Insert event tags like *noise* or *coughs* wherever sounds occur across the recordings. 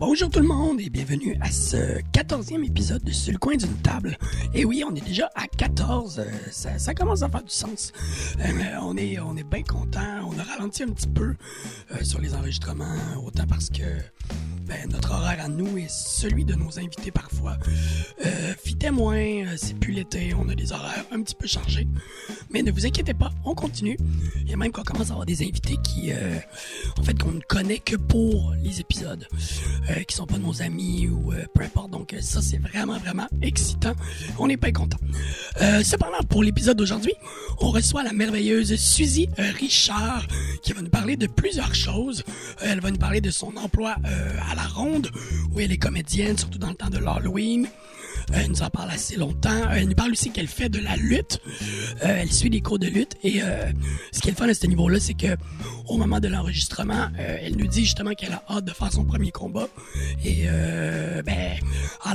Bonjour tout le monde et bienvenue à ce 14e épisode de Sur coin d'une table. Et oui, on est déjà à 14, euh, ça, ça commence à faire du sens. Euh, on est, on est bien content, on a ralenti un petit peu euh, sur les enregistrements, autant parce que ben, notre horaire à nous et celui de nos invités parfois euh, fitait moins, euh, c'est plus l'été, on a des horaires un petit peu chargés. Mais ne vous inquiétez pas, on continue. Et même qu'on commence à avoir des invités qui, euh, en fait, qu'on ne connaît que pour les épisodes, euh, qui sont pas nos amis ou euh, peu importe. Donc ça, c'est vraiment, vraiment excitant. On est pas content. Cependant, pour l'épisode d'aujourd'hui, on reçoit la merveilleuse Suzy Richard qui va nous parler de plusieurs choses. Elle va nous parler de son emploi à la ronde, où elle est comédienne, surtout dans le temps de l'Halloween. Euh, elle nous en parle assez longtemps. Euh, elle nous parle aussi qu'elle fait de la lutte. Euh, elle suit des cours de lutte. Et ce qui est le fun à ce niveau-là, c'est que au moment de l'enregistrement, elle nous dit justement qu'elle a hâte de faire son premier combat. Et ben,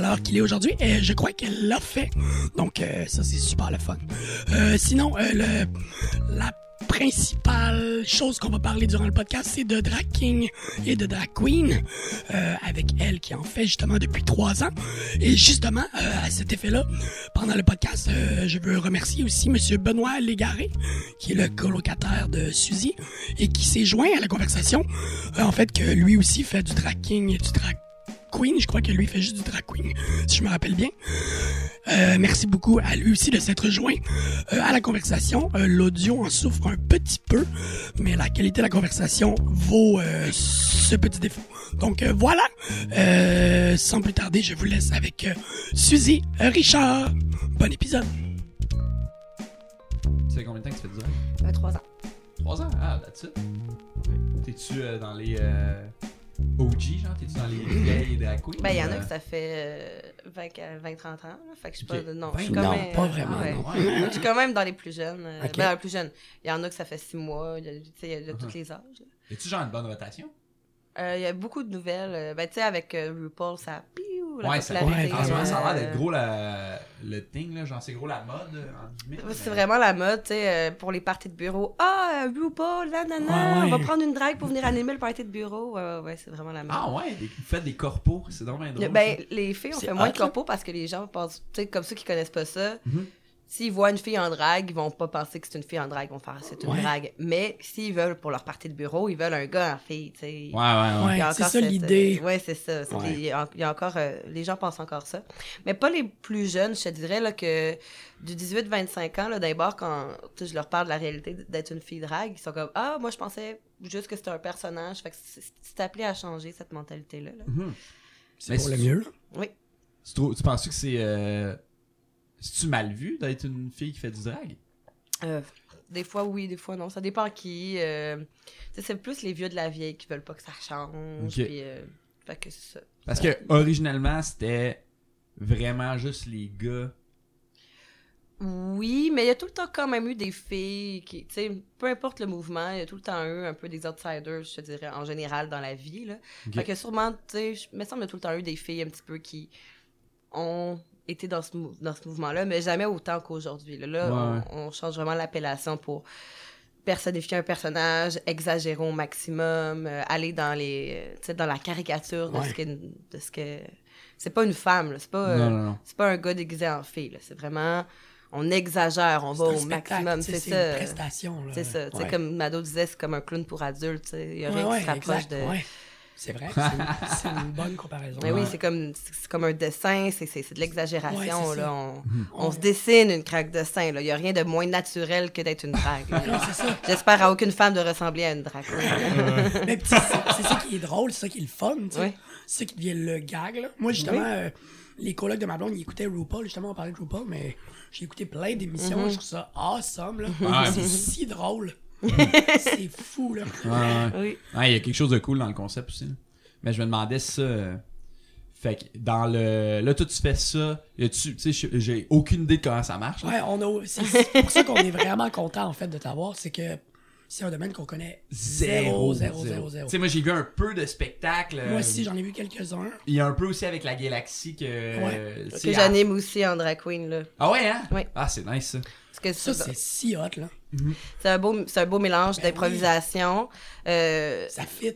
l'heure qu'il est aujourd'hui, je crois qu'elle l'a fait. Donc ça, c'est super le fun. Sinon, le, la principale chose qu'on va parler durant le podcast, c'est de drag king et de drag queen, euh, avec elle qui en fait justement depuis trois ans. Et justement, euh, à cet effet-là, pendant le podcast, euh, je veux remercier aussi Monsieur Benoît Légaré, qui est le colocataire de Suzy, et qui s'est joint à la conversation. En fait, que lui aussi fait du drag king et du drag queen. Je crois que lui fait juste du drag queen, si je me rappelle bien. Euh, merci beaucoup à lui aussi de s'être joint euh, à la conversation. Euh, L'audio en souffre un petit peu, mais la qualité de la conversation vaut euh, ce petit défaut. Donc euh, voilà, Euh, sans plus tarder, je vous laisse avec euh, Suzy Richard. Bon épisode. Tu sais combien de temps que tu fais du drag? Euh, trois ans. Trois ans? Ah, it. T'es-tu euh, dans les euh, OG, genre? T'es-tu dans les *clears throat* vieilles drag queens? Ben, il y en a Euh, que ça fait euh, 20, à 20, 30 ans. là. Fait que je suis pas Ok. de. Non, 20, je suis non, quand même. pas vraiment, ouais. non. Je suis quand même dans les plus jeunes. euh, Ok. Ben, dans les plus jeunes. Il y en a que ça fait 6 mois. Il y a, tu sais, il y a de tous Uh-huh. les âges. là. A-tu genre une bonne rotation? Euh, Il y a beaucoup de nouvelles. euh, Ben, tu sais, avec euh, RuPaul, ça. Piou, la ouais, ça, popularité. ouais, en ce moment, ça a l'air euh, d'être gros la, le thing, là. Genre, c'est gros la mode, entre guillemets. C'est mais- vraiment la mode, tu sais, euh, pour les parties de bureau. Ah, euh, RuPaul, là, nan, nan, Ouais, on va prendre une drague pour venir animer le party de bureau. Ouais, ouais, ouais, c'est vraiment la mode. Ah ouais, des- vous faites des corpos, c'est bien drôle. Ben, les filles, on fait moins de corpos parce que les gens pensent, tu sais, comme ceux qui connaissent pas ça, Mhm. S'ils voient une fille en drague, ils vont pas penser que c'est une fille en drague, ils vont faire c'est une Ouais. drague. Mais s'ils veulent pour leur partie de bureau, ils veulent un gars en fille, tu sais. Ouais, ouais, ouais. C'est ça l'idée. Ouais, c'est ça. Il y a il y a encore. euh, les gens pensent encore ça. Mais pas les plus jeunes, je te dirais là, que du 18-25 ans, là, d'abord, quand je leur parle de la réalité d'être une fille drague, ils sont comme Ah, moi, je pensais juste que c'était un personnage. Fait que c'est appelé à changer cette mentalité-là. là. Mhm. C'est pour le mieux. là. Oui. Tu, tu penses que c'est. Euh... C'est-tu mal vu d'être une fille qui fait du drag? Euh, des fois oui, des fois non. Ça dépend qui. euh, c'est plus les vieux de la vieille qui veulent pas que ça change. Puis, euh, fait que ça. Parce que, originalement, c'était vraiment juste les gars. Oui, mais il y a tout le temps quand même eu des filles qui, tu sais, peu importe le mouvement, il y a tout le temps eu un peu des outsiders, je te dirais, en général dans la vie, là. Ok. Fait que sûrement, tu sais, je- il me semble qu'il y a tout le temps eu des filles un petit peu qui ont été dans ce, mou- dans ce mouvement-là, mais jamais autant qu'aujourd'hui. Là, Là, Ouais, ouais. on, on change vraiment l'appellation pour personnifier un personnage, exagérer au maximum, euh, aller dans les, euh, tu sais, dans la caricature de Ouais. ce que, de ce que, c'est pas une femme, c'est pas, euh, c'est pas un gars déguisé en fille, c'est vraiment, on exagère, on va C'est au maximum, tu sais, c'est une ça. prestation. là. C'est ça. Tu sais, Ouais. comme Mado disait, c'est comme un clown pour adultes. tu sais. Il y a Ouais, rien ouais, qui se rapproche exact, de. C'est vrai, *laughs* c'est une bonne comparaison. Mais oui, c'est comme, comme un dessin, c'est de l'exagération. Ouais, c'est ça. là. On, Mhm. on Ouais. se dessine une craque de sein. Il n'y a rien de moins naturel que d'être une drague. là. *laughs* Non, c'est ça. J'espère à aucune femme de ressembler à une drague. *laughs* Mais c'est ça qui est drôle, c'est ça qui est le fun, tu sais. Ouais. C'est ça qui devient le gag, là. Moi, justement, euh, les colocs de ma blonde, ils écoutaient RuPaul, justement, on parlait de RuPaul, mais j'ai écouté plein d'émissions, Mhm. je trouve ça awesome. C'est si drôle. C'est fou, là. Ouais, ouais. oui. Ouais, il y a quelque chose de cool dans le concept aussi. là. Mais je me demandais si ça. euh, Fait que dans le. Là, toi, tu fais ça. Tu sais, j'ai- aucune idée de comment ça marche. là. Ouais, on a. C'est c'est pour ça qu'on est vraiment content, en fait, de t'avoir, c'est que c'est un domaine qu'on connaît zéro, zéro, zéro, zéro. Tu sais, moi, j'ai vu un peu de spectacle. euh, Moi aussi, j'en ai vu quelques-uns. Il y a un peu aussi avec la galaxie que. euh, tu Que j'anime aussi en drag queen. Là. Ah ouais, hein? Oui. Ah, c'est nice ça. Parce que Ça, c'est c'est si hot, là. C'est un, beau- c'est un beau mélange Ben d'improvisation. Euh, Ça fit.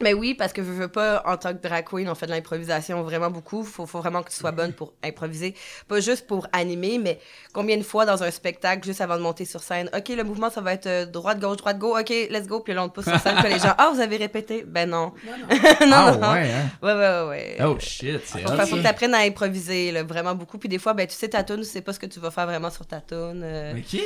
Mais oui, parce que je veux pas, en tant que drag queen, on fait de l'improvisation vraiment beaucoup. Faut, faut vraiment que tu sois bonne pour improviser. Pas juste pour animer, mais combien de fois dans un spectacle, juste avant de monter sur scène, OK, le mouvement, ça va être euh, droite, gauche, droite, gauche, OK, let's go, puis là, on te pousse sur scène, puis les gens, ah, vous avez répété? Ben non. *laughs* non, ah non. ouais, hein? Ouais, ouais, ouais. Oh shit, c'est Faut, faut que tu apprennes à improviser, là, vraiment beaucoup. Puis des fois, ben, tu sais ta tune, tu sais pas ce que tu vas faire vraiment sur ta tune. euh, Ok.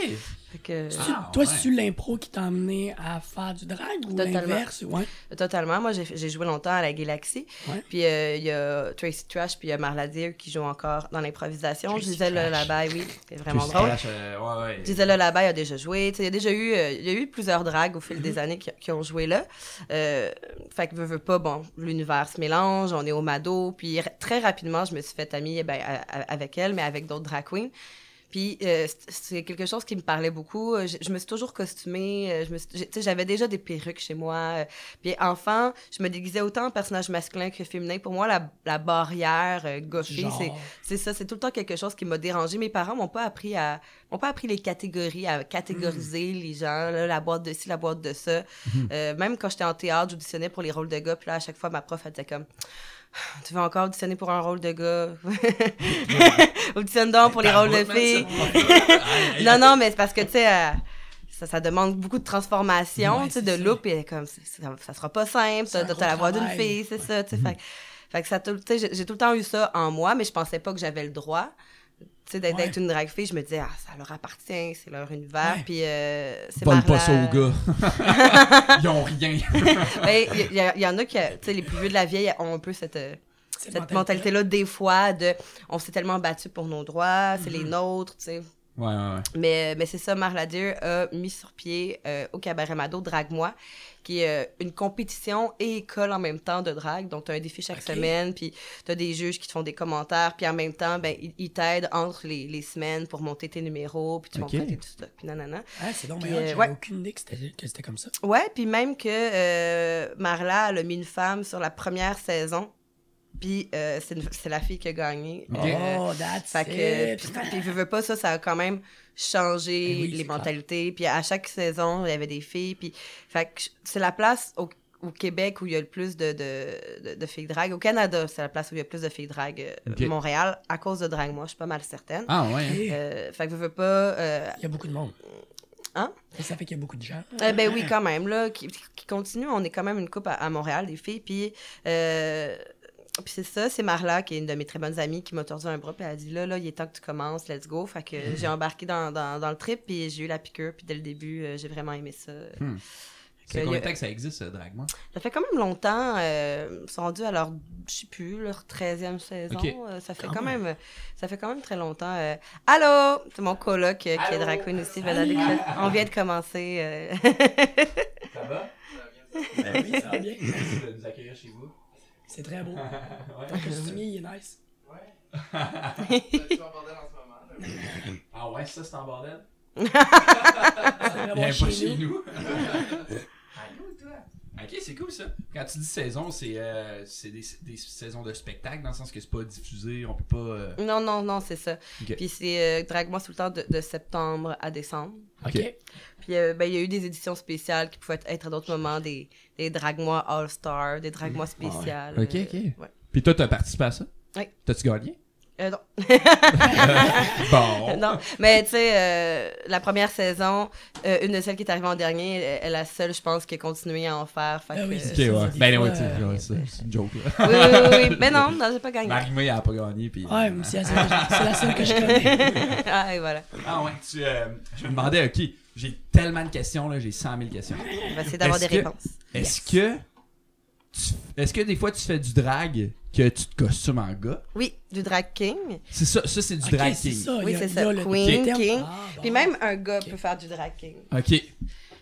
Que- Ah, toi, ouais. c'est-tu l'impro qui t'a amené à faire du drag ou l'inverse? Ouais. Totalement. Moi, j'ai joué longtemps à la Galaxie. Ouais. Puis euh, il y a Tracy Trash, puis il y a Marla Deer qui joue encore dans l'improvisation. Tracy Gisèle Trash. Labaye, oui, c'est vraiment Puis drôle. Slash, euh, ouais, ouais. Gisèle Labaye a déjà joué. Tu sais, Il y a déjà eu, euh, il y a eu plusieurs dragues au fil Mm-hmm. des années qui, qui ont joué là. Euh, fait que veux, veux pas, bon, l'univers se mélange, on est au Mado. Puis très rapidement, je me suis fait amie ben, à- à- avec elle, mais avec d'autres drag queens. Puis euh, c'est- quelque chose qui me parlait beaucoup. Euh, Je, je me suis toujours costumée. euh, Je me tu sais, j'avais déjà des perruques chez moi. euh, Puis enfant, je me déguisais autant en personnage masculin que féminin. Pour moi, la, la barrière euh, gauchée, c'est ça. C'est tout le temps quelque chose qui m'a dérangé. Mes parents m'ont pas appris à m'ont pas appris les catégories, à catégoriser les gens, là, la boîte de ci, la boîte de ça. Euh, même quand j'étais en théâtre, j'auditionnais pour les rôles de gars. Puis là, à chaque fois, ma prof, elle disait comme tu veux encore auditionner pour un rôle de gars? *laughs* *laughs* Auditionne donc pour les rôles de filles. *laughs* non, non, mais c'est parce que, tu sais, euh, ça, ça demande beaucoup de transformation, Ouais, tu sais, de ça. look, et comme, ça, ça sera pas simple, t'as la voix d'une fille, c'est ça, tu sais. fait, fait que ça, tout- tu sais, j'ai- tout le temps eu ça en moi, mais je pensais pas que j'avais le droit. Tu sais, d'être Ouais. une drag fille, je me disais, ah, ça leur appartient, c'est leur univers, puis euh, c'est pas ça aux gars. *laughs* Ils ont rien. Ben, Il y, y- y en a qui, tu sais, les plus vieux de la vieille ont un peu cette, euh, Cette cette mentalité-là, des fois, de on s'est tellement battu pour nos droits, c'est les nôtres, tu sais. Ouais, ouais, ouais. Mais, mais c'est ça, Marla Deer a mis sur pied euh, au Cabaret Mado Drague-moi, qui est euh, une compétition et école en même temps de drague. Donc, tu as un défi chaque semaine, puis tu as des juges qui te font des commentaires, puis en même temps, ben, ils, ils t'aident entre les, les semaines pour monter tes numéros, puis tu vas Ok. monter tout ça, puis nanana. Ah, c'est donc Puis, meilleur. euh, J'avais aucune idée que c'était que c'était comme ça. Ouais, puis même que euh, Marla, elle a mis une femme sur la première saison, puis euh, c'est la fille qui a gagné. Euh, oh, that's fait que, it. puis, puis veux, veux pas, ça, ça a quand même changé oui, les clair. mentalités. Puis à chaque saison, il y avait des filles. Puis, fait que c'est la place au, au Québec où il y a le plus de, de, de, de filles drag. Au Canada, c'est la place où il y a le plus de filles drag. euh, Ok. Montréal, à cause de drag, moi, je suis pas mal certaine. Ah, ouais. hein. Et Euh, fait que veux, veux pas. euh, Il y a beaucoup de monde. Hein? Et ça fait qu'il y a beaucoup de gens. eh ben oui, quand même, là, qui, qui continue. On est quand même une coupe à, à Montréal, des filles. Puis, euh, puis c'est ça, c'est Marla, qui est une de mes très bonnes amies, qui m'a tordu un bras, puis elle a dit là, là, il est temps que tu commences, let's go. Fait que j'ai embarqué dans, dans, dans le trip, puis j'ai eu la piqûre, puis dès le début, euh, j'ai vraiment aimé ça. Hmm. Fait C'est que combien de a- temps que ça existe, ce drag, moi? Ça fait quand même longtemps, euh, ils sont rendus à leur, je sais plus, leur 13e saison. Ok. Euh, ça fait Quand quand même, ça fait quand même très longtemps. euh. Allô, c'est mon coloc euh, qui est drag queen aussi. On vient de commencer. euh. Ça va? Ben oui, ça va bien. Merci de nous accueillir chez vous. C'est très beau. *laughs* ouais. Ton costumier, *laughs* il est nice. *laughs* Ah ouais, ça, c'est en bordel? C'est Viens pas chez chez nous. nous. Allô, toi? Ok, c'est cool ça. Quand tu dis saison, c'est euh, c'est des, des saisons de spectacle, dans le sens que c'est pas diffusé, on peut pas. euh, Non, non, non, c'est ça. Ok. Puis c'est euh, Drague-moi tout le temps de, de septembre à décembre. OK. Ok. Puis euh, ben, il y a eu des éditions spéciales qui pouvaient être à d'autres moments, des, des Drague-moi All-Star, des Drague-moi spéciales. Ok, euh, ok. ouais. Puis toi, t'as participé à ça? Oui. T'as-tu gagné? Euh, non. *laughs* *laughs* Bon. non, mais tu sais, euh, la première saison, euh, une de celles qui est arrivée en dernier, elle la seule, je pense, qui a continué à en faire. Fait Ah oui, euh, c'est Ok, ça, ouais. Ben ouais, euh, c'est une joke là. oui, oui, oui, oui. Mais non, *laughs* non, j'ai pas gagné. Marie-May, elle a pas gagné. Puis... Ouais, mais c'est la seule que je- connais. ah, et voilà. Ah ouais, tu, euh, je me demandais, ok, j'ai tellement de questions, là, j'ai 100 000 questions. On va essayer d'avoir des que- réponses. Est-ce que. Est-ce que des fois tu fais du drag que tu te costumes en gars? Oui, du drag king. C'est ça, ça c'est du Ok, drag c'est king. ça. Oui, c'est ça. Queen, king. Ah, bon. Puis même un gars peut faire du drag king. Ok.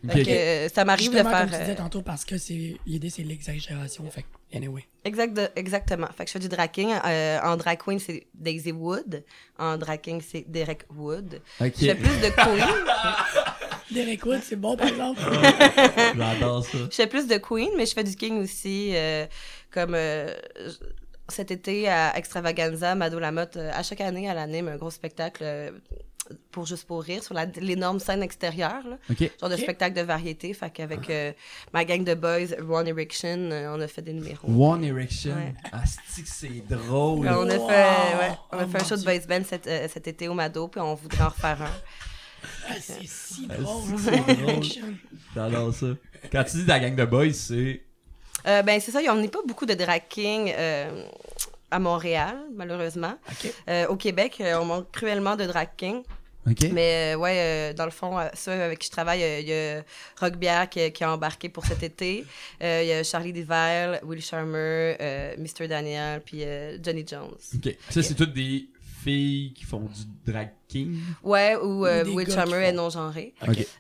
Fait que euh, ça m'arrive de faire. comme tu disais euh, tantôt, parce que c'est l'idée, c'est l'exagération. Fait que, anyway. exact de- exactement. Fait que je fais du drag king. Euh, en drag queen, c'est Daisy Wood. En drag king, c'est Derek Wood. Ok. Je fais plus de queen. *laughs* Derek Wood, c'est bon, par exemple. *laughs* J'adore ça. Je fais plus de queen, mais je fais du king aussi. euh, comme. euh, cet été à Extravaganza, Mado Lamotte, euh, à chaque année, elle anime un gros spectacle pour juste pour rire sur l'énorme scène extérieure. là. Genre de spectacle de variété. Fait qu'avec euh, ma gang de boys, One Erection, euh, on a fait des numéros. One Erection? Ouais. C'est drôle. On a Wow! fait, ouais, on a Oh fait un show de boys band cet, euh, cet été au Mado, puis on voudrait en refaire un. Ah, c'est si Ah, drôle. c'est ça, drôle. J'adore ça. Quand tu dis ta gang de boys, c'est. Euh, ben, c'est ça, on n'est pas beaucoup de drag king euh, à Montréal, malheureusement. OK. Euh, au Québec, euh, on manque cruellement de drag king. Ok. Mais euh, ouais, euh, dans le fond, euh, ceux avec qui je travaille, euh, il y a Rock Bière qui, qui a embarqué pour cet été. Euh, Il y a Charlie Deval, Will Sharmer, euh, Mr. Daniel, puis euh, Johnny Jones. Ok. Ça, c'est toutes des filles qui font du drag king. Ouais, ou euh, qui est non-genré.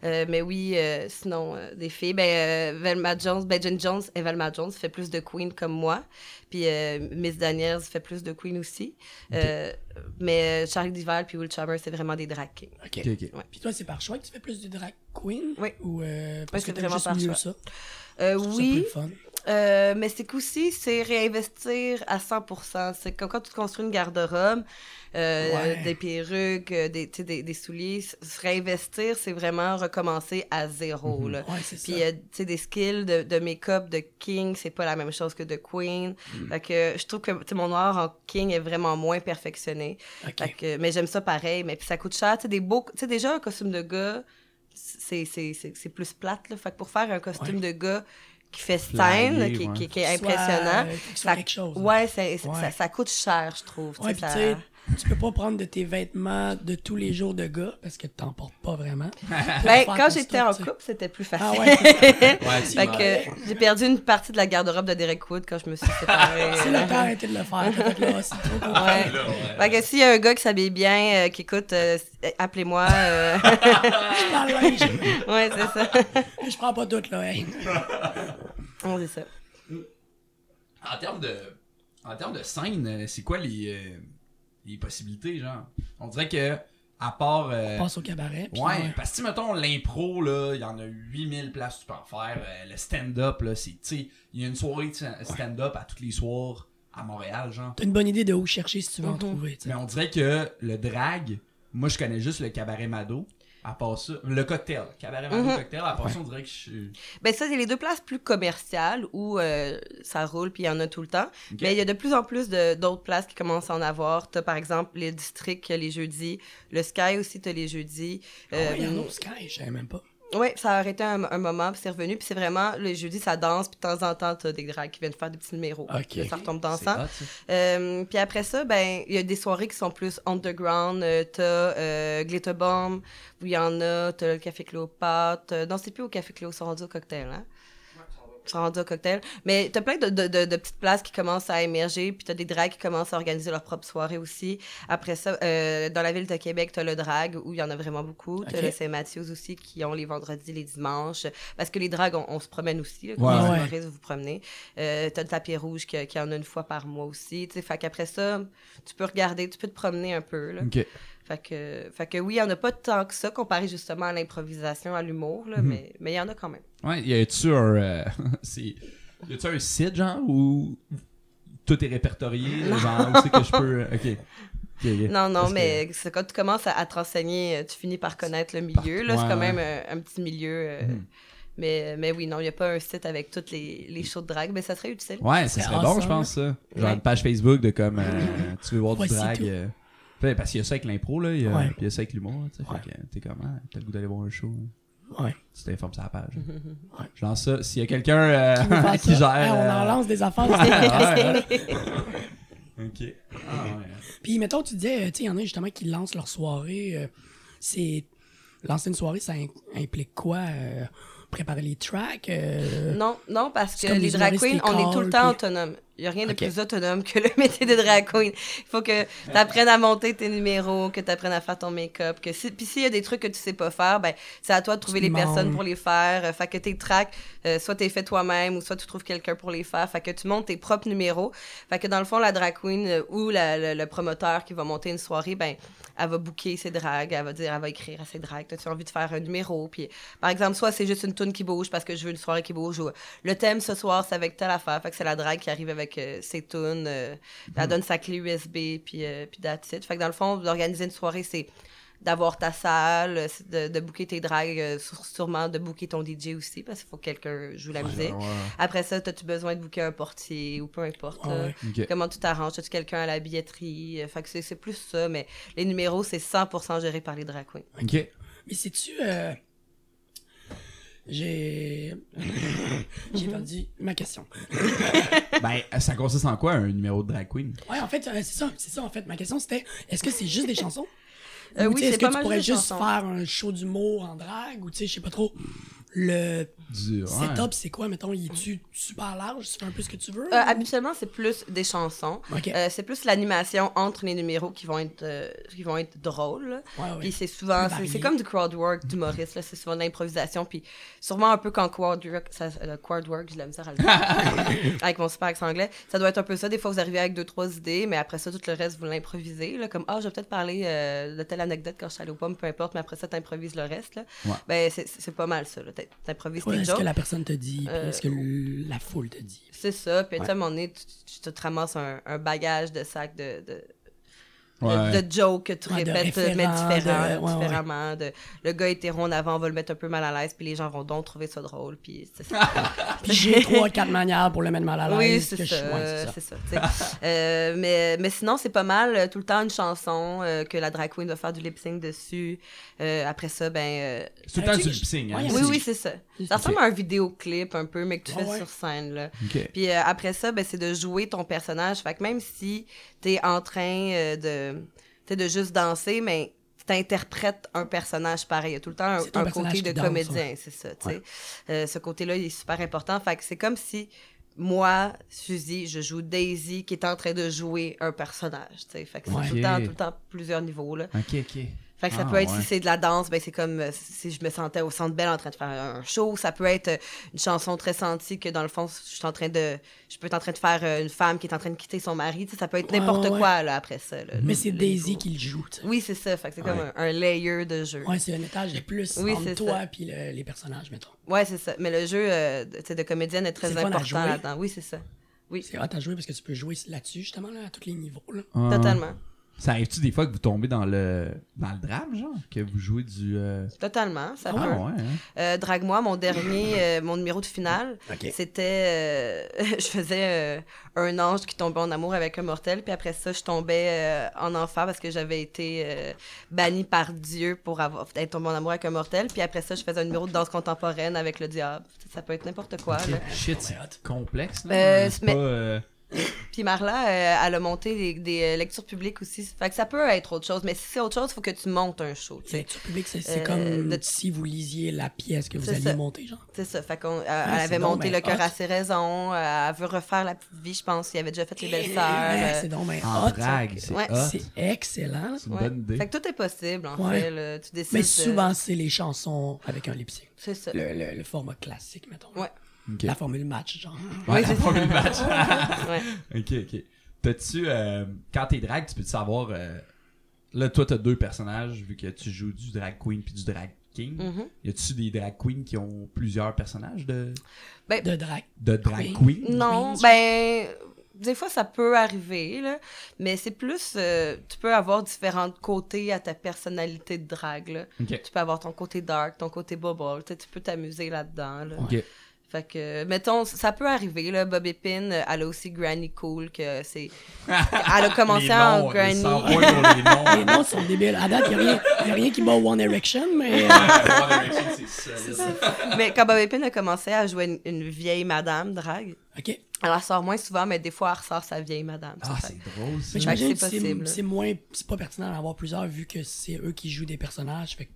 Euh, mais oui, euh, sinon, euh, des filles. Ben, euh, Velma Jones, ben, Jen Jones et Velma Jones fait plus de Queen comme moi. Puis euh, Miss Daniels fait plus de Queen aussi. Euh, mais euh, Charlie Duval puis Will Chalmers, c'est vraiment des drag kings. OK. Ok, ok. Ouais. Puis toi, c'est par choix que tu fais plus de drag queen? Oui. Ou euh, parce c'est que t'aimes vraiment juste par mieux choix. ça? Euh, oui, plus le fun. Euh, mais c'est qu'aussi, c'est réinvestir à 100%. C'est comme quand tu construis une garde-robe, euh, Ouais. des perruques, euh, des, des, des souliers. Se réinvestir, c'est vraiment recommencer à zéro. là. Ouais, c'est ça. Puis, euh, tu sais, des skills de, de make-up de king, c'est pas la même chose que de queen. Fait que je trouve que, mon noir en king est vraiment moins perfectionné. Fait que, mais j'aime ça pareil. Mais puis ça coûte cher. Tu sais, des beaux... Déjà, un costume de gars, c'est plus plate, là. Fait que pour faire un costume de gars qui fait scène, Flyé, qui, ouais. qui, qui est Soit, impressionnant, euh, que ce soit ça, quelque chose. hein. ouais, Ouais. Ça, ça coûte cher, je trouve. tu Ouais, sais, puis ça- tu sais, tu peux pas prendre de tes vêtements de tous les jours de gars parce que t'en portes pas vraiment. *laughs* Ben, quand j'étais en couple, c'était plus Ah facile. ouais, c'est *laughs* Ouais, fait que j'ai perdu une partie de la garde-robe de Derek Wood quand je me suis séparée. *laughs* C'est le temps d'arrêter de le faire. Fait là, c'est trop compliqué. Ouais. Fait que s'il y a un gars qui s'habille bien, euh, qui écoute, euh, appelez-moi. euh, ouais, c'est ça. Je prends pas tout, là. On dit ça. En termes de, en termes de scène, c'est quoi les, euh, les possibilités, genre? On dirait que, à part. euh, Passe au cabaret. ouais, ouais. parce que, mettons, l'impro, là, il y en a 8000 places que tu peux en faire. Euh, le stand-up, là, c'est, tu sais, il y a une soirée de stand-up à tous les soirs à Montréal, genre. T'as une bonne idée de où chercher si tu veux en Mhm. trouver. tu sais. Mais on dirait que le drag, moi, je connais juste le cabaret Mado. À part ça, le cocktail. Cabaret Mado Mhm. cocktail, à part ça, on dirait que je suis. Ben ça, c'est les deux places plus commerciales où euh, ça roule puis il y en a tout le temps. Mais il y a de plus en plus de- d'autres places qui commencent à en avoir. T'as par exemple les districts les jeudis, le Sky aussi t'as les jeudis. Ah Euh, ouais, il y en a au Sky, je savais même pas. Ouais, ça a arrêté un, un moment, puis c'est revenu, puis c'est vraiment, le jeudi, ça danse, puis de temps en temps, t'as des drags qui viennent faire des petits numéros. Ça retombe dansant. Euh, puis après ça, ben, il y a des soirées qui sont plus underground. Euh, t'as euh, Glitter Bomb, où il y en a, t'as le Café Cléopâtre. Euh, non, c'est plus au Café Cléo, ils sont rendus au cocktail, hein? Sont rendus au cocktail. Mais t'as plein de, de, de, de petites places qui commencent à émerger, puis t'as des drags qui commencent à organiser leur propre soirée aussi. Après ça, euh, dans la ville de Québec, t'as le drag, où il y en a vraiment beaucoup. T'as Ok. le Saint-Mathieu aussi, qui ont les vendredis, les dimanches. Parce que les drags, on, on se promène aussi. Là, les vous vous promenez. Euh, t'as le tapis rouge qui, qui en a une fois par mois aussi. tu sais. Fait qu'après ça, tu peux regarder, tu peux te promener un peu. Là. Fait, que, fait que oui, il n'y en a pas tant que ça comparé justement à l'improvisation, à l'humour, Mhm. là, mais mais il y en a quand même. Ouais, y a-tu un. euh, *laughs* c'est. Y a-tu un site, genre, où tout est répertorié? Genre, où c'est que je peux. Non, non, que- mais c'est quand tu commences à, à te renseigner, euh, tu finis par connaître le milieu. Là, Ouais, c'est quand ouais. même un, un petit milieu. euh, Mhm. mais, mais oui, non, il n'y a pas un site avec toutes les, les shows de drague, mais ça serait utile. Ouais, ça serait bon, je pense, ça. Genre Ouais. une page Facebook de comme. euh, tu veux voir du Voici drag. Fait, parce qu'il y a ça avec l'impro, là. il y a- Ouais. Puis il y a ça avec l'humour, tu sais. Ouais. Fait que t'es comment? T'as le goût d'aller voir un show. hein? Ouais. Tu t'informes sur la page. *laughs* Ouais. Je lance ça. S'il y a quelqu'un euh, Qui, *laughs* ça? gère. On en euh, lance des affaires. *laughs* Ouais, Ok. Ah, ouais. Puis, mettons, tu disais, euh, tu sais, il y en a justement qui lancent leur soirée. euh, c'est. Lancer une soirée, ça implique quoi? euh, préparer les tracks? euh, Non, non, parce C'est que comme les les drag humoristes queens, on est tout le temps puis- autonome. Il n'y a rien de plus autonome que *laughs* le métier de drag queen. Il faut que tu apprennes à monter tes numéros, que tu apprennes à faire ton make-up. Que si, puis s'il y a des trucs que tu sais pas faire, ben, c'est à toi de trouver Tu les personnes pour les faire. Euh, Fait que tes tracks, euh, soit tu les fais toi-même ou soit tu trouves quelqu'un pour les faire. Fait que tu montes tes propres numéros. Fait que dans le fond, la drag queen euh, ou la- le, le promoteur qui va monter une soirée, ben, elle va booker ses drags, elle va dire, elle va écrire à ses drags, as-tu envie de faire un numéro? Puis, par exemple, soit c'est juste une tune qui bouge parce que je veux une soirée qui bouge ou le thème ce soir, c'est avec telle affaire. Fait que c'est la drague qui arrive avec avec euh, ses tunes. euh, Elle donne sa clé USB, puis, euh, puis that's it. Fait que dans le fond, d'organiser une soirée, c'est d'avoir ta salle, de, de booker tes drags, euh, sûrement de booker ton DJ aussi, parce qu'il faut que quelqu'un joue la musique. Ouais. Après ça, as-tu besoin de booker un portier ou peu importe. Ouais, là. Comment tu t'arranges? As-tu quelqu'un à la billetterie? Fait que c'est- c'est plus ça, mais les numéros, c'est 100% géré par les drag queens. Ok. Mais sais-tu, euh, j'ai, *laughs* j'ai perdu ma question. *laughs* ben, ça consiste en quoi un numéro de drag queen? Ouais, en fait, euh, c'est ça, c'est ça, en fait. Ma question, c'était, est-ce que c'est juste des chansons? Euh, Ou, oui, tu sais, c'est est-ce que pas tu mal pourrais juste des juste chansons. faire un show d'humour en drague? Ou, tu sais, je sais pas trop, le Du. ouais. setup, c'est quoi, mettons? Il est-tu super large? Tu fais un peu ce que tu veux? Euh, habituellement, c'est plus des chansons. Ok. Euh, c'est plus l'animation entre les numéros qui vont être, euh, qui vont être drôles. Ouais, ouais. Puis c'est souvent, c'est- comme du crowd work d'humoriste, là. c'est souvent de l'improvisation. Puis sûrement un peu quand crowd work, ça, le crowd work, j'ai de la misère à le dire, *laughs* avec mon super accent anglais, ça doit être un peu ça. Des fois, vous arrivez avec deux, trois idées, mais après ça, tout le reste, vous l'improvisez. Comme, ah, je vais peut-être parler euh, de telle anecdote quand je suis allée aux pommes, peu importe, mais après ça, t'improvises le reste. Là. Ouais. Ben, c'est c'est pas mal ça. là. T'a- T'improvises Ouais, tes est-ce jokes. que la personne te dit? puis Euh, Est-ce que la foule te dit? C'est ça. Puis, tu sais, à un moment donné, tu, te ramasses un, un bagage de sac de, de, de- Ouais. de jokes que tu Ouais, de répètes, mais de- ouais, ouais. différemment. De, le gars hétéro en avant, on va le mettre un peu mal à l'aise, puis les gens vont donc trouver ça drôle. Puis *laughs* j'ai *laughs* trois, quatre manières pour le mettre mal à l'aise. oui, c'est ça. ouais, c'est *laughs* ça. Euh, mais, mais sinon, c'est pas mal. euh, Tout le temps, une chanson euh, que la drag queen va faire du lip sync dessus. Euh, après ça, ben. euh, C'est tout le temps du sais, lip-sync, hein? ouais, oui, oui, c'est ça. Ça ressemble à un vidéoclip un peu, mais que tu Ah fais ouais. sur scène. Là. Puis euh, après ça, ben, c'est de jouer ton personnage. Fait que même si t'es en train euh, de, t'sais, de juste danser, mais t'interprètes un personnage pareil. Il y a tout le temps un, côté de danse, comédien, ouais. c'est ça. tu sais. Euh, ce côté-là, il est super important. Fait que c'est comme si moi, Suzy, je joue Daisy qui est en train de jouer un personnage. tu sais. Fait que c'est Ouais. tout, le temps, tout le temps plusieurs niveaux. Là. Ok, ok. Fait que ça Ah, peut être, ouais. si c'est de la danse, ben c'est comme euh, si je me sentais au Centre Bell en train de faire un show. Ça peut être euh, une chanson très sentie que dans le fond, je suis en train de... Je peux être en train de faire euh, une femme qui est en train de quitter son mari. Tu sais, ça peut être n'importe ouais, ouais. quoi, là, après ça. là, Mais c'est Daisy qui le joue. Oui, c'est ça. Fait que c'est comme un, un layer de jeu. Ouais, c'est un étage de plus Oui, entre c'est toi ça. puis le- les personnages, mettons. Ouais, c'est ça. Mais le jeu euh, de, comédienne est très important là-dedans. Oui, c'est ça. Oui, C'est hot à jouer parce que tu peux jouer là-dessus, justement, là, à tous les niveaux. Là. Ah. totalement. Ça arrive-tu des fois que vous tombez dans le dans le drame, genre? Que vous jouez du. euh, Totalement, ça Ah peut. ouais, hein? Euh, Drague-moi, mon dernier, euh, mon numéro de finale, Ok. c'était... euh, *laughs* je faisais euh, un ange qui tombait en amour avec un mortel, puis après ça, je tombais euh, en enfer parce que j'avais été euh, bannie par Dieu pour avoir, être tombée en amour avec un mortel, puis après ça, je faisais un numéro de danse contemporaine avec le diable. Ça peut être n'importe quoi, là. Shit, c'est complexe, là. Euh, c'est mais- pas. Euh, *coughs* Puis Marla, euh, elle a monté des, des, euh, lectures publiques aussi. Fait que ça peut être autre chose, mais si c'est autre chose, il faut que tu montes un show, tu sais. Lecture publique, c'est Euh, comme de- si vous lisiez la pièce que vous alliez ça. monter, genre. C'est ça. Fait qu'on, euh, Ah, elle c'est avait monté le cœur à ses raisons. euh, elle veut refaire la petite vie, je pense. Il avait déjà fait les belles sœurs. Ouais, euh, c'est donc ben en hot. drague, c'est Ouais. excellent. C'est une ouais. bonne idée. Fait que tout est possible, en Ouais. fait. là. Tu décides. Mais de- souvent, c'est les chansons avec un lip sync. C'est ça. Le, le, le format classique, mettons. Ouais. La formule match, genre. Ouais, Oui, la c'est ça. formule match. *laughs* ouais. ok, ok. T'as-tu. euh, quand t'es drag, tu peux savoir. euh, là, toi, t'as deux personnages, vu que tu joues du drag queen puis du drag king. Mhm. Y a-tu des drag queens qui ont plusieurs personnages de, De drag. de drag Queen? queen? Non, ben. Des fois, ça peut arriver, là, mais c'est plus. euh, tu peux avoir différents côtés à ta personnalité de drague. Là. Tu peux avoir ton côté dark, ton côté bubble. Tu peux t'amuser là-dedans. Là. Ok. Fait que, mettons, ça peut arriver, là. Bob Epine, euh, elle a aussi Granny Cool, que c'est. *laughs* Elle a commencé Les en noms, Granny. les noms. Les noms sont débiles. À date, il n'y a, rien- y a rien qui bat One Erection, mais. euh, One Direction, c'est solide. Mais quand Bob Epine a commencé à jouer une, une vieille madame drague, OK. elle ressort moins souvent, mais des fois, elle ressort sa vieille madame. Ah, c'est drôle, ça. C'est possible. c'est moins. C'est pas pertinent d'en avoir plusieurs vu que c'est eux qui jouent des personnages. Fait que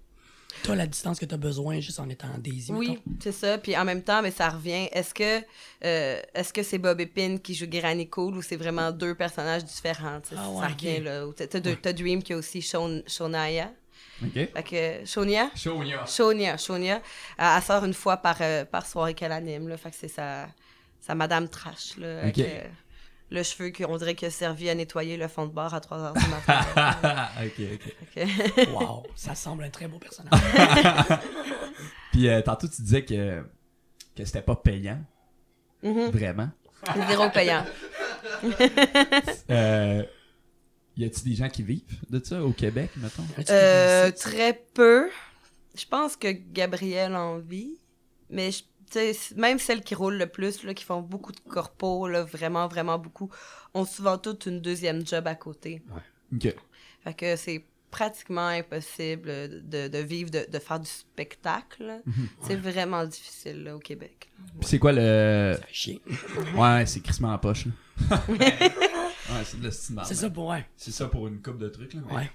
t'as la distance que t'as besoin juste en étant Daisy. Oui, c'est ça. Puis en même temps, mais ça revient. Est-ce que euh, est-ce que c'est Bob Epine qui joue Granny Cool ou c'est vraiment deux personnages différents? tu Ah ouais, ça revient ok. là. T'as, t'as Dream qui a aussi Shon- Shonaya. Ok. Fait que Shonia? Shonya. Shonia, Shonia. Elle, sort une fois par, euh, par soirée qu'elle anime. Là, fait que c'est sa, sa madame trash. Là, avec, euh, le cheveu qu'on dirait qu'il a servi à nettoyer le fond de bar à 3 heures du matin. *laughs* ok, ok. *laughs* Wow, ça semble un très beau personnage. *laughs* Puis euh, tantôt, tu disais que, que c'était pas payant. Mhm. Vraiment. Zéro payant. euh, y a-t-il des gens qui vivent de ça au Québec, mettons? Euh, très peu. Je pense que Gabrielle en vit. Mais je- même celles qui roulent le plus, là, qui font beaucoup de corpos, là, vraiment, vraiment beaucoup, ont souvent toutes une deuxième job à côté. Ok. Fait que c'est pratiquement impossible de, de vivre, de, de faire du spectacle. Mhm. C'est vraiment difficile là, au Québec. Puis c'est quoi le. Ça fait chier. *laughs* Ouais, c'est crissement en poche, *laughs* ouais, c'est de la style C'est ça pour ouais. C'est ça pour une coupe de trucs, là. Ouais.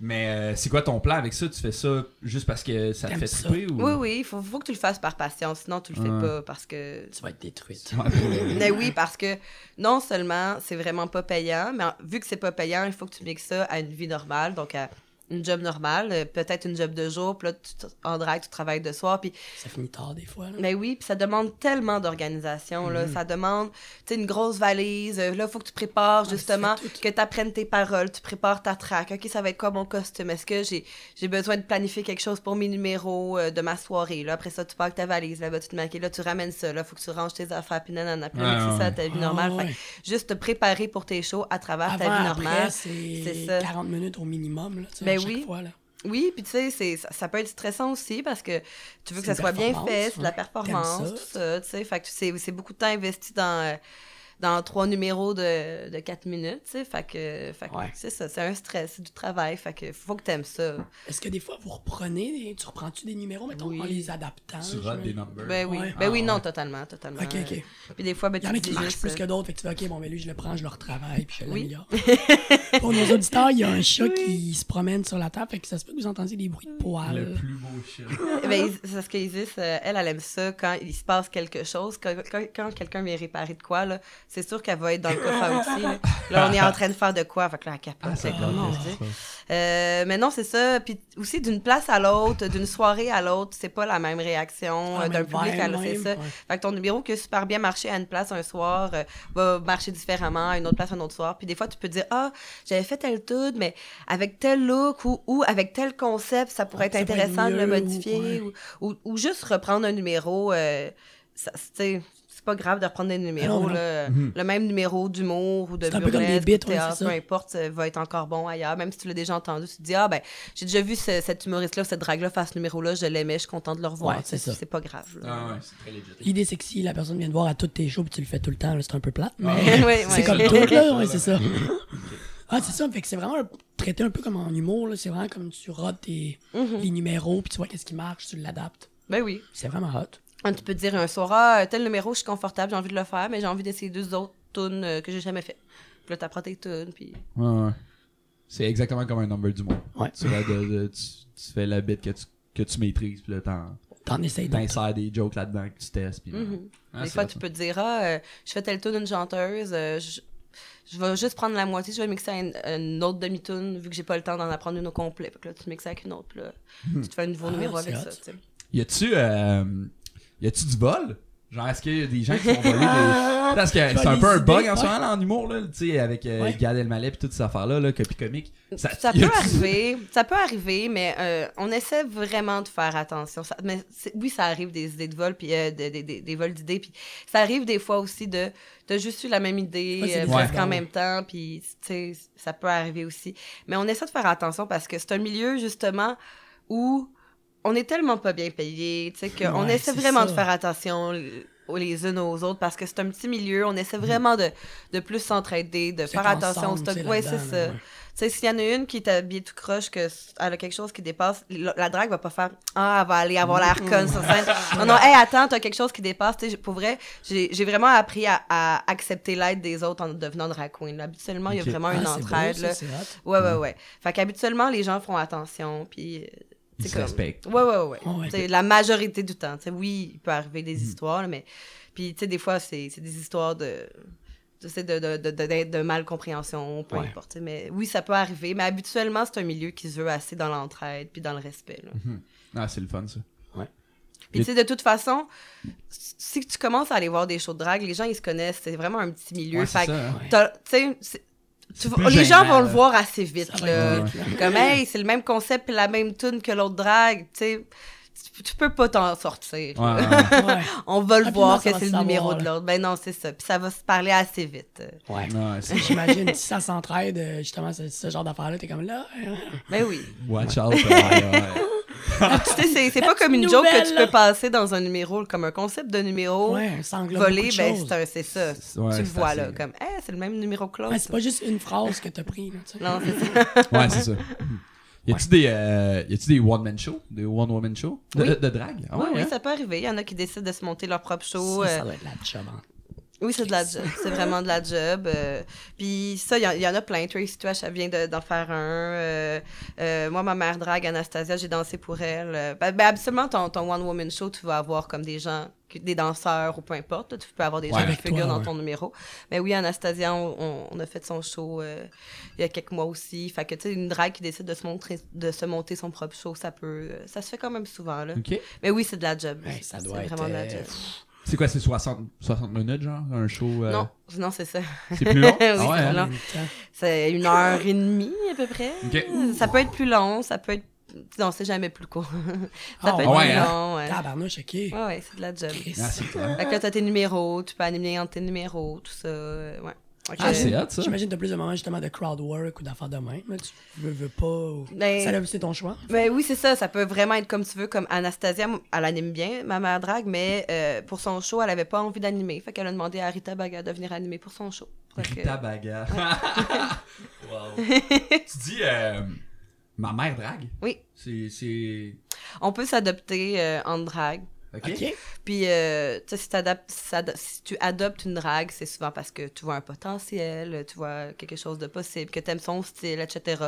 Mais, euh, c'est quoi ton plan avec ça? Tu fais ça juste parce que ça te fait ça? triper ou? Oui, oui, il faut, faut que tu le fasses par passion, sinon tu le fais pas parce que Tu vas être détruite. Mais *laughs* oui, parce que non seulement c'est vraiment pas payant, mais vu que c'est pas payant, il faut que tu mixes ça à une vie normale, donc à une job normale, euh, peut-être une job de jour, puis là, tu, en drague, tu travailles de soir, puis Ça finit tard des fois. Là. mais oui, puis ça demande tellement d'organisation, là. Mhm. Ça demande, tu sais, une grosse valise. euh, Là, faut que tu prépares, tu justement, que tu apprennes tes paroles, tu prépares ta track. OK, ça va être quoi mon costume? Est-ce que j'ai j'ai besoin de planifier quelque chose pour mes numéros euh, de ma soirée? Là, après ça, tu pars avec ta valise, là, tu te maquilles, là, tu ramènes ça, là, faut que tu ranges tes affaires, puis nanana. Puis là, Ouais, ça ta vie Ah, normale. Ouais. que juste te préparer pour tes shows à travers ta Avant, vie normale. c'est ça. 40 minutes au minimum. Là, tu sais, Ben chaque oui. fois, là. Oui, puis tu sais, c'est- ça, ça peut être stressant aussi parce que tu veux que ça soit bien fait, c'est de la performance, ça. tout ça, tu sais. Fait que c'est c'est beaucoup de temps investi dans, euh, dans trois numéros de, de 4 minutes, tu sais. Fait que, fait que Ouais. c'est ça, c'est un stress, c'est du travail. Fait que faut que t'aimes ça. Est-ce que des fois, vous reprenez, des- tu reprends-tu des numéros, mettons, Oui. en les adaptant? Tu rates des numbers. Ben oui, Ouais. ben oui, Ah, non, ouais. totalement, totalement. Ok, ok. Puis des fois, ben, Il y en tu a qui marchent plus euh, que d'autres, fait que tu fais, OK, bon, ben lui, je le prends, je le retravaille, puis je Oui. l'améliore. *laughs* Pour nos auditeurs, il y a un chat qui se promène sur la table, fait que ça se peut que vous entendiez des bruits de Le poils. plus beau shit. *laughs* Ben, c'est ce que Isis, euh, elle, elle aime ça quand il se passe quelque chose, quand, quand, quand quelqu'un vient réparer de quoi, là, c'est sûr qu'elle va être dans le coffre à outils. Là. Là, on est en train de faire de quoi, fait que là, elle capote. Dieu. Euh, mais non, c'est ça. Puis aussi, d'une place à l'autre, d'une soirée à l'autre, c'est pas la même réaction Ah, euh, d'un public à l'autre, c'est ça. ouais. Fait que ton numéro qui a super bien marché à une place un soir euh, va marcher différemment à une autre place un autre soir. Puis des fois, tu peux dire, ah, j'avais fait tel tout, mais avec tel look ou, ou avec tel concept, ça pourrait être Ça pourrait être intéressant de le ou- modifier. ouais. Ou, ou, ou juste reprendre un numéro. euh, ça, tu sais, c'est pas grave de reprendre des numéros. Ah non, non. là. Mhm. Le même numéro d'humour ou de C'est un peu comme des burlesque, bits, ou de théâtre, c'est ça. peu importe, ça va être encore bon ailleurs. Même si tu l'as déjà entendu, tu te dis, ah ben, j'ai déjà vu ce- cet humoriste-là, cette drague-là faire ce numéro-là, je l'aimais, je suis content de le revoir. Ouais, c'est pas grave. Ah ouais, c'est très legit. L'idée, c'est que si la personne vient te voir à toutes tes shows puis tu le fais tout le temps, là, c'est un peu plate. Mais Ouais, *laughs* ouais. *laughs* c'est comme tout, là. Ouais, c'est ça. *laughs* Ah, c'est ça. Fait que c'est vraiment un- traité un peu comme en humour, là. C'est vraiment comme tu rotes tes, Mhm. les numéros puis tu vois qu'est-ce qui marche, tu l'adaptes. Ben oui. C'est vraiment hot. Tu peux te dire un soir, ah, tel numéro, je suis confortable, j'ai envie de le faire, mais j'ai envie d'essayer deux autres tunes euh, que j'ai jamais fait. Puis là, t'apprends tes tunes, puis... Ouais, ouais. C'est exactement comme un number du monde. Ouais. Tu, de- de- tu, tu fais la bit que tu, que tu maîtrises, puis là, t'en T'en essayes t'insères des jokes là-dedans que tu testes. Puis, là. Mhm. Ah, Des fois, tu peux te dire, ah, euh, je fais tel tune d'une chanteuse, euh, je, je vais juste prendre la moitié, je vais mixer à une, une autre demi-tune, vu que j'ai pas le temps d'en apprendre une au complet. Fait que là, tu mixes avec une autre, puis là, tu te fais un nouveau Ah, numéro avec hot. ça, tu sais. Y a-tu euh, y a-tu du vol? Genre, est-ce qu'il y a des gens qui font voler des. *laughs* Parce que c'est un peu un bug en ce moment là, en humour, là, tu sais, avec euh, Ouais. Gad Elmaleh et toutes ces affaires-là, là, copie comique. Ça, Ça y peut a-tu- arriver, ça peut arriver, mais euh, on essaie vraiment de faire attention. Ça- mais c'est- oui, ça arrive des idées de vol, puis euh, des, des- des- des vols d'idées, puis ça arrive des fois aussi de t'as juste eu la même idée Ouais, c'est euh, des presque fois, en ouais. même temps, puis tu sais, ça peut arriver aussi. Mais on essaie de faire attention parce que c'est un milieu justement où on est tellement pas bien payé, tu sais, qu'on Ouais, essaie vraiment ça. de faire attention les unes aux autres parce que c'est un petit milieu, on essaie vraiment de, de plus s'entraider, de faire attention au stock. Ouais, c'est ça. ouais. Tu sais, s'il y en a une qui est habillée tout croche, que elle a quelque chose qui dépasse, la, la drague va pas faire Ah, elle va aller avoir l'air conne sur scène. Non, non, hey, attends, t'as quelque chose qui dépasse. Tu sais, pour vrai, j'ai vraiment appris à, à accepter l'aide des autres en devenant drag queen. Habituellement, il y a vraiment Ah, une c'est beau, entraide. ça, là. Ouais, ouais, ouais. Fait qu'habituellement, les gens font attention, puis. Ils c'est se comme- respectent. Ouais, ouais, ouais. Ouais, ouais. Sais, La majorité du temps. Tu sais, oui, il peut arriver des histoires, là, mais. Puis, tu sais, des fois, c'est c'est des histoires de. Tu sais, de, de, de, de, de malcompréhension, peu Ouais. importe. Mais oui, ça peut arriver, mais habituellement, c'est un milieu qui se veut assez dans l'entraide puis dans le respect. là. Mhm. Ah, c'est le fun, ça. Puis, tu sais, de toute façon, si tu commences à aller voir des shows de drague, les gens, ils se connaissent. C'est vraiment un petit milieu. Ouais, fait ça, hein. Ouais. tu sais, c'est- tu plus les gens vont le voir assez vite. Là. vite. Comme, hey, c'est le même concept puis la même tune que l'autre drague. Tu sais, tu peux pas t'en sortir. Ouais. *laughs* On va le Rapidement, voir ça que c'est se le numéro de l'autre. Ben non, c'est ça. Puis ça va se parler assez vite. Ouais. J'imagine, si ça s'entraide, euh, justement, ce, ce genre d'affaires-là, t'es comme là. Ben oui. Watch out. Ouais. tu sais, c'est- c'est pas comme une joke que tu là. peux passer dans un numéro, comme un concept de numéro Ouais, volé. Ben c'est un- c'est ça. Ouais, tu le vois assez- là, comme, eh, c'est le même numéro que l'autre. Ouais, c'est pas juste une phrase que t'as pris, là, tu sais. Non, c'est ça. *laughs* Ouais, c'est ça. *laughs* Y a-tu des, euh, y a-tu des one-man shows? Des one-woman shows? De, Oui. de, de drague? Ah oui, ouais, oui, hein? ça peut arriver. Il y en a qui décident de se monter leur propre show. Ça, euh, ça doit être la job. Oui, c'est de la job. C'est vraiment de la job. euh, Puis ça, il y, en- il y en a plein. Tracy Trash, elle vient de- d'en faire un. euh, euh, moi, ma mère drague, Anastasia, j'ai dansé pour elle. Euh, Ben, ben, absolument, ton, ton One Woman Show, tu vas avoir comme des gens, des danseurs ou peu importe. là, tu peux avoir des Ouais. gens qui figurent dans ton numéro. Mais oui, Anastasia, on, on- on a fait son show euh, il y a quelques mois aussi. Fait que, tu sais, une drague qui décide de se, montrer, de se monter son propre show, ça peut... Ça se fait quand même souvent, là. Ok. Mais oui, c'est de la job. Ouais, ça C'est doit être, vraiment de la euh, job. C'est quoi, c'est 60, 60 minutes, genre? Un show? euh, Non, non, c'est ça. C'est plus long? *laughs* Oui, ah ouais, c'est hein? C'est une heure et demie à peu près. Ça peut être plus long, ça peut être. Non, c'est jamais plus court. *laughs* ça Ah, peut être ouais, plus hein? long, ouais. Tabarnouche, ok. Ouais, ouais, c'est de la job. Ah, c'est clair. Fait que là, t'as tes numéros, tu peux animer entre tes numéros, tout ça. Ouais. Ah, c'est hot, ça. J'imagine que t'as plus de moments justement de crowd work ou d'affaires de même. là. Tu veux, veux pas. ou- Ben- Ça, c'est ton choix. Ben oui, c'est ça. Ça peut vraiment être comme tu veux. Comme Anastasia, elle anime bien, ma mère drague, mais euh, pour son show, elle avait pas envie d'animer. Fait qu'elle a demandé à Rita Baga de venir animer pour son show. Fait que- Rita Baga. *laughs* wow. tu dis, euh, ma mère drague? Oui. C'est, c'est... On peut s'adopter euh, en drague. Ok. Puis, euh, tu sais, si, tu adoptes une drague, c'est souvent parce que tu vois un potentiel, tu vois quelque chose de possible, que t'aimes son style, etc.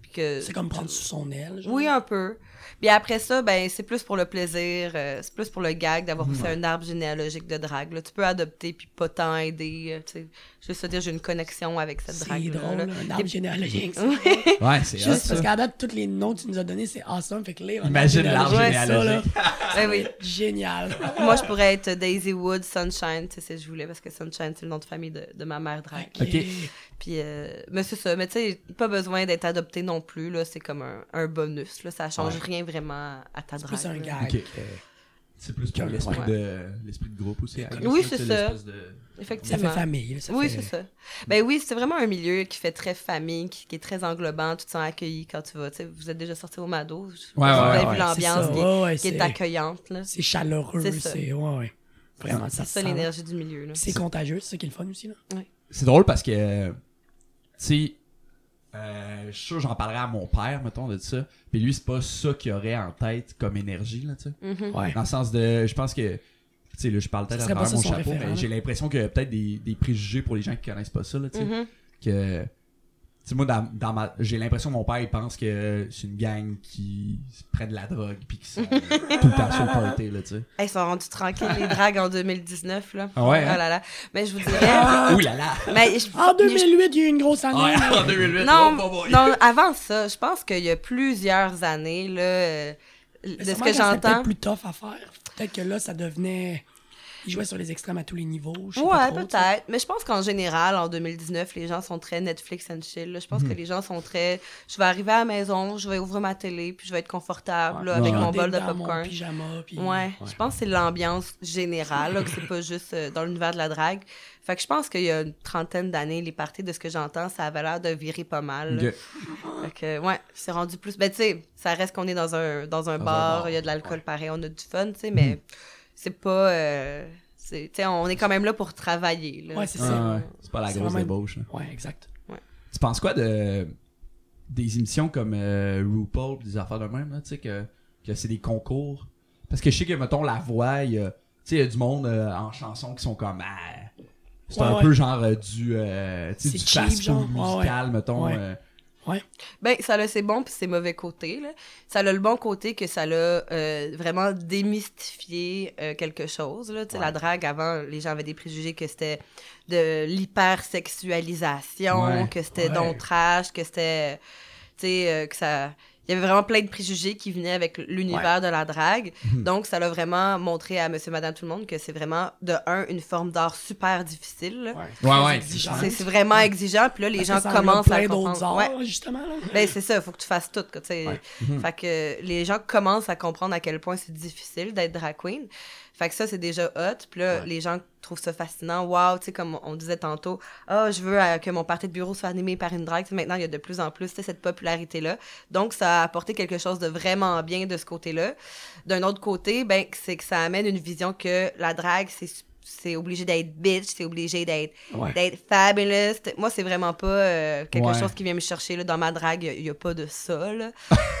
Puis que C'est comme prendre sous son aile. genre? Oui, un peu. Puis après ça, ben c'est plus pour le plaisir, euh, c'est plus pour le gag d'avoir aussi un arbre généalogique de drague. là. Tu peux adopter puis pas tant aider. euh, tu sais. Juste te dire, j'ai une connexion avec cette C'est drague. drôle, un arbre généalogique. *laughs* ça. Ouais, c'est Juste parce qu'à date, tous les noms que tu nous as donnés, c'est awesome. Fait que là, Imagine arbre l'arbre Ouais, généalogique. ça, là, *laughs* Ben oui. Génial. Moi, je pourrais être Daisy Wood, Sunshine, tu sais, si je voulais, parce que Sunshine, c'est le nom de famille de, de ma mère drague. Puis, euh, mais c'est ça. Mais tu sais, pas besoin d'être adopté non plus, là. C'est comme un, un bonus, là. Ça change Ouais. rien vraiment à ta C'est drague. plus un gag. Ok. C'est plus pour Ouais. l'esprit de, l'esprit de groupe aussi. Oui, c'est ça. de- Ça Effectivement. fait famille. ça oui, fait- c'est ça. Ben oui, c'est vraiment un milieu qui fait très famille, qui, qui est très englobant. Tu te sens accueilli quand tu vas. Tu sais, vous êtes déjà sorti au Mado. Je Ouais, vous avez ouais, vu C'est l'ambiance ça, qui, ouais, qui est c'est- accueillante. là. C'est chaleureux. C'est ça. C'est ouais, ouais. Vraiment, ça C'est ça l'énergie du milieu. Là. C'est contagieux, c'est ça qui est le fun aussi. Là. C'est drôle parce que, euh, sais, euh, je suis sûr que j'en parlerai à mon père, mettons, de ça. Puis lui, c'est pas ça qu'il aurait en tête comme énergie, là, tu sais. Mhm. Ouais. Dans le sens de, je pense que, tu sais, là, je parle peut-être à travers mon chapeau, mais j'ai l'impression qu'il y a peut-être des, des préjugés pour les gens qui connaissent pas ça, là, tu sais. Mhm. Que, sais, moi, dans, dans ma, j'ai l'impression que mon père, il pense que c'est une gang qui prennent de la drogue puis qui sont *laughs* tout le temps sur le party, là, tu sais. Hey, ils sont rendus tranquilles, les dragues en 2019. Là. Ah ouais, hein? Oh là là. Mais je vous *laughs* dirais. Ouh là là! mais je- En je- 2008, il y a eu une grosse année. Ouais, en 2008, Non, oh, oh, non, avant ça, je pense qu'il y a plusieurs années, là, de ce que c'était j'entends. peut-être plus tough à faire. Peut-être que là, ça devenait. Ils jouaient sur les extrêmes à tous les niveaux. je sais Ouais, peut-être. Mais je pense qu'en général, en 2019, les gens sont très Netflix and chill. là. Je pense que les gens sont très. Je vais arriver à la maison, je vais ouvrir ma télé, puis je vais être confortable là, avec Ouais. mon bol de Dans mon popcorn. pyjama, puis- Ouais, je pense que c'est l'ambiance générale, là, que c'est pas juste euh, dans l'univers de la drague. Fait que je pense qu'il y a une trentaine d'années, les parties de ce que j'entends, ça avait l'air de virer pas mal. Ok. Fait que, ouais, c'est rendu plus. Ben, tu sais, ça reste qu'on est dans un, dans un Dans bar, bar, il y a de l'alcool pareil, on a du fun, tu sais, mais c'est pas. euh, c'est- tu sais, on est quand même là pour travailler. Là. Ouais, c'est Ah, ça. ouais. C'est pas la grosse vraiment- débauche. là. Ouais, exact. Tu penses quoi de des émissions comme euh, RuPaul des affaires de même, là, tu sais, que, que c'est des concours? Parce que je sais que, mettons, la voix, il y a, tu sais, il y a du monde euh, en chanson qui sont comme, ah, c'est Ouais, un ouais. peu genre euh, du, euh, tu sais, C'est du. Ouais, musical, mettons. Ouais. Ben, ça a ses bons puis ses mauvais côtés. Là. Ça a le bon côté que ça l'a euh, vraiment démystifié euh, quelque chose. Là. Tu sais, La drague, avant, les gens avaient des préjugés que c'était de l'hypersexualisation, Ouais. que c'était Ouais. que c'était... Tu sais, euh, que ça... il y avait vraiment plein de préjugés qui venaient avec l'univers de la drague. Mhm. Donc, ça l'a vraiment montré à monsieur, madame, tout le monde que c'est vraiment, de un, une forme d'art super difficile. là. Ouais, Ouais, ouais. C'est c'est vraiment exigeant. Puis là, les Parce gens que commencent à plein d'autres comprendre. arts, Ouais. justement. Là. Ben, c'est ça, il faut que tu fasses tout. quoi, tu sais. Ouais. Mhm. Fait que les gens commencent à comprendre à quel point c'est difficile d'être drag queen. Fait que ça, c'est déjà hot. Puis là, Ouais. les gens trouvent ça fascinant. Wow, tu sais, comme on disait tantôt, ah, je veux euh, que mon party de bureau soit animé par une drague. Maintenant, il y a de plus en plus tu sais, cette popularité-là. Donc, ça a apporté quelque chose de vraiment bien de ce côté-là. D'un autre côté, ben, c'est que ça amène une vision que la drague, c'est c'est obligé d'être bitch, c'est obligé d'être Ouais. d'être fabulous. Moi, c'est vraiment pas euh, quelque Ouais. chose qui vient me chercher là, dans ma drague. Il n'y a, pas de ça. Là. *laughs*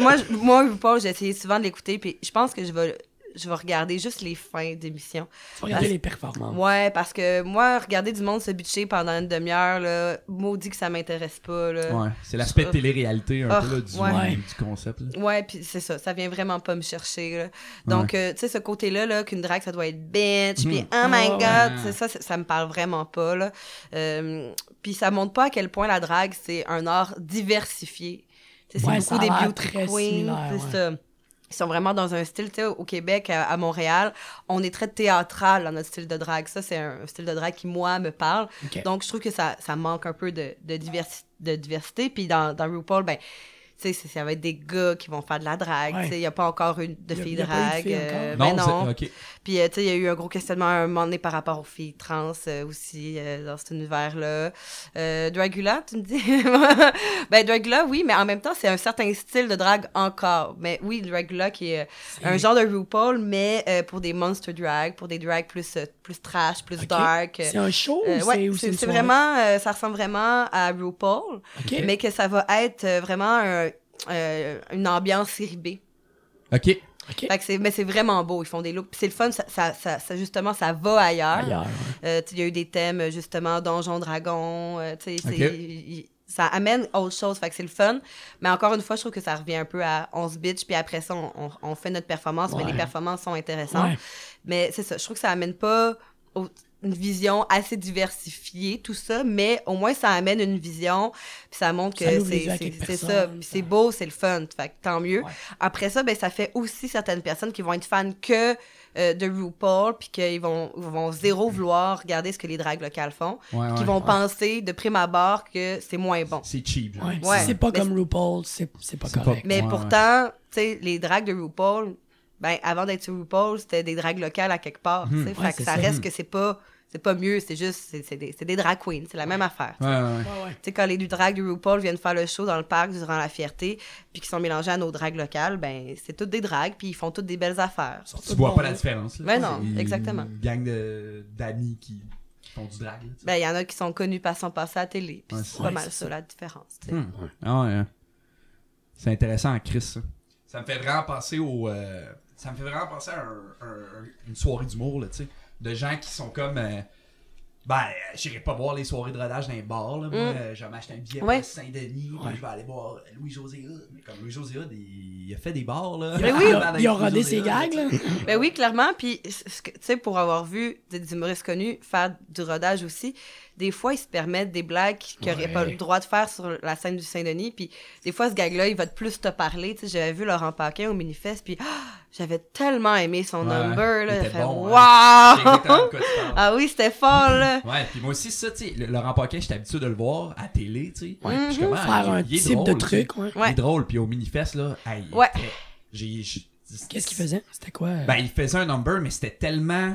Moi, je- moi, RuPaul, j'ai essayé souvent de l'écouter, puis je pense que je vais, je vais regarder juste les fins d'émission. Regarder les performances. Ouais, parce que moi, regarder du monde se bitcher pendant une demi-heure, là, maudit que ça m'intéresse pas. Là. Ouais, c'est l'aspect de télé-réalité un Ah, peu là, du, ouais. du concept. là. Ouais, puis c'est ça, ça vient vraiment pas me chercher. Là. Donc, euh, tu sais, ce côté-là, là, qu'une drague, ça doit être bitch, puis Mhm. oh my Ouais. god, c'est ça, ça, ça me parle vraiment pas. Là. Euh, puis ça montre pas à quel point la drague, c'est un art diversifié. C'est Ouais, ça beaucoup des beauty queens, ouais. Ils sont vraiment dans un style, tu sais, au Québec, à, à Montréal, on est très théâtral dans notre style de drague. Ça, c'est un, style de drague qui, moi, me parle. Donc, je trouve que ça, ça manque un peu de, de, diversi- de diversité. Puis dans, dans RuPaul, ben, sais, c'est- ça va être des gars qui vont faire de la drague. Ouais. tu sais, Il n'y a pas encore une de filles drague. filles euh, non. c'est- ok. Puis, euh, tu sais, il y a eu un gros questionnement à un moment donné par rapport aux filles trans euh, aussi euh, dans cet univers-là. Euh, Dragula, tu me dis? *laughs* ben, Dragula, oui, mais en même temps, c'est un certain style de drague encore. Mais oui, Dragula qui est un genre de RuPaul, mais euh, pour des monster drag, pour des drags plus, euh, plus trash, plus dark. C'est un show Euh, ou ouais, c'est- vraiment, euh, ça ressemble vraiment à RuPaul, mais que ça va être vraiment un- euh, une ambiance série B. Ok. Ok. Fait que c'est, mais c'est vraiment beau, ils font des looks. C'est le fun, ça, ça, ça- ça, justement, ça va ailleurs. Ailleurs. ouais. Euh, il y a eu des thèmes, justement, donjons, dragons. euh, ça amène autre chose, fait que c'est le fun. Mais encore une fois, je trouve que ça revient un peu à on se bitch, puis après ça, on, on- on fait notre performance, mais les performances sont intéressantes. Ouais. Mais c'est ça, je trouve que ça amène pas au- une vision assez diversifiée, tout ça, mais au moins ça amène une vision, puis ça montre que c'est ça, c'est beau, c'est le fun, fait que tant mieux. Ouais. Après ça, ben, ça fait aussi certaines personnes qui vont être fans que euh, de RuPaul, puis qu'ils vont, ils vont zéro vouloir regarder ce que les dragues locales font, Ouais, qui ouais. vont penser de prime abord que c'est moins bon. C'est cheap. c'est pas Mais comme RuPaul, c'est c'est pas correct. Mais Ouais, pourtant, tu sais, les dragues de RuPaul, ben, avant d'être sur RuPaul, c'était des dragues locales à quelque part, tu sais. Ouais, fait que ça ça. reste que c'est pas, c'est pas mieux, c'est juste, c'est c'est des, des drag queens, c'est la même affaire. Ouais, ouais, ouais. Ouais, ouais. Tu sais, quand les du drag de RuPaul viennent faire le show dans le parc durant la fierté, puis qui sont mélangés à nos dragues locales, ben, c'est toutes des dragues, puis ils font toutes des belles affaires. Tu vois pas la différence. là. Mais non, C'est exactement. Une gang de- d'amis qui, font du drag. là. Ben, il y en a qui sont connus par son passé à la télé, puis Ouais, c'est pas mal ça, ça. la différence, tu sais. Hmm. Ah ouais. hein. C'est intéressant Chris, ça. Ça me fait vraiment penser au. euh, ça me fait vraiment penser à un- un- une soirée d'humour, là, tu sais. De gens qui sont comme. euh, ben, euh, j'irai pas voir les soirées de rodage dans les bars, là. Moi, Mm. euh, je vais m'acheter un billet Ouais. pour Saint-Denis, puis Ouais. je vais aller voir Louis-José Hood. Mais comme Louis-José Hood, il... il a fait des bars, là. Mais *laughs* oui. Il a- il a rodé ses gags, là. *laughs* Ben oui, clairement. Puis, ce que- tu sais, pour avoir vu des, des humoristes connus faire du rodage aussi, des fois, ils se permettent des blagues qu'ils n'auraient Ouais. pas le droit de faire sur la scène du Saint-Denis. Puis, des fois, ce gag-là, il va plus te parler. Tu sais, j'avais vu Laurent Paquin au Minifest, puis ah, j'avais tellement aimé son Ouais, number. il Là. fait, bon. Wow! De *laughs* parles. Ah oui, c'était fort, là. Ouais, puis moi aussi, ça, tu sais, Laurent Paquin, j'étais habitué de le voir à télé, tu sais. Ouais. Je ah, Faire il- un type drôle, de tu sais. truc, ouais. Il est drôle, puis au Minifest, là, hey, Ouais. j'ai- Qu'est-ce qu'il faisait? C'était quoi? euh? Ben, il faisait un number, mais c'était tellement...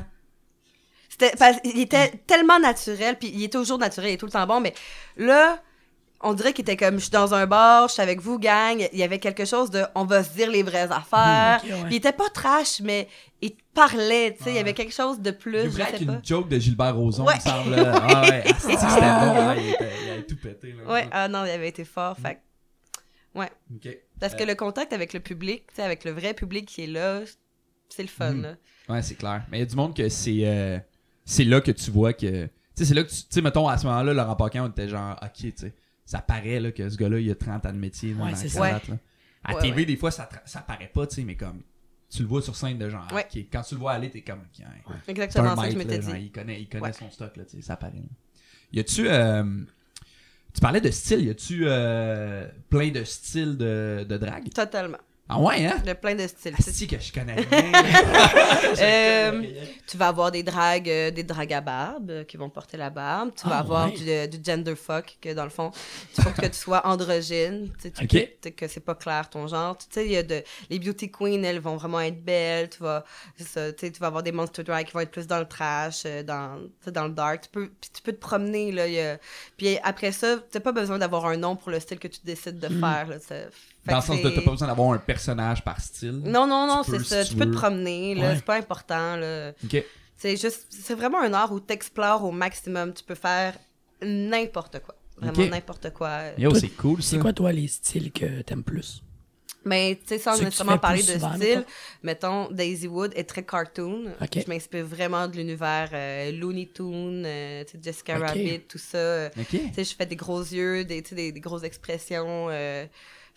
C'était, il était tellement naturel, puis il est toujours naturel, il est tout le temps bon, mais là, on dirait qu'il était comme, je suis dans un bar, je suis avec vous, gang, il y avait quelque chose de, on va se dire les vraies affaires. Hmm, ok, ouais. Puis il était pas trash, mais il parlait, tu sais, il y Ouais. avait quelque chose de plus, Il je sais pas. une joke de Gilbert Rozon, Ouais. me semble. Ah ouais, *laughs* asti, c'était bon, là, il, était- il avait tout pété. Là. Ouais, ah non, il avait été fort, fait que- Ok. Parce que Euh, le contact avec le public, tu sais, avec le vrai public qui est là, c'est le fun, Mhm. là. Ouais, c'est clair. Mais il y a du monde que c'est... euh, c'est là que tu vois que... Tu sais, c'est là que tu... Tu sais, mettons, à ce moment-là, Laurent Paquin, on était genre, OK, tu sais, ça paraît, là, que ce gars-là, il a 30 ans de métier, là, Ouais, dans c'est ça. là. À Ouais, TV, ouais. des fois, ça, ça paraît pas, tu sais, mais comme... Tu le vois sur scène de genre, Ouais. OK, quand tu le vois aller, t'es comme, OK, c'est un Exactement ça que je m'étais genre, dit. il connaît, il connaît Ouais. son stock, là, tu sais, ça paraît. là. Y a-tu... euh, Tu parlais de style, y a-tu euh, plein de styles de, de drague? Totalement. Ah ouais, hein? Il y a plein de styles. Ah, si que je connais *laughs* rien. Euh, tu vas avoir des dragues, euh, des dragues à barbe euh, qui vont porter la barbe. Tu vas Ah, avoir ouais. du, du gender fuck que dans le fond, il faut que tu sois androgyne, tu sais, tu- Ok. tu sais, que c'est pas clair ton genre. Tu sais, il y a de les beauty queens, elles vont vraiment être belles. Tu vas, ça, tu tu vas avoir des monster drag qui vont être plus dans le trash, dans, tu dans le dark. Tu peux, tu peux te promener là. a- Puis après ça, t'as pas besoin d'avoir un nom pour le style que tu décides de faire. Là, fait Dans le sens de t'as pas besoin d'avoir un personnage par style. Non, non, non, Tu c'est peux, ça. si Tu tu peux te promener, là. Ouais. C'est pas important, là. Ok. C'est juste, c'est vraiment un art où t'explores au maximum. Tu peux faire n'importe quoi. Vraiment n'importe quoi. Yo, c'est cool ça. C'est quoi, toi, les styles que t'aimes plus? Mais, tu sais, sans Ceux nécessairement parler de souvent, style, mettons, Daisy Wood est très cartoon. Ok. Je m'inspire vraiment de l'univers euh, Looney Tunes, euh, tu sais, Jessica. Rabbit, tout ça. Ok. Tu sais, je fais des gros yeux, des, tu sais, des, des grosses expressions. euh,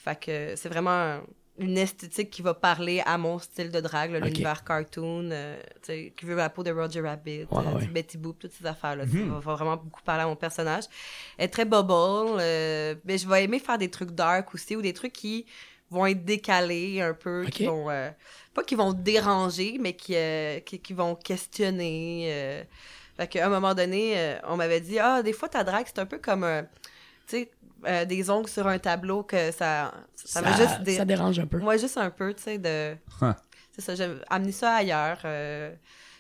fait que c'est vraiment une esthétique qui va parler à mon style de drague, l'univers cartoon, euh, qui veut la peau de Roger Rabbit, Ouais, euh, ouais. Betty Boop, toutes ces affaires-là. Mhm. Ça va, va vraiment beaucoup parler à mon personnage. Elle est très bubble, euh, mais je vais aimer faire des trucs dark aussi, ou des trucs qui vont être décalés un peu, qui vont... euh, pas qui vont déranger, mais qui, euh, qui, qui vont questionner. Fait qu'à un moment donné, on m'avait dit Ah, des fois, ta drague, c'est un peu comme un. Tu sais, euh, des ongles sur un tableau que ça. Ça, Ça, juste. dé- ça dérange un peu. Moi, juste un peu, tu sais, de. Huh. C'est ça, j'ai amené ça ailleurs. euh,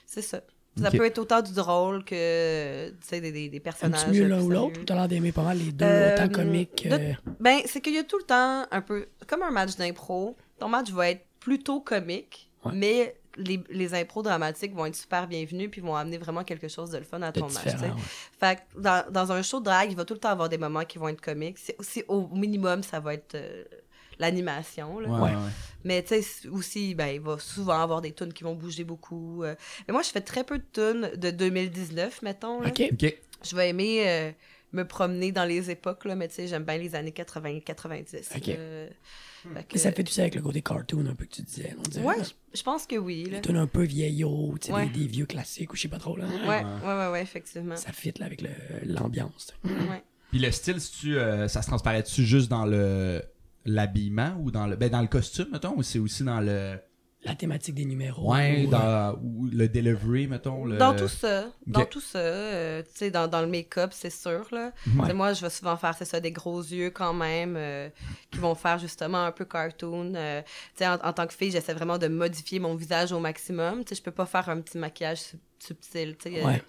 c'est ça. Ça peut être autant du drôle que, tu sais, des, des, des personnages. Aimes-tu mieux l'un plus ou l'autre ou t'as l'air d'aimer pas mal les deux, Euh, autant comique de- euh, Ben, c'est qu'il y a tout le temps un peu. Comme un match d'impro, ton match va être plutôt comique, Ouais. mais les, les impros dramatiques vont être super bienvenus puis vont amener vraiment quelque chose de le fun à ton match. ouais. Fait que dans, dans un show de drag, il va tout le temps avoir des moments qui vont être comiques. C'est aussi, au minimum, ça va être euh, l'animation. là. Ouais, Ouais. ouais. Mais tu sais, aussi, ben, il va souvent avoir des tunes qui vont bouger beaucoup. euh. Mais moi, je fais très peu de tunes de 2019, mettons. là. Ok. Je vais aimer euh, me promener dans les époques, là, mais tu sais, j'aime bien les années 80-90. Ok. là. Fait que- ça fait tout ça avec le côté cartoon un peu que tu disais. On dirait. Ouais, je- je pense que oui. Là. Tunes un peu sais, Ouais. des, des vieux classiques ou je sais pas trop là. Ouais, ouais, ouais, ouais, effectivement. Ça fit là, avec le- l'ambiance. Ouais. Puis le style, si tu, euh, ça se transparaît-tu juste dans le l'habillement ou dans le ben dans le costume mettons ou c'est aussi dans le La thématique des numéros. ouais ou, euh, dans ou le delivery mettons le... Dans tout ça, dans tout ça, euh, tu sais, dans, dans le make-up, c'est sûr, là. Ouais. Moi, je vais souvent faire, c'est ça, des gros yeux quand même, euh, qui vont faire justement un peu cartoon. euh, tu sais, en, en tant que fille, j'essaie vraiment de modifier mon visage au maximum. Tu sais, je peux pas faire un petit maquillage sub- subtil, tu sais. euh, Ouais.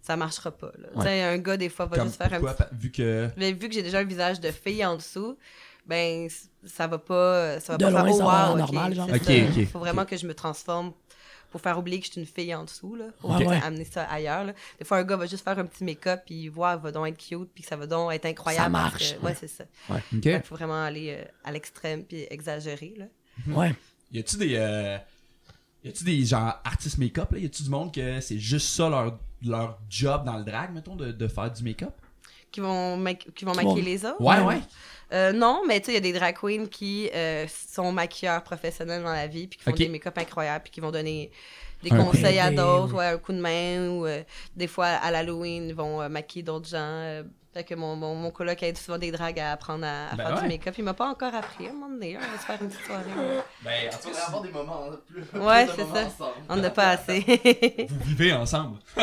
ça marchera pas, là. Ouais. Tu sais, un gars, des fois, va Comme juste faire un petit... Vu que Mais vu que j'ai déjà un visage de fille en dessous, ben, ça va pas, ça va De pas loin, faire, ça oh, va wow, l'air ok, normal, genre. faut vraiment que je me transforme pour faire oublier que je suis une fille en dessous, là. Pour amener ça ailleurs, là. Des fois, un gars va juste faire un petit make-up, puis il voit, elle va donc être cute, puis que ça va donc être incroyable. Ça marche, que- ouais. ouais, c'est ça. Il faut vraiment aller euh, à l'extrême, puis exagérer, là. Ouais. y a-tu des euh, y a-tu des genre artistes make-up là? Y a-tu du monde que c'est juste ça leur leur job dans le drag mettons de, de faire du make-up? Qui vont, ma- qui vont Qui maquiller les autres. ouais Ouais. Euh, non, mais tu sais, il y a des drag queens qui euh, sont maquilleurs professionnels dans la vie, puis qui font des make-up incroyables, puis qui vont donner des Un conseils à d'autres, ou- ouais, un coup de main, ou euh, des fois à l'Halloween, ils vont euh, maquiller d'autres gens. euh, fait que mon, mon, mon coloc aide souvent des drags à apprendre à, à Ben faire ouais. du make-up. Il m'a pas encore appris à un moment donné. On va se faire une petite soirée. ben en tout cas, avoir des moments hein, plus. Ouais, plus de c'est moments ça. ensemble. On n'a pas assez. vous vivez ensemble *laughs*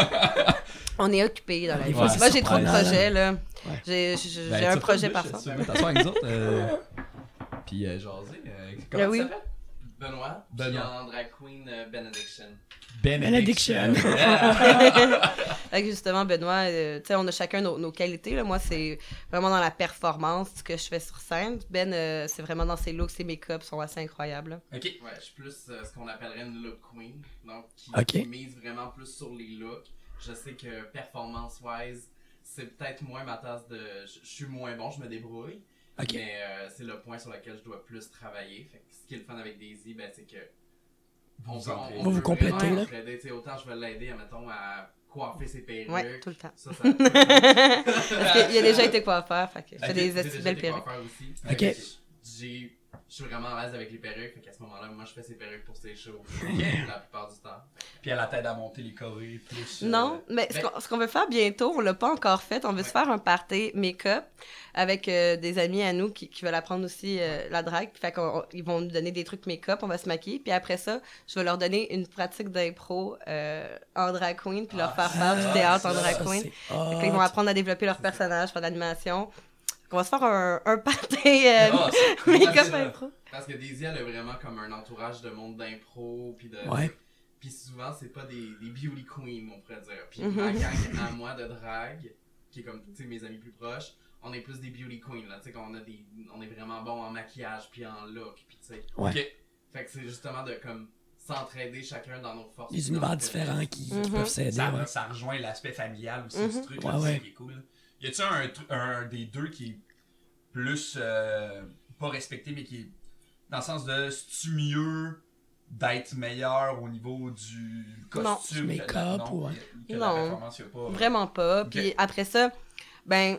On est occupés dans la vie. Moi, j'ai trop de projets, là. Ouais. J'ai j'ai- Ben, un projet par fois. Tu veux t'asseoir avec nous autres euh, puis euh, jaser euh, comment Ben oui. ça s'appelle? Benoît, Benoît. en drag queen euh, Benediction. Benediction. *laughs* Justement, Benoît, euh, tu sais, on a chacun nos, nos qualités. Là. Moi, c'est vraiment dans la performance ce que je fais sur scène. Ben, euh, c'est vraiment dans ses looks, ses make-up sont assez incroyables. là. ok Ouais, je suis plus euh, ce qu'on appellerait une look queen. Donc, qui, Ok. qui mise vraiment plus sur les looks. Je sais que performance-wise, c'est peut-être moins ma tasse de. Je suis moins bon, je me débrouille. Ok. Mais euh, c'est le point sur lequel je dois plus travailler. Fait que ce qui est le fun avec Daisy, ben, c'est que. On, Vous peut- on Vous vous complétez, là? sais, autant je vais l'aider, mettons, à coiffer ses perruques. Ouais, tout le temps. Ça, ça. *laughs* Parce qu'il a déjà été coiffeur, fait que je fais Ok, des déjà belles été perruques. coiffeur aussi. Ok. Fait que J'ai, je suis vraiment à l'aise avec les perruques. Fait qu'à ce moment-là, moi, je fais ses perruques pour ses shows *laughs* la plupart du temps. Puis elle a tête à monter les chorés plus. euh, Non, mais ce ben- qu'on- ce qu'on veut faire bientôt, on l'a pas encore fait. On veut se faire un party make-up avec euh, des amis à nous qui, qui veulent apprendre aussi euh, la drague. Fait qu'ils vont nous donner des trucs make-up, on va se maquiller. Puis après ça, je vais leur donner une pratique d'impro euh, en drag queen, puis leur Ah, faire faire du théâtre en drag queen. Fait ils vont apprendre à développer leur personnage, faire de l'animation. On va se faire un, un party euh, c'est- *laughs* make-up impro. Parce que Daisy, elle a vraiment comme un entourage de monde d'impro, puis de... Ouais. Puis souvent, c'est pas des, des beauty queens, on pourrait dire. Puis Mhm. ma gang à moi de drague, qui est comme, tu sais, mes amis plus proches, on est plus des beauty queens, là, tu sais, qu'on a des... On est vraiment bon en maquillage, puis en look, puis tu sais... Ouais. Fait que c'est justement de, comme, s'entraider chacun dans nos forces. Des puis univers différents qui, qui Mhm. peuvent s'aider. Ça, ouais. ça rejoint l'aspect familial aussi du truc, Ouais, là, qui est cool. Y a-tu un, des deux qui est plus euh, pas respecté, mais qui est dans le sens de c'est-tu mieux d'être meilleur au niveau du costume Du que- make-up non, ou, ouais. que la Non. performance, y a pas. Vraiment pas. Puis après ça, ben,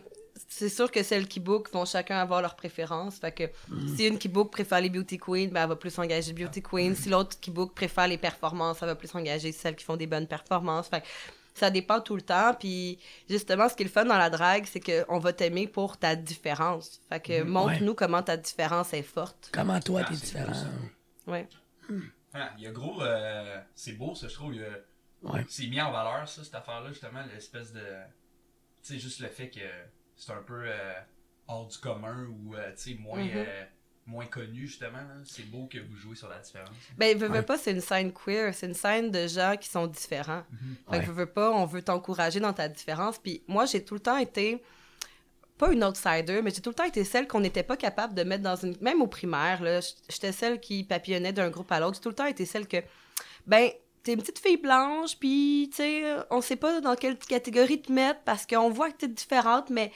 c'est sûr que celles qui book vont chacun avoir leurs préférences. Fait que Mm. si une qui book préfère les beauty queens, ben, elle va plus engager beauty queen. Si l'autre qui book préfère les performances, elle va plus engager celles qui font des bonnes performances. Fait que ça dépend tout le temps. Puis justement, ce qui est le fun dans la drague, c'est qu'on va t'aimer pour ta différence. Fait que Mhm. montre-nous comment ta différence est forte. Comment toi, Ah, t'es différent. Ouais. Ah, il y a gros. euh, c'est beau, ça, je trouve. il y a- Ouais. C'est mis en valeur, ça, cette affaire-là, justement, l'espèce de. Tu sais, juste le fait que c'est un peu euh, hors du commun ou, euh, tu sais, moins, Mhm. Moins connu, justement. C'est beau que vous jouez sur la différence. Ben, veux, veux Ouais. pas, c'est une scène queer. C'est une scène de gens qui sont différents. Fait Ouais. que veux, veux pas, on veut t'encourager dans ta différence. Puis moi, j'ai tout le temps été, pas une outsider, mais j'ai tout le temps été celle qu'on n'était pas capable de mettre dans une. Même au primaire, j'étais celle qui papillonnait d'un groupe à l'autre. J'ai tout le temps été celle que, ben, t'es une petite fille blanche, puis, tu sais, on sait pas dans quelle catégorie te mettre parce qu'on voit que t'es différente, mais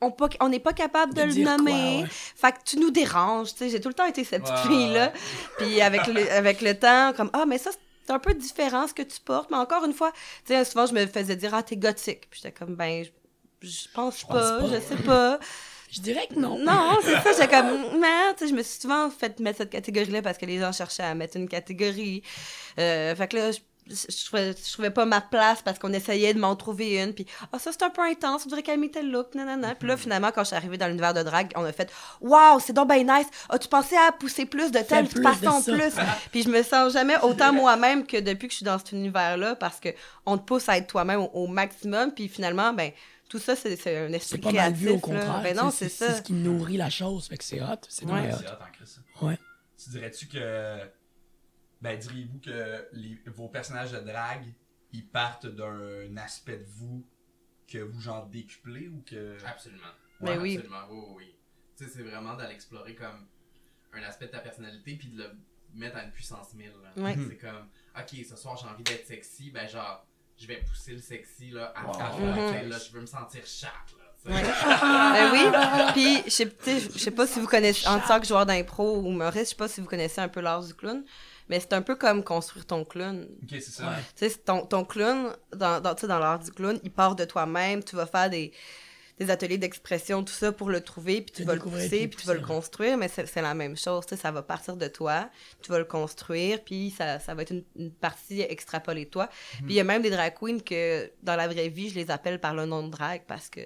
on n'est pas capable de, De le quoi, nommer. ouais. Fait que tu nous déranges, tu sais. J'ai tout le temps été cette petite fille-là. *laughs* Puis avec le, avec le temps, comme, ah, mais ça, c'est un peu différent ce que tu portes. Mais encore une fois, tu sais, souvent, je me faisais dire, ah, t'es gothique. Puis j'étais comme, ben, je, pense, Je pense pas, pas. je sais pas. *laughs* Je dirais que non. Non, c'est ça, j'étais comme, *laughs* mais, tu sais, je me suis souvent fait mettre cette catégorie-là parce que les gens cherchaient à mettre une catégorie. Euh, fait que là, je, je, trouvais, je trouvais pas ma place parce qu'on essayait de m'en trouver une. Puis, ah, ça, c'est un peu intense, on devrait calmer tel look, nanana. Puis là, finalement, quand je suis arrivée dans l'univers de drague, on a fait, waouh, c'est donc bien nice. As-tu pensé à pousser plus de telle plus façon, plus? *laughs* Puis je me sens jamais autant moi-même que depuis que je suis dans cet univers-là parce que on te pousse à être toi-même au, au maximum. Puis finalement, ben, tout ça, c'est c'est un C'est esprit pas mal créatif. vu, au contraire. Ben non, c'est C'est ce qui nourrit la chose, fait que c'est hot. C'est Ouais. hot. C'est hot en. Ouais. Tu dirais-tu que. Ben, diriez-vous que les, vos personnages de drague, ils partent d'un aspect de vous que vous genre décuplez ou que. Absolument. Ben oui. Absolument, oui, oui, oui. Tu sais, c'est vraiment d'aller explorer comme un aspect de ta personnalité puis de le mettre à une puissance 1000. là. Ouais. C'est comme, ok, ce soir j'ai envie d'être sexy, ben genre, je vais pousser le sexy là, à Wow. tu sais, là, je veux me sentir chatte. Ouais. *laughs* ben oui. Puis, je sais pas si vous connaissez, en tant que joueur d'impro ou humoriste, je sais pas si vous connaissez un peu l'art du clown, mais c'est un peu comme construire ton clown. Ok, c'est ça. Ouais. Tu sais, c'est ton, ton clown, dans, dans, tu sais, dans l'art du clown, il part de toi-même, tu vas faire des, des ateliers d'expression, tout ça pour le trouver, puis tu vas le pousser, puis tu vas le construire, mais c'est c'est la même chose, tu sais, ça va partir de toi, tu vas le construire, puis ça, ça va être une, une partie extrapolée de toi. Puis il y a même des drag queens que, dans la vraie vie, je les appelle par le nom de drag parce que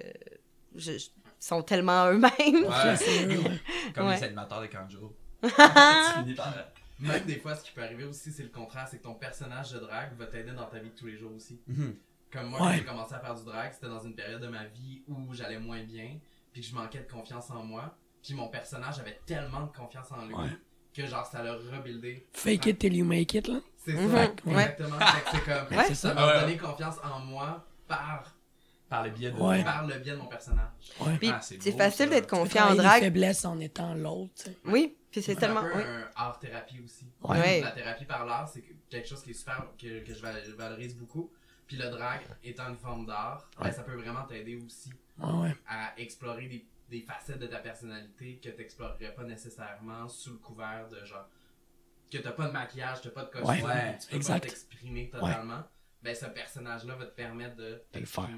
je, sont tellement eux-mêmes. Ouais. C'est *laughs* eux. Comme Ouais. les animateurs de Kanjo. *laughs* tu finis par. Même *laughs* des fois, ce qui peut arriver aussi, c'est le contraire, c'est que ton personnage de drague va t'aider dans ta vie de tous les jours aussi. Mhm. Comme moi, Ouais. quand j'ai commencé à faire du drag, c'était dans une période de ma vie où j'allais moins bien, puis que je manquais de confiance en moi, puis mon personnage avait tellement de confiance en lui Ouais. que genre ça l'a rebuildé. Fake it till you make it, là. C'est Mhm. ça, Ouais. exactement. C'est comme, ça ça. m'a donné confiance en moi par, Par le biais de. Ouais. par le biais de mon personnage. Ouais. Puis Ah, c'est c'est beau, facile ça. d'être confiant en travailler les drag. faiblesses en étant l'autre. Oui, puis c'est C'est tellement. un peu oui. un art thérapie aussi. Ouais. Ouais. La thérapie par l'art, c'est que- quelque chose qui est super, que, que je val- je valorise beaucoup. Puis le drag étant une forme d'art, ben, ça peut vraiment t'aider aussi à explorer des, des facettes de ta personnalité que tu n'explorerais pas nécessairement sous le couvert de genre que t'as pas de maquillage, t'as pas de costume, Ouais, tu peux exact. pas t'exprimer totalement. Ben ce personnage-là va te permettre de le faire.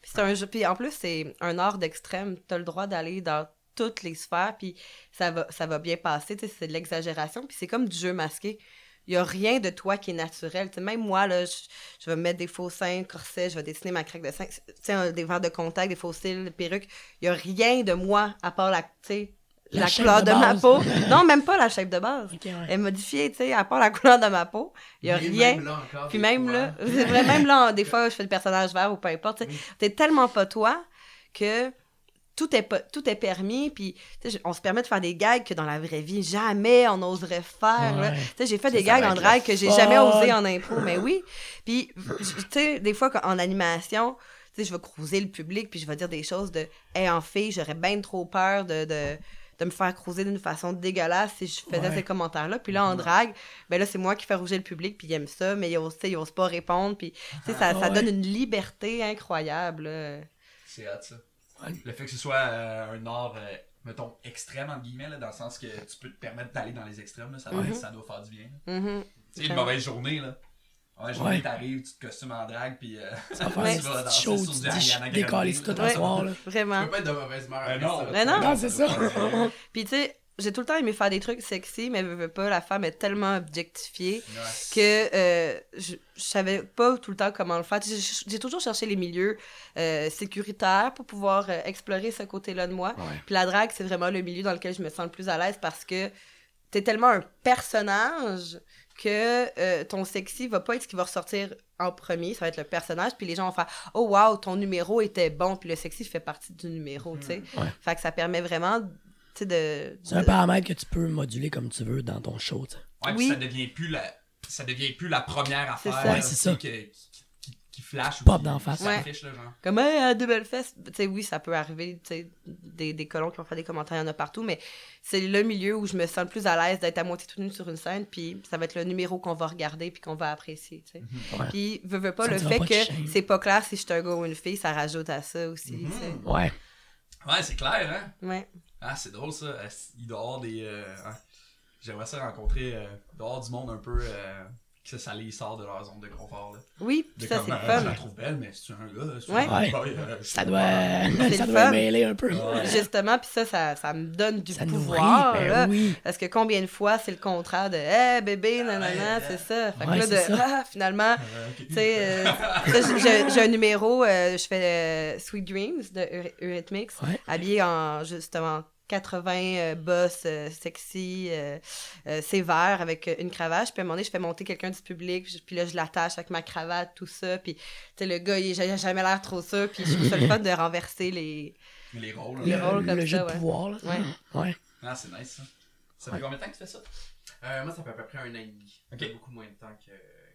Puis c'est un jeu. Puis en plus, c'est un art d'extrême. T'as le droit d'aller dans toutes les sphères, puis ça va, ça va bien passer. Tu c'est de l'exagération, puis c'est comme du jeu masqué. il y a rien de toi qui est naturel. Tu sais, même moi, là, je, je vais mettre des faux seins, corsets, je vais dessiner ma craque de sein, tu sais, un- des verres de contact, des faux cils, des perruques. Il y a rien de moi à part la, tu La couleur de de, ma peau. non, même pas la shape de base. Ouais. Elle est modifiée, tu sais, à part la *laughs* couleur de ma peau. Il y a Mais rien. Même là encore, Puis même fois, là, c'est vrai, même là, des *laughs* fois, je fais le personnage vert ou peu importe. Oui. T'es tellement pas toi que tout est, pas- tout est permis. Puis tu sais, on se permet de faire des gags que dans la vraie vie, jamais on oserait faire. là. Ouais. Tu sais, J'ai fait des gags en drag que j'ai jamais osé en impro. Mais oui. Puis, tu sais, des fois, quand- en animation, tu sais, je vais cruiser le public, puis je vais dire des choses de Hey, en fille, j'aurais bien trop peur de. de de me faire cruiser d'une façon dégueulasse si je faisais Ouais. ces commentaires-là. Puis là, en drague, ben là, c'est moi qui fais rouger le public, puis il aime ça, mais il ose, il ose pas répondre. Puis, ça, Ah, ça donne une liberté incroyable. là. C'est hot, ça. Ouais. Le fait que ce soit euh, un art, euh, mettons, extrême, entre guillemets, là, dans le sens que tu peux te permettre d'aller dans les extrêmes, là, ça, Mhm. ça doit faire du bien. Mhm. Tu sais, une mauvaise journée, là. Ouais, journée, Ouais. t'arrives, tu te costumes en drague, puis euh, Ça va *laughs* faire Ouais. une tu vas danser chose, sur tu du dis, Ariana décaler Grande, tout Ouais. soir, là. *laughs* Tu Vraiment. peux pas être de mauvaise humeur. Avec non. ça. Ben non. Non, c'est ça. *laughs* Puis tu sais, j'ai tout le temps aimé faire des trucs sexy, mais veux, veux pas, la femme est tellement objectifiée Ouais. que euh, je, je savais pas tout le temps comment le faire. Tu J'ai toujours cherché les milieux euh, sécuritaires pour pouvoir euh, explorer ce côté-là de moi. Puis la drague, c'est vraiment le milieu dans lequel je me sens le plus à l'aise parce que t'es tellement un personnage que euh, ton sexy va pas être ce qui va ressortir en premier, ça va être le personnage, puis les gens vont faire « Oh wow, ton numéro était bon », puis le sexy fait partie du numéro, tu sais. Ouais. Fait que ça permet vraiment, tu sais, de... C'est un de- paramètre que tu peux moduler comme tu veux dans ton show, tu sais. Ouais, puis Oui. ça devient plus la, ça devient plus la première C'est affaire ça. Ouais, c'est tu sais, ça. que- qui, flash ou Pop d'en face. Ouais. genre. Comme, hey, à deux belles fesses. Tu sais, oui, ça peut arriver, tu sais, des, des colons qui vont faire des commentaires, il y en a partout, mais c'est le milieu où je me sens le plus à l'aise d'être à moitié toute nue sur une scène, puis ça va être le numéro qu'on va regarder puis qu'on va apprécier, tu sais. Ouais. Puis, veux, veux pas, Ça le fait pas que c'est pas clair si je suis un gars ou une fille, ça rajoute à ça aussi, Mhm. Ouais. Ouais, c'est clair, hein? Ouais. Ah, c'est drôle ça. Euh, Il doit y avoir des. euh, hein. J'aimerais ça rencontrer. Euh, avoir du monde un peu. Que ça les sort de leur zone de confort. Là. Oui, De puis ça, c'est le Je la fun. trouve belle, mais c'est un gars. c'est Ouais. un Ouais. boy, euh, Ça doit, ça doit fun. mêler un peu. Ouais. Justement, puis ça, ça, ça me donne du Ça pouvoir, nourrit, ben là. oui. Parce que combien de fois, c'est le contraire de « Hey, bébé, nanana ouais, » c'est ça. Fait que Ouais, là, c'est de ça. « Ah, finalement... » Euh. Tu sais, euh, j'ai- un numéro, euh, je fais euh, Sweet Dreams de Eury- Eurythmics, Ouais. habillé en justement 80 euh, boss euh, sexy, euh, euh, sévère, avec euh, une cravache. Puis à un moment donné, je fais monter quelqu'un du public, je- puis là, je l'attache avec ma cravate, tout ça. Puis, tu sais, le gars, il n'a jamais l'air trop sûr. Puis je trouve ça le fun de renverser les. Les rôles. Les rôles Le, comme le jeu de ouais. pouvoir, là. Ouais. Ouais. Ah, c'est nice ça. Ça Ouais. fait combien de temps que tu fais ça? Euh, moi, ça fait à peu près un an et demi. Beaucoup moins de temps que,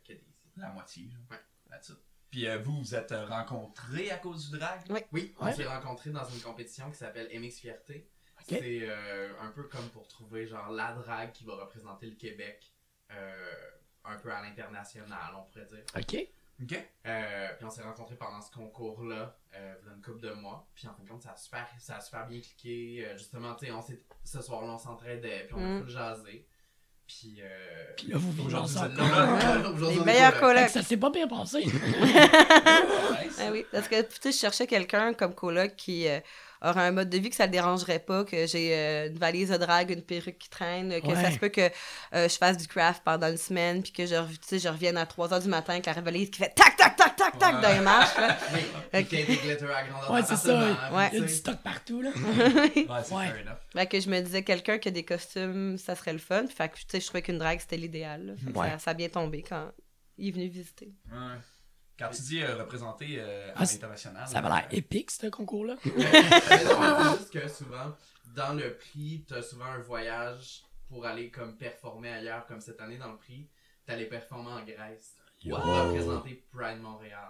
que Daisy. La moitié. là. Ouais. It. Puis euh, vous, vous êtes rencontrés à cause du drag? Oui, on Ouais. s'est rencontrés dans une compétition qui s'appelle MX Fierté. C'est euh, un peu comme pour trouver genre la drague qui va représenter le Québec euh, un peu à l'international, on pourrait dire. OK. Ok. Euh, puis on s'est rencontrés pendant ce concours-là, euh, il y a une couple de mois. Puis en fin de compte, ça a super, ça a super bien cliqué. Euh, justement, tu sais, on s'est- ce soir-là, on s'entraidait, puis on a Mm. full jasé. Puis, euh, Puis là, vous vivez ensemble. aujourd'hui, Les meilleurs colocs. Fait colocs. ça s'est pas bien passé. *laughs* Ah oui, parce que tu sais, je cherchais quelqu'un comme coloc qui euh, aurait un mode de vie que ça le dérangerait pas, que j'ai euh, une valise de drague, une perruque qui traîne, que Ouais. ça se peut que euh, je fasse du craft pendant une semaine, puis que je, tu sais, je revienne à 3 h du matin avec la valise qui fait tac, tac, tac, tac, Ouais. dans les marches. Là. *laughs* Ouais, c'est ça. d'appartement, Il y a du tu stock partout, là. *laughs* Ouais, c'est Ouais. fair enough. Fait que je me disais, quelqu'un qui a des costumes, ça serait le fun. Fait que tu sais, je trouvais qu'une drague, c'était l'idéal. là. Fait que Ouais. ça, ça a bien tombé quand il est venu visiter. Ouais. Quand tu dis euh, représenter euh, à Ah, l'international. Ça avait l'air épique, ce concours-là. *laughs* Juste que souvent, dans le prix, t'as souvent un voyage pour aller comme performer ailleurs, comme cette année dans le prix, t'allais performer en Grèce. Yo. Pour représenter Pride Montréal.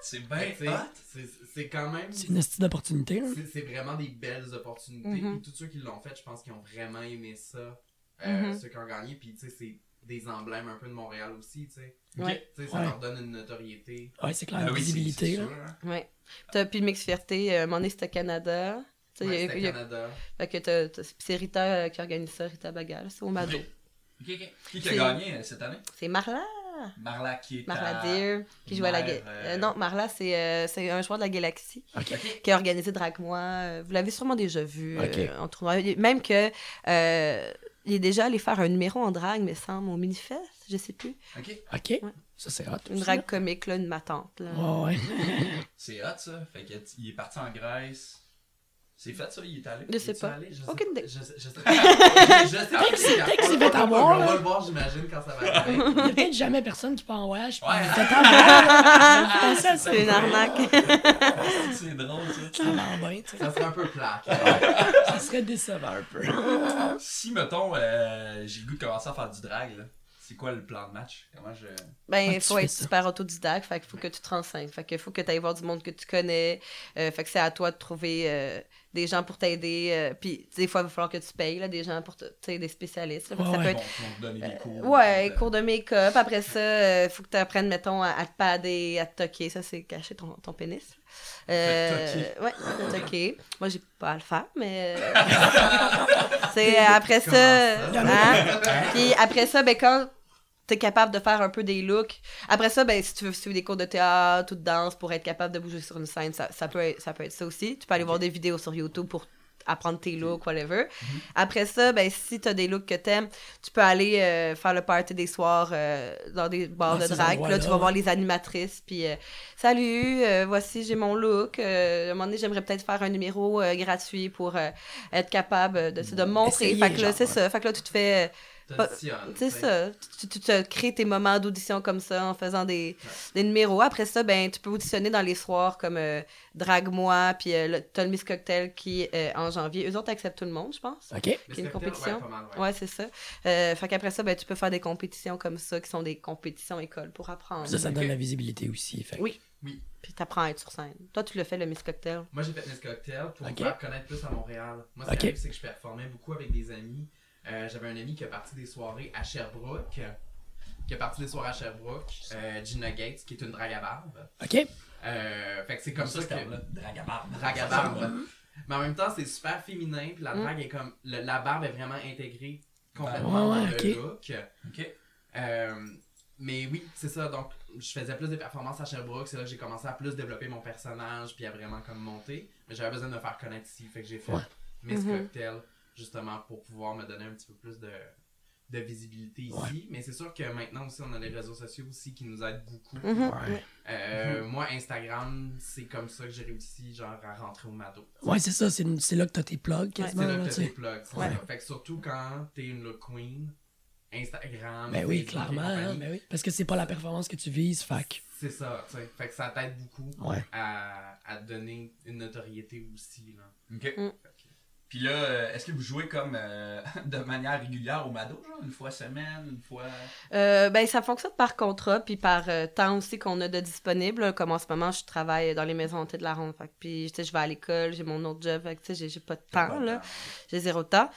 C'est Fait bien hot. c'est- C'est quand même. C'est une style d'opportunité, là. C'est c'est vraiment des belles opportunités. Mhm. Puis tous ceux qui l'ont fait, je pense qu'ils ont vraiment aimé ça. Euh, Mhm. Ceux qui ont gagné. Puis tu sais, c'est des emblèmes un peu de Montréal aussi, tu sais. Ok. Ouais. Tu sais, ça Ouais. leur donne une notoriété. Ouais, c'est clair, Ah une oui, c'est- visibilité, c'est là. sûr, hein. Ouais. T'as, puis le mix fierté, euh, à un moment donné, c'était Canada. Tu sais, Ouais, il y a- il a- Canada. Fait que t'as- t'as- c'est Rita euh, qui organise ça, Rita Bagal, c'est au Mado. Ok. Ok. Qui qui a C'est- gagné euh, cette année? C'est Marla, Marla qui est Marla à... Deer, qui joue à la... euh, euh, non, Marla, c'est, euh, c'est un joueur de la Galaxie OK. qui a organisé Drag Moi. Euh, Vous l'avez sûrement déjà vu Ok. euh, en tournoi. Même que... euh, il est déjà allé faire un numéro en drague, mais semble, au Minifest, je sais plus. Ok. OK. Ouais. Ça, c'est hot. Une drague comique, là, une matante. Là. Ouais, ouais. C'est hot ça. Fait que t- il est parti en Grèce. C'est fait ça, il est allé? Je sais pas. allé? Je sais Aucune pas. idée. Je sais je sais pas. *laughs* Je sais pas. Peut-être qu'il s'est On- fait on- avoir, On va le voir, j'imagine, quand ça va arriver. Il y a peut-être jamais personne qui part en voyage. puis Ouais. *laughs* Ça, C'est une arnaque. *laughs* C'est drôle ça. Ça va bien, tu sais. Ça serait un peu plate. Ça serait décevant un peu. Si, mettons, euh, j'ai le goût de commencer à faire du drag, là, c'est quoi le plan de match? Comment je. Ben, il tu faut être ça? super autodidacte, fait qu'il faut que tu te renseignes. Fait qu'il faut que tu ailles voir du monde que tu connais. Euh, fait que c'est à toi de trouver euh, des gens pour t'aider. euh, Puis, des fois, il va falloir que tu payes, là, des gens pour te, tu sais, des spécialistes. là. Ouais, ça ouais. peut être donner des cours. Ouais, euh, cours de make-up. Après ça, il faut que tu apprennes, mettons, à, à te padder, à te toquer. Ça, c'est cacher ton, ton pénis. Euh, ouais, te toquer. Moi, j'ai pas à le faire, mais. euh, *laughs* c'est après ça? Hein? Puis après ça, ben, quand t'es capable de faire un peu des looks. Après ça, ben, si tu veux suivre des cours de théâtre ou de danse pour être capable de bouger sur une scène, ça, ça, peut, être, ça peut être ça aussi. Tu peux aller voir des vidéos sur YouTube pour apprendre tes looks, whatever. Après ça, ben, si tu as des looks que t'aimes, tu peux aller euh, faire le party des soirs euh, dans des bars Dans de drague. Puis là, tu vas voir les animatrices. Puis, euh, salut, voici, j'ai mon look. À un moment donné, j'aimerais peut-être faire un numéro gratuit pour être capable de, de me montrer. Essayer, fait que là, c'est ouais. ça. Fait que là, tu te fais. T'auditionnes, c'est tu ça. Tu, tu te crées tes moments d'audition comme ça en faisant des, des numéros. Après ça, ben, tu peux auditionner dans les soirs comme euh, Drague-moi, puis euh, le- t'as le Miss Cocktail qui est euh, en janvier. Eux autres acceptent tout le monde, je pense. OK. Qui est une compétition. Ouais, c'est ça. Euh, fait qu'après ça, ben, tu peux faire des compétitions comme ça, qui sont des compétitions écoles pour apprendre. Ça, ça donne la visibilité aussi. Fait. Oui. Oui. Puis t'apprends à être sur scène. Toi, tu le fais, le Miss Cocktail? Moi, j'ai fait Miss Cocktail pour Ok. me faire connaître plus à Montréal. Moi, ce Ok. qui arrive, c'est que je performais beaucoup avec des amis. Euh, J'avais un ami qui a parti des soirées à Sherbrooke. Qui a parti des soirées à Sherbrooke. Euh, Gina Gates, qui est une drague à barbe. OK. Euh, fait que c'est comme ça, ce que... terme-là, Drag à barbe. Drague à barbe. Mais en même temps, c'est super féminin. Puis la Mm. drague est comme... le- la barbe est vraiment intégrée complètement Ouais, ouais, dans le look. Ok. Euh, mais oui, c'est ça. Donc, je faisais plus de performances à Sherbrooke. C'est là que j'ai commencé à plus développer mon personnage, puis à vraiment comme monter. Mais j'avais besoin de me faire connaître ici. Fait que j'ai fait Ouais. Miss. Cocktail, justement, pour pouvoir me donner un petit peu plus de, de visibilité ici. Ouais. Mais c'est sûr que maintenant aussi, on a les réseaux sociaux aussi qui nous aident beaucoup. Mhm. Ouais. Euh, Moi, Instagram, c'est comme ça que j'ai réussi, genre, à rentrer au Mado. Ouais, c'est ça. C'est c'est là que t'as tes plugs, C'est là que tu t'as tes plugs. ça. Fait que surtout quand t'es une look queen, Instagram. Ben oui, clairement. hein, ben oui. Parce que c'est pas la performance que tu vises. Fait que- C'est ça, tu sais. Fait que ça t'aide beaucoup Ouais. à, à donner une notoriété aussi, là. Ok. Mm. Puis là, euh, est-ce que vous jouez comme euh, *laughs* de manière régulière au Mado, genre une fois semaine, une fois? Euh, ben, ça fonctionne par contrat, puis par euh, temps aussi qu'on a de disponible. Comme en ce moment, je travaille dans les maisons hantées de la ronde. Fait puis, je vais à l'école, j'ai mon autre job. Tu sais, j'ai- j'ai pas de temps, là. J'ai zéro temps.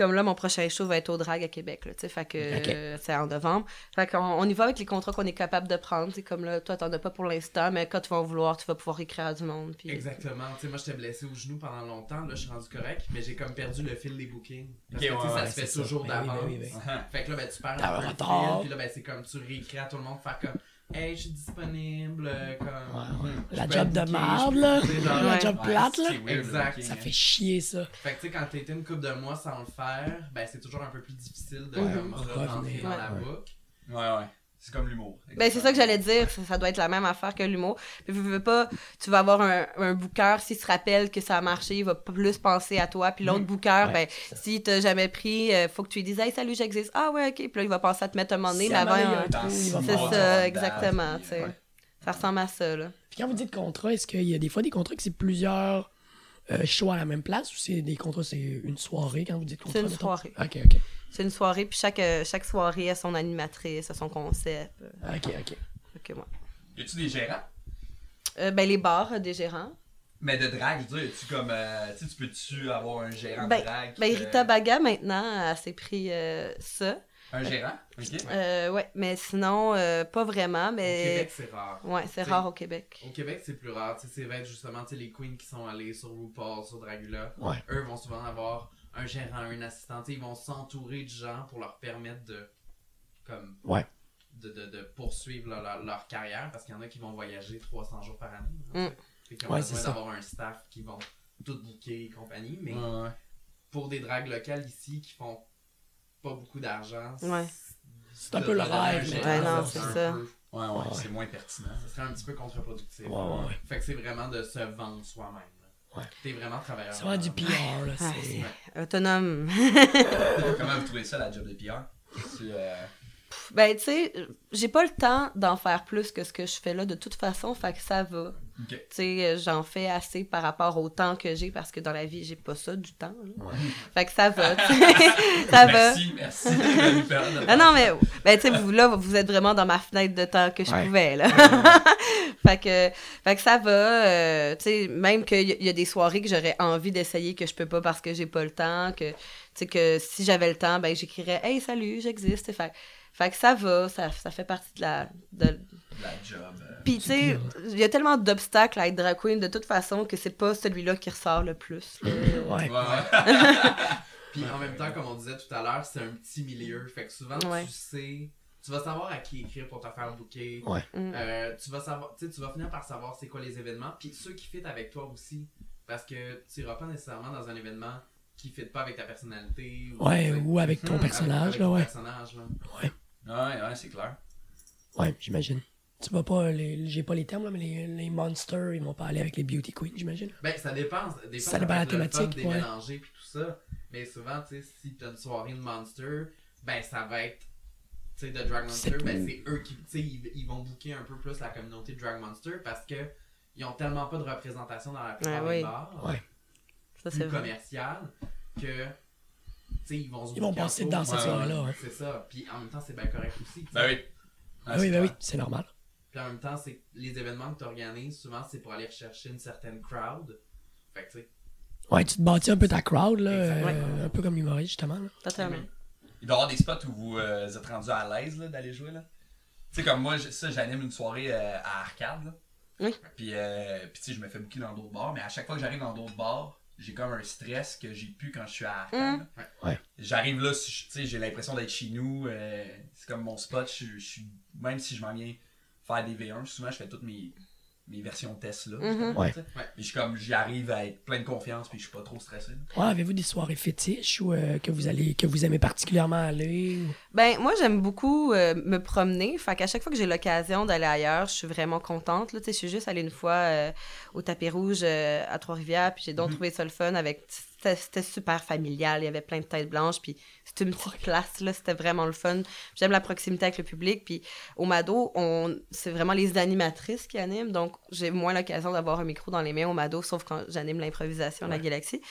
Euh, comme là, mon prochain show va être au drag à Québec, là, tu sais. Fait que euh, c'est en novembre. Fait qu'on on y va avec les contrats qu'on est capable de prendre. C'est comme là, toi, t'en as pas pour l'instant, mais quand tu vas en vouloir, tu vas pouvoir écrire à du monde. Puis... Exactement. Tu sais, moi, j'étais blessé au genou pendant longtemps. Là, je suis rendu correct, mais j'ai comme perdu le fil des bookings. Parce que, tu sais, ouais, ça ouais, se fait toujours Ben oui, d'avance. ben oui, ben oui. Fait que là, ben, tu perds un peu le retard. fil, puis là, ben, c'est comme tu réécris à tout le monde, faire comme Hey, je suis disponible, euh, comme. Ouais, ouais. je La job de marde, là. genre, La Ouais. job plate, là. Exact. Ça fait chier, ça. Fait que tu sais, quand été une couple de mois sans le faire, ben c'est toujours un peu plus difficile de comme, Revenir. rentrer dans la Ouais. boucle. Ouais, ouais. C'est comme l'humour. Ben, c'est ça que j'allais dire, ça, ça doit être la même affaire que l'humour. Puis, veux, veux pas, tu vas avoir un, un booker, s'il se rappelle que ça a marché, il va plus penser à toi. Puis l'autre booker, Ouais, ben, s'il t'a jamais pris, euh, faut que tu lui dises, hey, salut, j'existe. Ah ouais, ok. Puis là, il va penser à te mettre un moment donné, mais avant, un c'est ça, exactement, puis, tu sais. ouais. Ça ressemble à ça, là. Puis quand vous dites contrat, est-ce qu'il y a des fois des contrats que c'est plusieurs euh, shows à la même place ou c'est des contrats, c'est une soirée quand vous dites contrat? C'est une mettons? soirée. Ok, ok. C'est une soirée, puis chaque, euh, chaque soirée a son animatrice, a son concept. euh, Ok, ok. fait que, ouais. Y a-tu des gérants? Euh, ben, les bars, euh, des gérants. Mais de drague, je veux dire, tu comme. euh, tu peux-tu avoir un gérant Ben- de drague qui Ben, te- Rita Baga, maintenant, elle s'est pris euh, ça. Un gérant? Ok. Euh, ouais, mais sinon, euh, pas vraiment, Au mais... Québec, c'est rare. Ouais, c'est T'sais, rare au Québec. Au Québec, c'est plus rare. Tu sais, c'est vrai justement, tu sais, les queens qui sont allées sur RuPaul, sur Dragula, Ouais. eux vont souvent avoir un gérant, un assistant. Ils vont s'entourer de gens pour leur permettre de. Comme. Ouais. De, de, de poursuivre leur, leur- leur carrière parce qu'il y en a qui vont voyager 300 jours par année. Mm. Fait qu'ils ont Ouais, besoin d'avoir un staff qui vont tout booker et compagnie. Mais Ouais, pour des dragues locales ici qui font pas beaucoup d'argent, Ouais. C'est un peu le rêve, Ouais, non, c'est ça. peu- Ouais, ouais, Ouais. c'est moins pertinent. Ça serait un petit peu contre-productif. Ouais, ouais, ouais. Fait que c'est vraiment de se vendre soi-même. Ouais. T'es vraiment travailleur. C'est vraiment du PR, là. Ah, C'est... Autonome. *laughs* Comment vous trouvez ça, la job de PR? Euh, Ben, tu sais, j'ai pas le temps d'en faire plus que ce que je fais là de toute façon, fait que ça va. Tu sais, euh, j'en fais assez par rapport au temps que j'ai parce que dans la vie, j'ai pas ça du temps. là. Fait que ça va. *laughs* *laughs* ça va. Merci, merci. nous permettre de Ah non, mais ben, tu sais, vous, là, vous êtes vraiment dans ma fenêtre de temps que je Ouais. pouvais, là. *laughs* fait, que, fait que ça va. euh, tu sais, même qu'il y, y a des soirées que j'aurais envie d'essayer que je peux pas parce que j'ai pas le temps. Que, tu sais, que si j'avais le temps, ben, j'écrirais Hey, salut, j'existe. Fait, fait que ça va, ça, ça fait partie de la. De... La job. euh, Puis, tu sais, il y a tellement d'obstacles à être drag queen de toute façon que c'est pas celui-là qui ressort le plus. Ouais. Ouais, ouais. *laughs* Puis en même temps, comme on disait tout à l'heure, c'est un petit milieu. Fait que souvent, Ouais. tu sais, tu vas savoir à qui écrire pour te faire booker. Ouais. Mm. Euh, tu vas savoir, tu vas finir par savoir c'est quoi les événements. Puis ceux qui fit avec toi aussi. Parce que tu iras pas nécessairement dans un événement qui fit pas avec ta personnalité. Ou, Ouais, ou avec ton personnage, avec là, ton ouais. personnage, là. Ouais, ouais, c'est clair. Ouais, j'imagine. Tu vas pas, les... j'ai pas les termes, là, mais les, les monsters, ils vont pas aller avec les beauty queens, j'imagine. Ben, ça dépend. Des fois, Ça dépend de la le thématique, de ouais. mélanger puis tout ça. Mais souvent, tu sais, si t'as une soirée de Monster, ben, ça va être, tu sais, de Drag Monster, ben, c'est eux qui, tu sais, ils, ils vont booker un peu plus la communauté de Drag Monster parce que ils ont tellement pas de représentation dans la plupart Ouais, des oui. bars, Ouais. Ça, c'est plus vrai. commerciales, que, tu sais, ils vont se Ils vont passer dans cette Ouais, soirée-là, ouais. C'est ça. Puis en même temps, c'est bien correct aussi. Ben oui. Ah oui, ben oui, clair. c'est normal. Puis en même temps, c'est les événements que tu organises, souvent, c'est pour aller rechercher une certaine crowd. Fait que, tu sais, Ouais, tu te bâtis un peu ta crowd, là, euh, un peu comme humoriste, justement. Là. Totalement. Il doit y avoir des spots où vous euh, êtes rendu à l'aise là, d'aller jouer. là. Tu sais, comme moi, je- ça, j'anime une soirée euh, à Arcade. Là. Oui. Puis, euh, puis tu sais, je me fais booker dans d'autres bars, mais à chaque fois que j'arrive dans d'autres bars, j'ai comme un stress que j'ai plus quand je suis à Arcade. Mm. Ouais. J'arrive là, j'ai l'impression d'être chez nous. euh, c'est comme mon spot. Je, je suis, même si je m'en viens faire des V1, souvent je fais toutes mes, mes versions test là. Mhm. Ouais. Puis je suis comme, j'y arrive à être plein de confiance, puis je suis pas trop stressé. Ouais, avez-vous des soirées fétiches ou euh, que vous allez que vous aimez particulièrement aller? ou- Ben, moi, j'aime beaucoup euh, me promener. Fait qu'à chaque fois que j'ai l'occasion d'aller ailleurs, je suis vraiment contente. Là, tu sais, je suis juste allée une fois euh, au tapis rouge euh, à Trois-Rivières, puis j'ai donc trouvé ça le fun avec. C'était super familial, il y avait plein de têtes blanches, puis c'était une petite place, là, c'était vraiment le fun. J'aime la proximité avec le public, puis au Mado, on... c'est vraiment les animatrices qui animent, donc j'ai moins l'occasion d'avoir un micro dans les mains au Mado, sauf quand j'anime l'improvisation, la galaxie.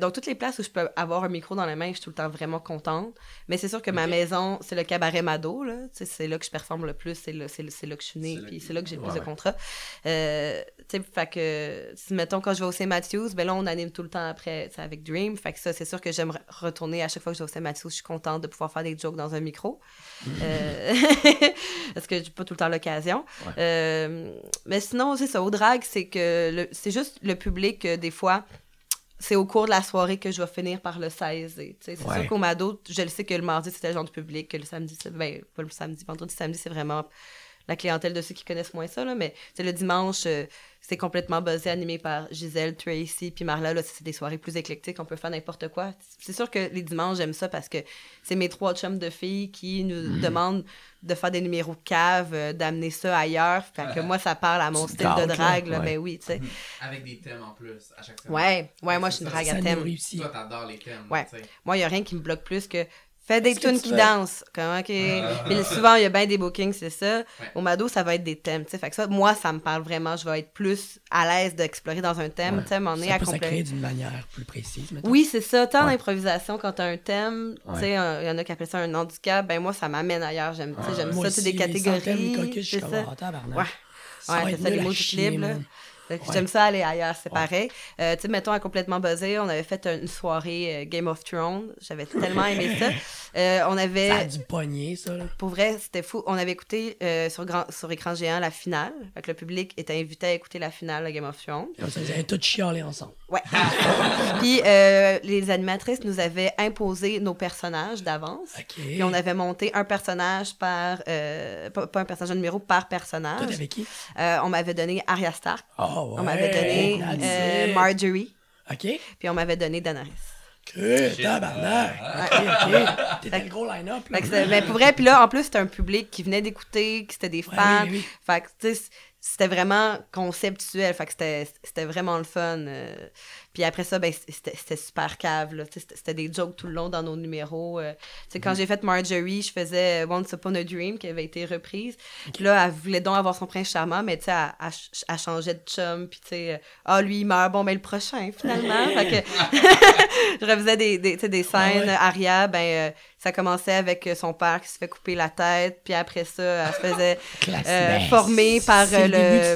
Donc, toutes les places où je peux avoir un micro dans les mains, je suis tout le temps vraiment contente. Mais c'est sûr que ma maison, c'est le cabaret Mado, là. C'est là que je performe le plus, c'est là, là que je suis née, puis c'est là que j'ai le ouais, plus de contrats. Euh, fait que, si, mettons, quand je vais au St. Matthews, ben là, on anime tout le temps après, avec Dream. Fait que ça, c'est sûr que j'aime re- retourner à chaque fois que je vais au St. Matthews, je suis contente de pouvoir faire des jokes dans un micro. Euh, *laughs* parce que j'ai pas tout le temps l'occasion. Euh, mais sinon, c'est ça. Au drag, c'est que c'est juste le public, euh, des fois, c'est au cours de la soirée que je vais finir par le saisir. tu sais. C'est Ouais. sûr qu'au Mado, je le sais que le mardi, c'était le genre de public, que le samedi, c'est... Ben, pas le samedi, vendredi, samedi, c'est vraiment la clientèle de ceux qui connaissent moins ça, là, mais c'est le dimanche, euh, c'est complètement buzzé, animé par Gisèle, Tracy, puis Marla, là, c'est des soirées plus éclectiques, on peut faire n'importe quoi. C'est sûr que les dimanches, j'aime ça parce que c'est mes trois chums de filles qui nous demandent de faire des numéros de cave, euh, d'amener ça ailleurs, fait que moi, ça parle à mon style de drague, là, ouais. ben oui, tu sais. avec des thèmes en plus à chaque semaine. Ouais, ouais, moi, je suis une drague à thème. Toi, t'adores les thèmes. Ouais. Moi, il n'y a rien qui me bloque plus que fais des tunes tu qui fais- dansent. Comme, OK. Puis souvent, il y a bien des bookings, c'est ça. Au Mado, ça va être des thèmes. tu sais. Fait que ça, moi, ça me parle vraiment. Je vais être plus à l'aise d'explorer dans un thème. Ouais. Un moment donné, Ça à peut s'accréer d'une manière plus précise, mettons. Oui, c'est ça. Tant Ouais. d'improvisation quand t'as un thème, tu sais, il y en a qui appellent ça un handicap, ben moi, ça m'amène ailleurs. J'aime tu sais, j'aime Moi ça, sais, des thème, catégories. cocus, je suis C'est comme, ça. ah. Ouais. C'est ça, les mots chier, Ouais. J'aime ça aller ailleurs, c'est pareil. Euh, tu sais, mettons, à complètement buzzé, on avait fait une soirée euh, Game of Thrones. J'avais *laughs* tellement aimé ça. Euh, on avait... Ça a du pogner, ça. Là. Pour vrai, c'était fou. On avait écouté euh, sur, grand, sur écran géant la finale. Fait que le public était invité à écouter la finale de Game of Thrones. Ils avaient tous chialé ensemble. Ouais. *laughs* Puis les animatrices nous avaient imposé nos personnages d'avance. OK. Puis on avait monté un personnage par... pas, un personnage, un numéro par Toi, personnage. t'avais qui? Euh, on m'avait donné Arya Stark. Oh, ouais. On m'avait donné euh. Marjorie. OK. Puis on m'avait donné Daenerys. Que tabarnak! Ok, ok. *laughs* T'étais le gros line-up, là. Fait que c'était- mais pour vrai, puis là, en plus, c'était un public qui venait d'écouter, que c'était des Ouais, fans. oui, oui. Fait que, tu sais, c'était vraiment conceptuel. Fait que c'était c'était vraiment le fun. euh. Puis après ça, ben, c'était super cave, là. C'était des jokes tout le long dans nos numéros. euh. Mm. quand j'ai fait Marjorie, je faisais Once Upon a Dream, qui avait été reprise. Puis là, elle voulait donc avoir son prince charmant, mais tu sais, elle, elle ch- elle changeait de chum. Puis tu sais, euh, ah, lui, il meurt, bon, ben, le prochain, finalement. fait que *laughs* je refaisais des, des, des scènes. ouais. Aria, ben, euh, ça commençait avec euh, son père qui se fait couper la tête, puis après ça, elle se faisait *laughs* euh, former par euh, le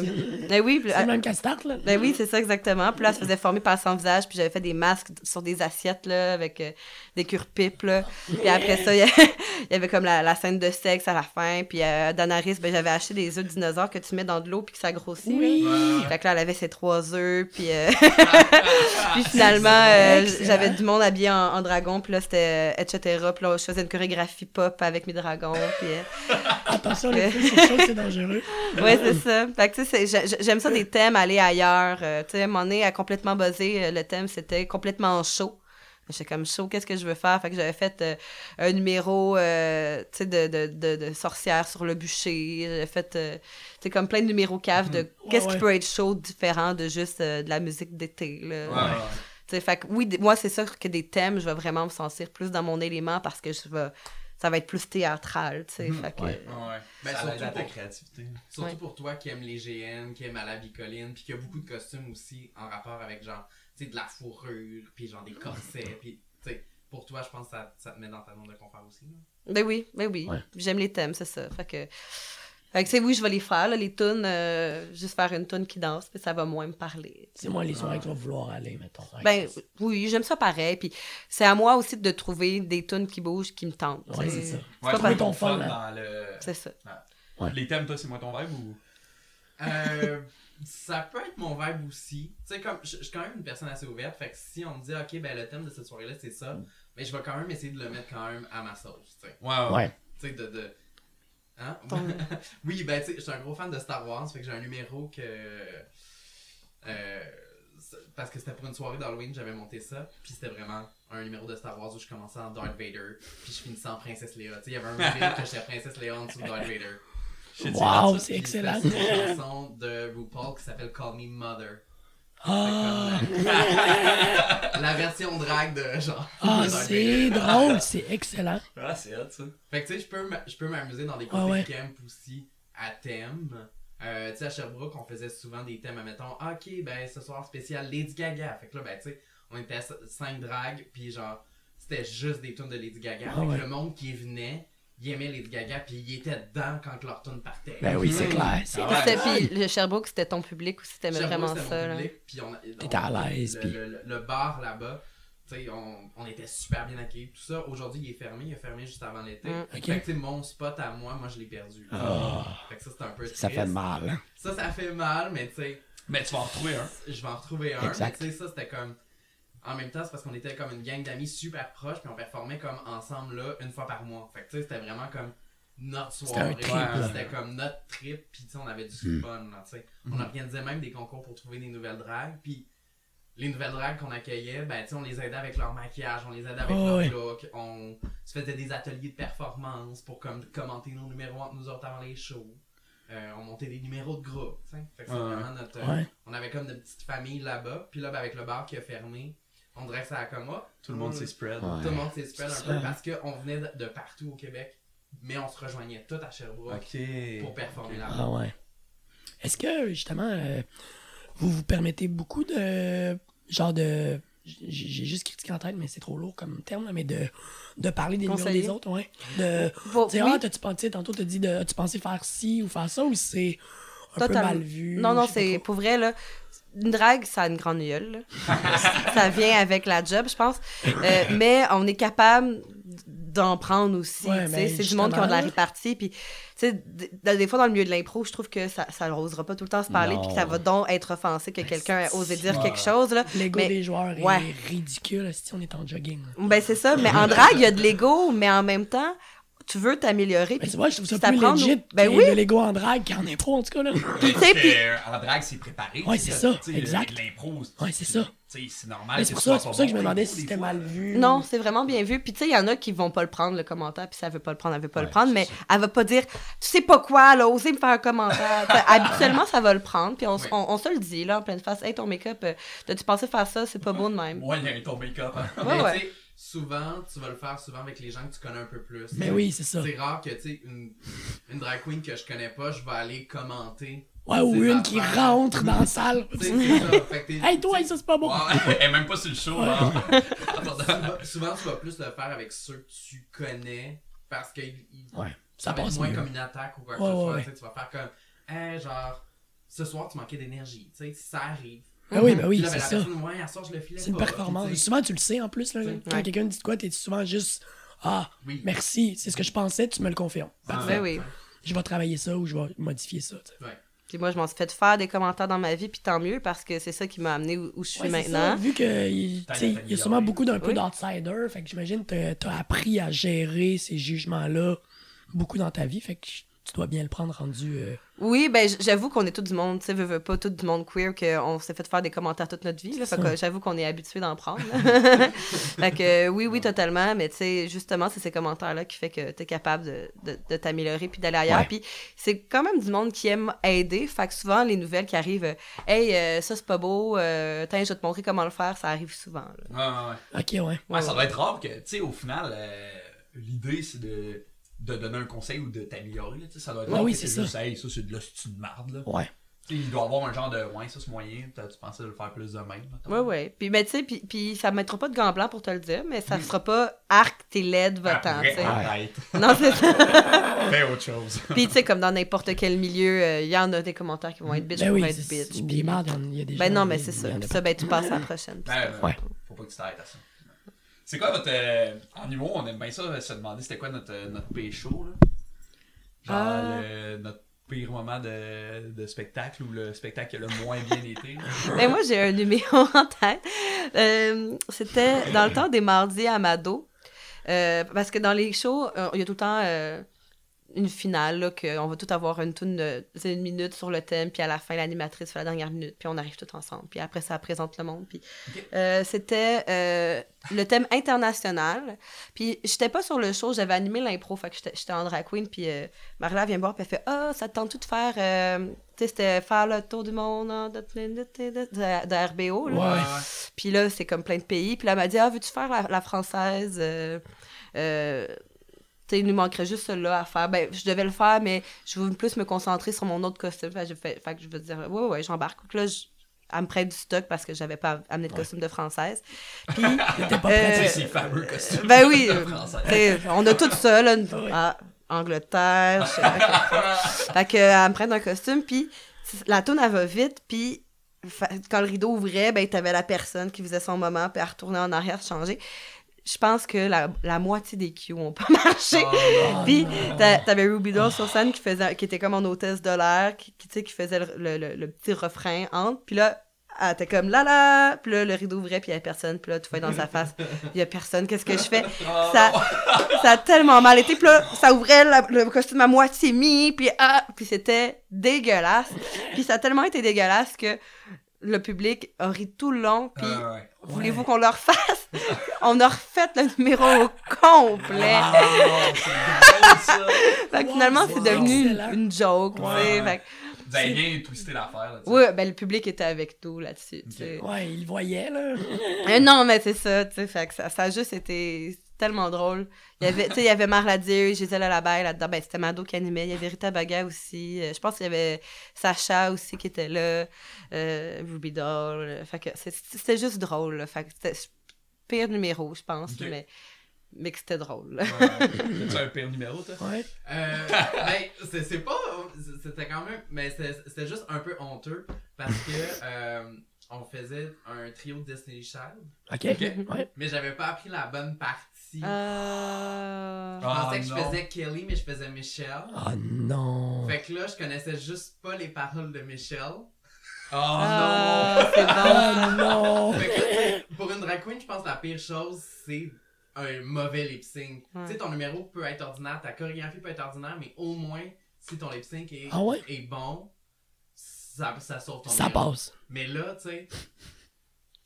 le. Ben oui, C'est euh, le même Start, là. ben oui, c'est ça exactement. Puis là, elle se faisait former par son visage, puis j'avais fait des masques sur des assiettes là, avec euh, des cure-pipes. là. Puis après ça, *laughs* il y avait comme la, la scène de sexe à la fin. Puis euh, Danaris, ben, j'avais acheté des œufs de dinosaures que tu mets dans de l'eau puis que ça grossit. là. Oui. Fait que là, elle avait ses trois œufs, puis, euh, *laughs* *laughs* puis finalement, euh, j'avais du monde habillé en, en dragon, puis là, c'était etc. Puis là, je faisais une chorégraphie pop avec mes dragons, puis... euh, Attention, les filles, c'est chaud, c'est dangereux. ouais, c'est ça. Fait que, tu sais, j'aime ça des thèmes, aller ailleurs. Euh, tu sais, à un moment donné, à complètement buzzé, euh, le thème, c'était complètement chaud. J'étais comme chaud, qu'est-ce que je veux faire? Fait que j'avais fait euh, un numéro, euh, tu sais, de, de, de, de sorcière sur le bûcher. J'avais fait, euh, comme plein de numéros caves de qu'est-ce ouais. qui peut être chaud différent de juste euh, de la musique d'été, là. Ouais, fait que oui, moi, c'est sûr que des thèmes, je vais vraiment me sentir plus dans mon élément parce que je vais, ça va être plus théâtral, tu sais. Fait que, Ouais. Ben, ça surtout à ta pour- créativité. Surtout Ouais. pour toi qui aime les GN, qui aime à la bicoline, puis qui a beaucoup de costumes aussi en rapport avec genre, de la fourrure, puis genre des corsets, puis tu sais, pour toi, je pense que ça, ça te met dans ta zone de confort aussi. Là. Ben oui, ben oui. Ouais. J'aime les thèmes, c'est ça. Fait que, fait que c'est oui, je vais les faire, là, les tunes, euh, juste faire une tune qui danse, puis ça va moins me parler. C'est moi les soirées que tu vas vouloir aller, mettons. Ben oui, j'aime ça pareil. Puis c'est à moi aussi de trouver des tunes qui bougent, qui me tentent. Ouais, c'est ça. trouver par- ton fun, là. dans le... C'est ça. Ouais. Les thèmes, toi, c'est moins ton vibe ou? Euh, *laughs* ça peut être mon vibe aussi. Tu sais, comme, je je suis quand même une personne assez ouverte, fait que si on me dit, ok, ben le thème de cette soirée-là, c'est ça, mais je vais quand même essayer de le mettre quand même à ma sauce, tu sais. Ouais, Ouais. Tu sais, de. de... Hein? *laughs* Oui, ben, tu sais, je suis un gros fan de Star Wars, fait que j'ai un numéro que. euh, parce que c'était pour une soirée d'Halloween, j'avais monté ça, puis c'était vraiment un numéro de Star Wars où je commençais en Darth Vader, puis je finissais en Princesse Leia. Tu sais, il y avait un *laughs* reveal que j'étais Princesse Leia en dessous de Darth Vader. Wow, c'est c'est excellent. sur une chanson de *laughs* RuPaul qui s'appelle Call Me Mother. Ah, *laughs* La version drag de genre. ah, c'est drôle, c'est excellent. *laughs* Ah, c'est hot, ça. Fait que tu sais, je peux m- je peux m'amuser dans des Ah côtés ouais. camp aussi à thème. Euh, tu sais, à Sherbrooke, on faisait souvent des thèmes, mettons, ah, ok, ben ce soir spécial Lady Gaga. Fait que là, ben tu sais, on était à 5 drags, puis genre, c'était juste des tunes de Lady Gaga. Ah fait ouais. que le monde qui venait, il aimait Lady Gaga, puis il était dedans quand leur tune partait. Ben oui, c'est clair. c'est Ah Puis ouais. c'était- Puis le Sherbrooke, c'était ton public aussi, t'aimais Sherbrooke, vraiment c'était ça. mon là? public, puis on- T'étais à l'aise, le- puis- Le, le- le bar là-bas, tu sais, on, on était super bien accueillis. Tout ça, aujourd'hui, il est fermé. Il est fermé juste avant l'été. Mm. Fait Ok. que, mon spot à moi, moi, je l'ai perdu. Ah. Fait que ça, c'est un peu Ça fait mal. hein? Ça, ça fait mal, mais tu sais, Mais tu vas en retrouver un. je vais en retrouver un. Exact. Mais tu sais, ça, c'était comme. En même temps, c'est parce qu'on était comme une gang d'amis super proches, puis on performait comme ensemble là, une fois par mois. Fait que tu sais, c'était vraiment comme notre soirée. C'était comme notre trip, puis tu sais, on avait du Hmm. fun, là, tu sais. On organisait même des concours pour trouver des nouvelles dragues, puis les nouvelles dragues qu'on accueillait, ben tu sais, on les aidait avec leur maquillage, on les aidait avec Oh, leur look, on se faisait des ateliers de performance pour comme commenter nos numéros entre nous autres avant les shows. Euh, on montait des numéros de groupe, tu sais. Fait que c'est Ouais. vraiment notre... Ouais. on avait comme de petites familles là-bas. Puis là, ben, avec le bar qui a fermé, on dirait que ça a comme Tout le monde s'est spread. Ouais. Tout le monde s'est spread un peu parce qu'on venait de, de partout au Québec, mais on se rejoignait tout à Sherbrooke Ok. pour performer là-bas. Ah ouais. Est-ce que, justement, euh, vous vous permettez beaucoup de. Genre de. J'ai juste critiqué en tête, mais c'est trop lourd comme terme, là, mais de, de parler des Conseiller. des autres, ouais. De. Bon, oui. ah, t'as-tu pensé, tantôt, t'as dit, de, as-tu pensé faire ci ou faire ça, ou c'est un peu Totalement. mal vu? Non, non, c'est pas pour vrai, là. Une drague, ça a une grande gueule. là. *laughs* ça vient avec la job, je pense. Euh, mais on est capable d'en prendre aussi. Ouais, tu sais. mais c'est du monde qui ont de la répartie. Puis, tu sais, d- des fois, dans le milieu de l'impro, je trouve que ça ça n'osera pas tout le temps se parler. Puis que ça va donc être offensé que quelqu'un ait osé dire quelque chose. Là. L'ego Mais- des joueurs ouais. est ridicule si on est en jogging. là. Ben, c'est ça. Mais en drague, il y a de l'ego, mais en même temps, tu veux t'améliorer. Mais puis tu vois, je trouve ça plus legit Ben que oui. de l'ego en drague qu'en impro, en tout cas, là. Puis, tu sais, puis- Euh, en drague, c'est préparé. Ouais, sais, c'est ça, exact. L'impro, Ouais, c'est ça. C'est normal. C'est pour ça, pour ça que je me demandais si c'était mal vu. Non, c'est vraiment bien vu. Puis tu sais, il y en a qui vont pas le prendre, le commentaire, puis ça veut pas le prendre, elle veut pas le Ouais, prendre, mais ça. elle va pas dire, tu sais pas quoi, là, oser me faire un commentaire. *laughs* Habituellement, ça va le prendre, puis on, Ouais. on, on se le dit, là, en pleine face, hey, ton make-up, euh, t'as-tu pensé faire ça, c'est pas beau de même. Moi, il y a ton make-up. hein. Ouais, ouais. Souvent, tu vas le faire souvent avec les gens que tu connais un peu plus. Mais oui, c'est ça. C'est rare que, tu sais, une, une drag queen que je connais pas, je vais aller commenter. Ouais, ou une qui rentre dans la *laughs* salle. C'est ça. Fait que t'es- Hey, toi, ça, c'est pas bon. Ouais, est même pas sur le show. hein. *laughs* *laughs* souvent, souvent, tu vas plus le faire avec ceux que tu connais parce que Ouais, ça ça va être passe moins mieux. comme une attaque ou quoi que ce soit. tu vas faire comme, hey, genre, ce soir, tu manquais d'énergie. Tu sais, ça arrive. Ben oui, ben oui, ben, c'est la ça. ouais, C'est une performance. Tu Souvent, tu le sais en plus. Là, Ouais. quand quelqu'un dit quoi, t'es souvent juste Ah, Oui. merci, c'est ce que je pensais, tu me le confirmes. Parfait. Ben oui. Je vais travailler ça ou je vais modifier ça. tu. Puis moi, je m'en suis fait faire des commentaires dans ma vie, puis tant mieux, parce que c'est ça qui m'a amené où, où je suis Ouais, c'est maintenant. ça, vu que il T'as tu sais, il y a sûrement beaucoup d'un peu Oui. d'outsiders, fait que j'imagine que t'as as appris à gérer ces jugements-là beaucoup dans ta vie, fait que tu dois bien le prendre rendu. euh, Oui, ben j'avoue qu'on est tout du monde, tu sais, veux, veux pas tout du monde queer, qu'on s'est fait faire des commentaires toute notre vie, là, fait que j'avoue qu'on est habitué d'en prendre. *laughs* *laughs* fait que oui, oui, totalement, mais tu sais, justement, c'est ces commentaires-là qui fait que t'es capable de, de, de t'améliorer puis d'aller ailleurs. Ouais. Puis c'est quand même du monde qui aime aider, fait que souvent, les nouvelles qui arrivent, euh, hey, euh, ça c'est pas beau, euh, tiens, je vais te montrer comment le faire, ça arrive souvent. là. Ouais, ouais, ouais. Ok, ouais. Ouais, ça doit être rare que, tu sais, au final, euh, l'idée, c'est de, de donner un conseil ou de t'améliorer. là, tu sais, Ça doit être Ouais, oui, c'est ça. juste, hey, ça, c'est de l'hostie de marde. Là. Ouais. Tu sais, il doit y avoir un genre de, ouais, ça, c'est moyen. Tu pensais de le faire plus de même. Ouais, ouais. Puis, mais tu sais, puis, puis ça mettra pas de gants blancs pour te le dire, mais ça sera pas arc, t'es laide, votant, sais. arrête. *laughs* Non, c'est ça. *laughs* Fais autre chose. Puis, tu sais, comme dans n'importe quel milieu, euh, il y en a des commentaires qui vont être bitch Ben oui, être bitch. puis- il y a des Ben gens, non, mais c'est ça. Puis ça, ben tu passes à la prochaine. Ben, Ouais. Faut pas que tu t'arrêtes à ça. C'est quoi votre. euh, en humour, on aime bien ça, se demander c'était quoi notre, euh, notre pécho, là? Genre, le- notre pire moment de, de spectacle ou le spectacle qui a le moins bien été. *laughs* Ben moi, j'ai un numéro en tête. Euh, C'était dans le temps des mardis à Mado. Euh, parce que dans les shows, euh, il y a tout le temps euh, une finale, là, qu'on va tout avoir une toune de une minute sur le thème, puis à la fin, l'animatrice fait la dernière minute, puis on arrive tout ensemble. Puis après, ça présente le monde. Puis euh, c'était euh, le thème international. Puis j'étais pas sur le show, j'avais animé l'impro, fait que j'étais j'étais en drag queen, puis euh, Marla vient me voir, puis elle fait « Ah, ça te tente-tu de faire... tu sais, c'était faire le tour du monde en de, de, de, de- de- de RBO, là. Ouais. Puis là, c'est comme plein de pays. Puis là, elle m'a dit, ah, veux-tu faire la, la française? Euh, euh, tu sais, il nous manquerait juste celle-là à faire. Ben, je devais le faire, mais je veux plus me concentrer sur mon autre costume. Fait, que je fais- fait que je veux dire, ouais, ouais, j'embarque. Donc là, je- elle me prête du stock parce que j'avais pas amené de costume de française. *laughs* Puis, T'es pas Euh, Tu sais, prêt. ces fameux costumes. ben oui, de euh, on a tout ça, là. *laughs* Ouais. Angleterre. je sais pas. fait que, elle me prête un costume, puis la tourne, elle va vite, puis quand le rideau ouvrait, ben, t'avais la personne qui faisait son moment, puis elle retournait en arrière, changer. Je pense que la, la moitié des cues ont pas *laughs* marché. Oh. Puis t'a- t'avais Ruby Doll sur scène qui faisait qui était comme en hôtesse de l'air, qui, qui, tu sais, qui faisait le, le- le- le petit refrain entre. Puis là, elle était comme là là, puis là le rideau ouvrait puis il y avait personne, puis là tout fait dans sa face, il y a personne, qu'est-ce que je fais? Oh, Ça ça a tellement mal été, puis là ça ouvrait la- le costume à moitié mis, puis ah, puis c'était dégueulasse. Puis ça a tellement été dégueulasse que le public a ri tout le long, puis Ah, ouais. voulez-vous qu'on le refasse *laughs* On a refait le numéro au complet. Ah, c'est drôle, ça. *laughs* Fait que Wow, finalement, c'est devenu une, excellent. une joke, tu sais. Ouais. Fait que- Vous avez bien twisté l'affaire. Oui, ben le public était avec nous là-dessus. Ouais, il le voyait, là. Euh, non, mais c'est ça, tu sais. Fait que ça, ça a juste été tellement drôle. Il y avait, tu sais, il y avait Marla Dieu, Gisèle Labelle là-dedans. Ben, c'était Mado qui animait. Il y avait Rita Baga aussi. Euh, je pense qu'il y avait Sacha aussi qui était là. Euh, Ruby Doll. Fait que c'était juste drôle, là. Fait que c'était pire numéro, je pense, mais, mais que c'était drôle. Ouais. *laughs* Un pire numéro, toi? Ouais. Euh, ben, c'est pas. C'était quand même. Mais c'était juste un peu honteux parce que euh, on faisait un trio de Disney Child, Ok. Ouais. mais j'avais pas appris la bonne partie. Euh... Je Ah, pensais que je non. faisais Kelly, mais je faisais Michelle. Ah non. Fait que là, je connaissais juste pas les paroles de Michelle. Oh Ah, c'est bon. Non. Fait que, tu sais, pour une drag queen, je pense que la pire chose, c'est un mauvais lip sync. Ouais. Tu sais, ton numéro peut être ordinaire, ta chorégraphie peut être ordinaire, mais au moins, si ton lip sync est, Ah ouais? est bon, ça, ça sauve ton Ça numéro. passe. Mais là, tu sais,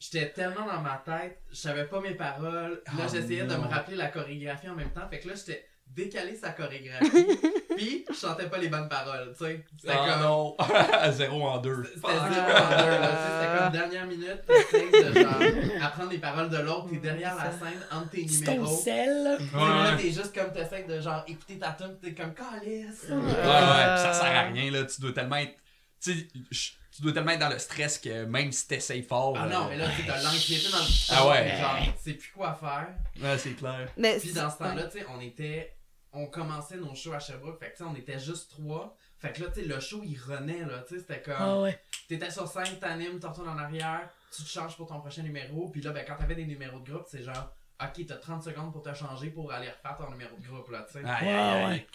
j'étais tellement dans ma tête, je savais pas mes paroles. Là, Oh j'essayais de me rappeler la chorégraphie en même temps. Fait que là, j'étais décalé sa chorégraphie. *laughs* puis, je chantais pas les bonnes paroles, tu sais. C'était Ah comme. non, *laughs* zéro en deux. C'était zéro en deux, là. Tu C'était comme dernière minute, t'essayes de genre apprendre les paroles de l'autre, t'es derrière la scène entre tes C'est ton numéros. sel. Tu Ouais, Là, t'es juste comme t'essayes de genre écouter ta tune, t'es comme calice. Ouais, ouais, pis ça sert à rien, là. Tu dois tellement être. Tu sais, je- tu dois tellement être dans le stress que même si t'essayes fort. Ah euh, non, mais là, tu sais, t'as l'anxiété dans le Ah ouais. Genre, tu sais plus quoi faire. Ouais, c'est clair. Mais Puis dans ce temps-là, tu sais, on était. On commençait nos shows à Sherbrooke, fait que tu sais, on était juste trois. Fait que là, tu sais, le show il renaît, là. Tu sais, c'était comme. Ah ouais. T'étais sur scène, t'animes, tu retournes en arrière, tu te changes pour ton prochain numéro. Puis là, ben, quand t'avais des numéros de groupe, c'est genre. Ok, t'as 30 secondes pour te changer pour aller refaire ton numéro de groupe, là, tu sais. Aïe, Ouais, ouais.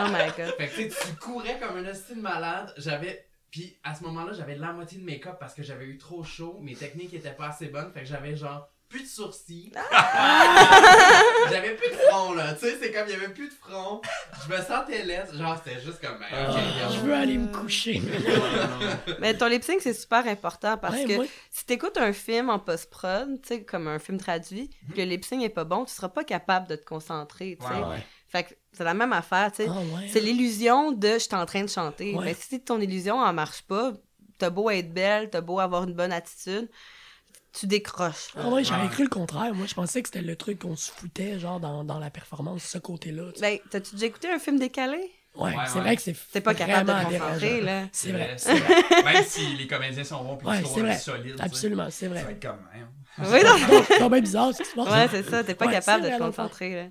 oh my god. Fait que tu sais, tu courais comme un hostile malade. J'avais. Puis à ce moment-là, j'avais la moitié de make-up parce que j'avais eu trop chaud. Mes techniques étaient pas assez bonnes. Fait que j'avais genre plus de sourcils. *laughs* j'avais plus de front là. Tu sais, c'est comme il y avait plus de front. Je me sentais laide. Genre, c'était juste comme. Ben, ok, Ah, je veux aller me coucher. Mais ton lip sync, c'est super important parce Ouais, que moi- si t'écoutes un film en post-prod, tu sais, comme un film traduit, puis que le lip sync est pas bon, tu seras pas capable de te concentrer, tu sais. Ouais, ouais. Fait que c'est la même affaire, tu sais. Ah ouais. C'est l'illusion de je suis en train de chanter. Ouais. Mais si ton illusion en marche pas, t'as beau être belle, t'as beau avoir une bonne attitude, tu décroches. Ah ouais, j'avais cru le contraire. Moi, je pensais que c'était le truc qu'on se foutait, genre, dans, dans la performance, ce côté-là. tu sais. Ben, t'as-tu déjà écouté un film décalé? Ouais, Ouais, c'est ouais. vrai que c'est T'es pas capable de concentrer, dérangeant. là. C'est vrai. c'est vrai. Même si les comédiens sont bons puis Ouais, c'est solides. Absolument, c'est Ça va vrai. être comme. hein. Oui, non. C'est bizarre ce qui se passe. Ouais, c'est ça. T'es pas Ouais, capable c'est de te concentrer, là.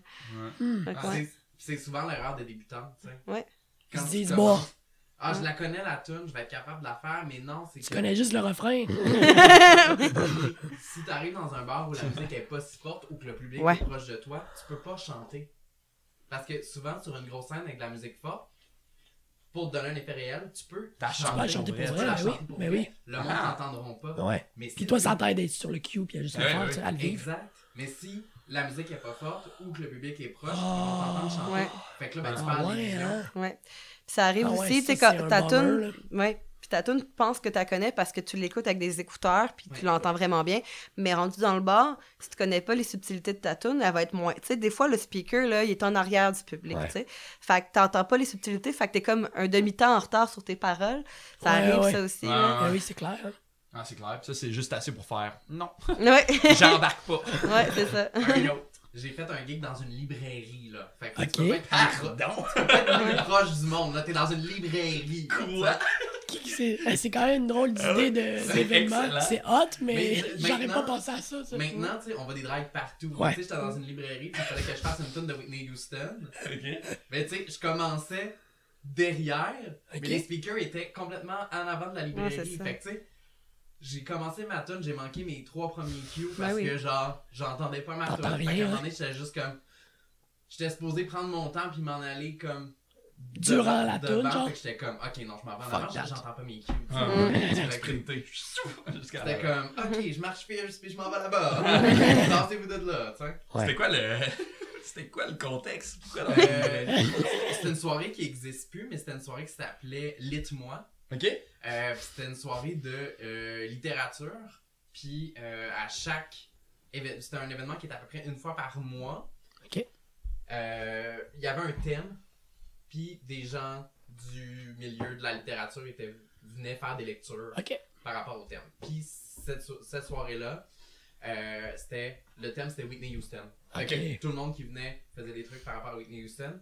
Hmm. Ah, ouais. c'est- C'est souvent l'erreur des débutants, tu sais. Ouais. Ils Quand se tu disent, bon, Ah, je la connais la tune, je vais être capable de la faire, mais non, c'est tu que. connais juste le refrain. *laughs* si t'arrives dans un bar où la musique est pas si forte ou que le public Ouais. est proche de toi, tu peux pas chanter. Parce que souvent, sur une grosse scène avec de la musique forte, pour te donner un effet réel, tu peux Tu peux chanter pour vrai, la oui. chanter pour vrai. oui. Le monde Ah. n'entendront pas. Ouais. Mais si Puis toi, ça t'aide d'être sur le cue puis à juste le faire, ouais. à le vivre. Exact. Mais si la musique est pas forte ou que le public est proche, Ah. ils vont t'entendre chanter. Ouais. Fait que là, ben, tu Ah parles ouais, d'illusion. hein? Ouais. Puis ça arrive Ah aussi, tu sais, ta tune, ouais. Puis ta tune, tu penses que tu la connais parce que tu l'écoutes avec des écouteurs, puis tu l'entends vraiment bien. Mais rendu dans le bar, si tu connais pas les subtilités de ta tune, elle va être moins. Tu sais, des fois, le speaker, là, il est en arrière du public, Ouais. tu sais. Fait que t'entends pas les subtilités, fait que t'es comme un demi-temps en retard sur tes paroles. Ça Ouais, arrive, ouais. ça aussi, Ouais, là. Ah oui, c'est clair. Ah, c'est clair. Puis ça, c'est juste assez pour faire. Non. Ouais, *laughs* J'embarque pas. ouais, c'est ça. *laughs* J'ai fait un gig dans une librairie, là. Fait que Ok. tu peux pas être Ah, tu peux pas être plus proche du monde, là. T'es dans une librairie. Quoi? Qui- C'est? C'est quand même une drôle d'idée de- d'événement. C'est hot, mais, Mais *laughs* j'aurais pas pensé à ça. ça. Maintenant, tu sais, on va des drives partout. Ouais. Tu sais, j'étais dans une librairie, puis il fallait que je fasse une tune de Whitney Houston. Ok. Mais tu sais, je commençais derrière, mais les speakers étaient complètement en avant de la librairie. Ouais, c'est ça. fait que tu sais, j'ai commencé ma tune, j'ai manqué mes trois premiers cues Ben parce oui. que genre, j'entendais pas ma tune. T'entends Fait qu'à un moment donné, j'étais juste comme. J'étais supposé prendre mon temps puis m'en aller comme. Durant devant- la tune, genre? Fait que j'étais comme, ok, non, je m'en vais en avant, j'entends pas mes cues. Ah, Mm. C'était comme, ok, je marche fierce puis je m'en vais là-bas. *laughs* Dansez-vous de là, tu sais. C'était quoi le. *laughs* C'était quoi le contexte? Pourquoi dans Euh, c'était une soirée qui existe plus, mais c'était une soirée qui s'appelait Lit-moi. Ok? Euh, c'était une soirée de euh, littérature. Puis euh, à chaque événement, c'était un événement qui était à peu près une fois par mois. Ok. Euh, Il y avait un thème. Puis des gens du milieu de la littérature étaient, venaient faire des lectures Ok. par rapport au thème. Puis cette, so- cette soirée-là, euh, c'était le thème c'était Whitney Houston. Fait que Ok. tout le monde qui venait faisait des trucs par rapport à Whitney Houston.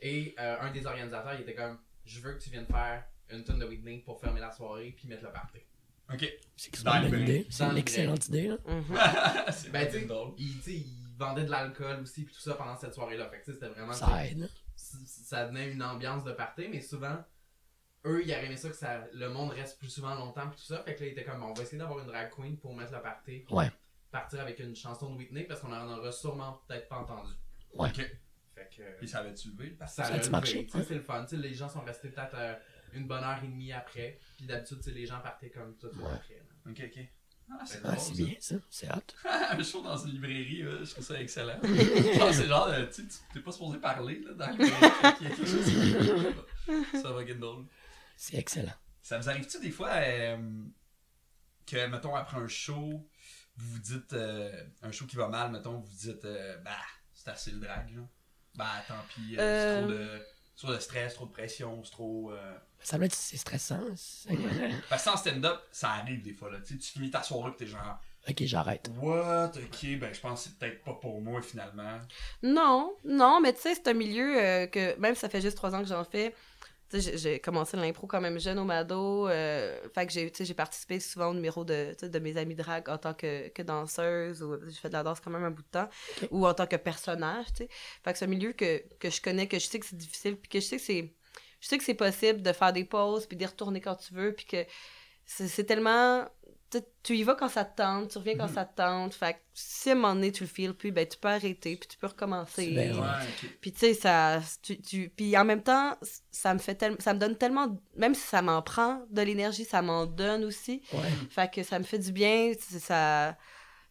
Et euh, un des organisateurs, il était comme Je veux que tu viennes faire une tonne de Whitney pour fermer la soirée puis mettre le party. Ok. C'est une bonne idée. C'est une le excellente idée. Là. Mhm. *laughs* c'est Ben, tu il, tu sais, il vendait de l'alcool aussi puis tout ça pendant cette soirée-là. Fait que c'était vraiment. Ça aide. ça donnait une ambiance de party, mais souvent, eux, ils auraient aimé ça que ça, le monde reste plus souvent longtemps pis tout ça. Fait que là, ils étaient comme, bon, on va essayer d'avoir une drag queen pour mettre le party. Ouais. Partir avec une chanson de Whitney parce qu'on en aura sûrement peut-être pas entendu. Ouais. Ok. Fait que. Puis ça avait-tu levé le? Ça, Ça a a-tu marché? C'est le fun. Les gens sont restés peut-être euh, une bonne heure et demie après. Puis d'habitude, les gens partaient comme tout de suite Ouais. après. là. Ok, ok. Ah, c'est Ah, bien, ça. C'est hot. *laughs* un show dans une librairie, là, je trouve ça excellent. *laughs* C'est genre, euh, tu sais, tu- t'es pas supposé parler là, dans librairie. *laughs* Il y a quelque chose qui Ça va être drôle. C'est excellent. Ça vous arrive-tu des fois euh, que, mettons, après un show, vous vous dites, euh, un show qui va mal, mettons, vous vous dites, euh, bah, c'est assez le drag, là. Bah, tant pis, euh, c'est trop de, trop de stress, trop de pression, c'est trop. euh, Ça être c'est stressant. c'est- Parce que en stand-up, ça arrive des fois, là. Tu sais, tu finis ta soirée pis t'es genre, ok, j'arrête. what, ok, ben, je pense que c'est peut-être pas pour moi finalement. Non, non, mais tu sais, c'est un milieu euh, que, même si ça fait juste trois ans que j'en fais, j'ai- commencé l'impro quand même jeune au Mado. euh, fait que j'ai, tu sais, j'ai participé souvent au numéro de, de mes amis drag en tant que, que danseuse, ou j'ai fait de la danse quand même un bout de temps, ou en tant que personnage, tu sais. Fait que c'est un milieu que, que je connais, que je sais que c'est difficile, puis que je sais que c'est, je sais que c'est possible de faire des pauses, puis d'y retourner quand tu veux, puis que c'est, c'est tellement... tu y vas quand ça te tente, tu reviens quand ça te tente. Fait que si à un moment donné tu le files plus, ben tu peux arrêter, puis tu peux recommencer. C'est bien, Ouais. Puis tu sais, ça, tu, tu- puis en même temps, ça me fait tellement, ça me donne tellement, même si ça m'en prend de l'énergie, ça m'en donne aussi. Ouais. Fait que ça me fait du bien, ça,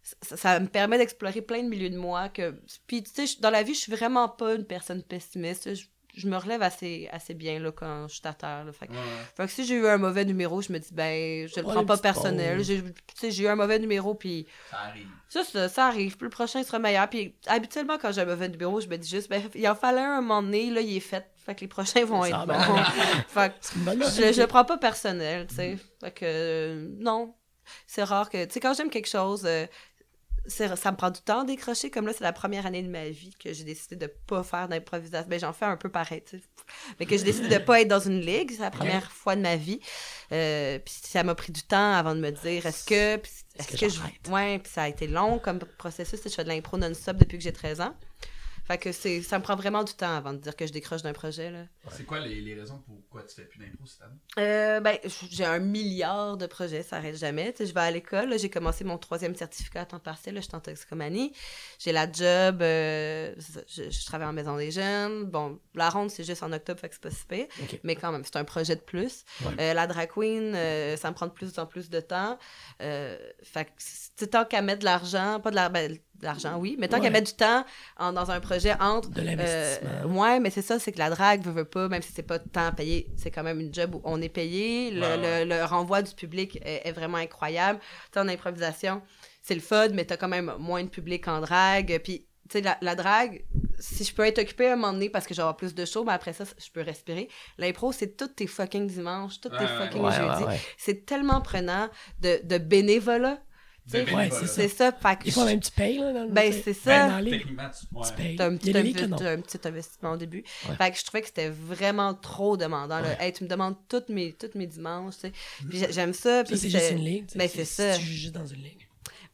ça, ça me permet d'explorer plein de milieux de moi. Que, puis tu sais, je- dans la vie, je suis vraiment pas une personne pessimiste. Je, je me relève assez, assez bien là, quand je suis à terre. Là. Fait, que- Ouais, ouais. fait que si j'ai eu un mauvais numéro, je me dis, ben, je le prends pas personnel. J'ai- j'ai eu un mauvais numéro, puis Ça arrive. ça, ça, ça arrive. Puis le prochain sera meilleur. Puis habituellement, quand j'ai un mauvais numéro, je me dis juste, ben, il en fallait un, un moment donné, là, il est fait. Fait que les prochains vont être bons. *laughs* fait que je, je le prends pas personnel, tu sais. Fait que, euh, non. C'est rare que, tu sais, quand j'aime quelque chose, euh, ça me prend du temps à décrocher. Comme là, c'est la première année de ma vie que j'ai décidé de pas faire d'improvisation. Ben, j'en fais un peu pareil. Mais que j'ai décidé de pas être dans une ligue. C'est la première fois de ma vie. Euh, puis ça m'a pris du temps avant de me dire, est-ce que... Est-ce que que, je... Ouais, puis ça a été long comme processus. Je fais de l'impro non-stop depuis que j'ai 13 ans. Fait que c'est, ça me prend vraiment du temps avant de dire que je décroche d'un projet, là. C'est quoi les, les raisons pourquoi tu fais plus d'impro cette année? Euh, ben, j'ai un milliard de projets, ça arrête jamais. Je vais à l'école, là, j'ai commencé mon troisième certificat à temps partiel, là, je suis en toxicomanie. J'ai la job, euh, je, je travaille en maison des jeunes. Bon, la ronde, c'est juste en octobre, fait que c'est pas si pire. Mais quand même, c'est un projet de plus. Ouais. Euh, la drag queen, euh, ça me prend de plus en plus de temps. Euh, fait que, c'est tant qu'à mettre de l'argent, pas de la- ben, de l'argent, oui, mais tant Ouais. qu'à mettre du temps en- dans un projet entre De l'investissement. euh, ouais, mais c'est ça, c'est que la drague veut, veut pas, même si c'est pas tant payé, c'est quand même une job où on est payé. Le, Ouais, ouais. le- le renvoi du public est, est vraiment incroyable. Tu sais, en improvisation, c'est le fun, mais t'as quand même moins de public en drague. Puis, tu sais, la, la drague, si je peux être occupée à un moment donné parce que j'aurai plus de shows, mais après ça, je peux respirer. L'impro, c'est tous tes fucking dimanches, tous tes Ouais, fucking Ouais, jeudis. ouais, ouais. C'est tellement prenant de, de bénévolat. Tu sais, De Ouais, bénévolat. c'est ça. Fait que Des fois, même tu payes, là. Dans le- Ben, c'est ça. Ben, dans les- tu. Ouais. tu payes. T'as un, petit un petit investissement au début. Ouais. Fait que je trouvais que c'était vraiment trop demandant. Là. Ouais. Hey, tu me demandes toutes mes, toutes mes dimanches, tu sais. Puis j'ai- j'aime ça. Ça, Puis c'est juste une ligue. Ben, c'est ça. Juste dans une ligue.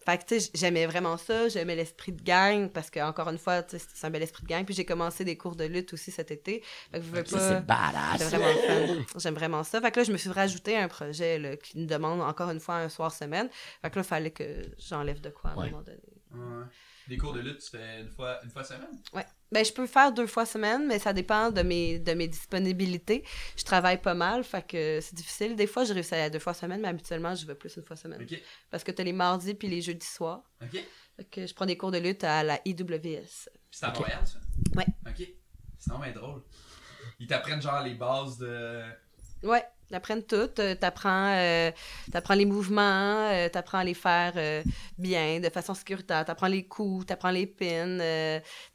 Fait que, tu sais, j'aimais vraiment ça. J'aimais l'esprit de gang parce que, encore une fois, tu sais, c'est un bel esprit de gang. Puis j'ai commencé des cours de lutte aussi cet été. Fait que je veux Ça, pas... c'est badass. C'est vraiment le fun. J'aime vraiment ça. Fait que là, je me suis rajouté un projet là, qui me demande encore une fois un soir semaine. Fait que là, il fallait que j'enlève de quoi à un Ouais. moment donné. Ouais. Des cours de lutte, tu fais une fois, une fois semaine? Ouais. Ben, je peux faire deux fois semaine, mais ça dépend de mes, de mes disponibilités. Je travaille pas mal, fait que c'est difficile. Des fois, je réussis à deux fois semaine, mais habituellement, je vais plus une fois semaine. Ok. Parce que t'as les mardis puis les jeudis soirs. Ok. Fait que je prends des cours de lutte à la IWS. Puis c'est à. Montréal, ça? Ouais. Ok. Sinon, ben drôle. Ils t'apprennent genre les bases de. Ouais, t'apprends tout. Euh, T'apprends, euh, t'apprends les mouvements, euh, t'apprends à les faire euh, bien, de façon sécuritaire. T'apprends les coups, t'apprends les pins,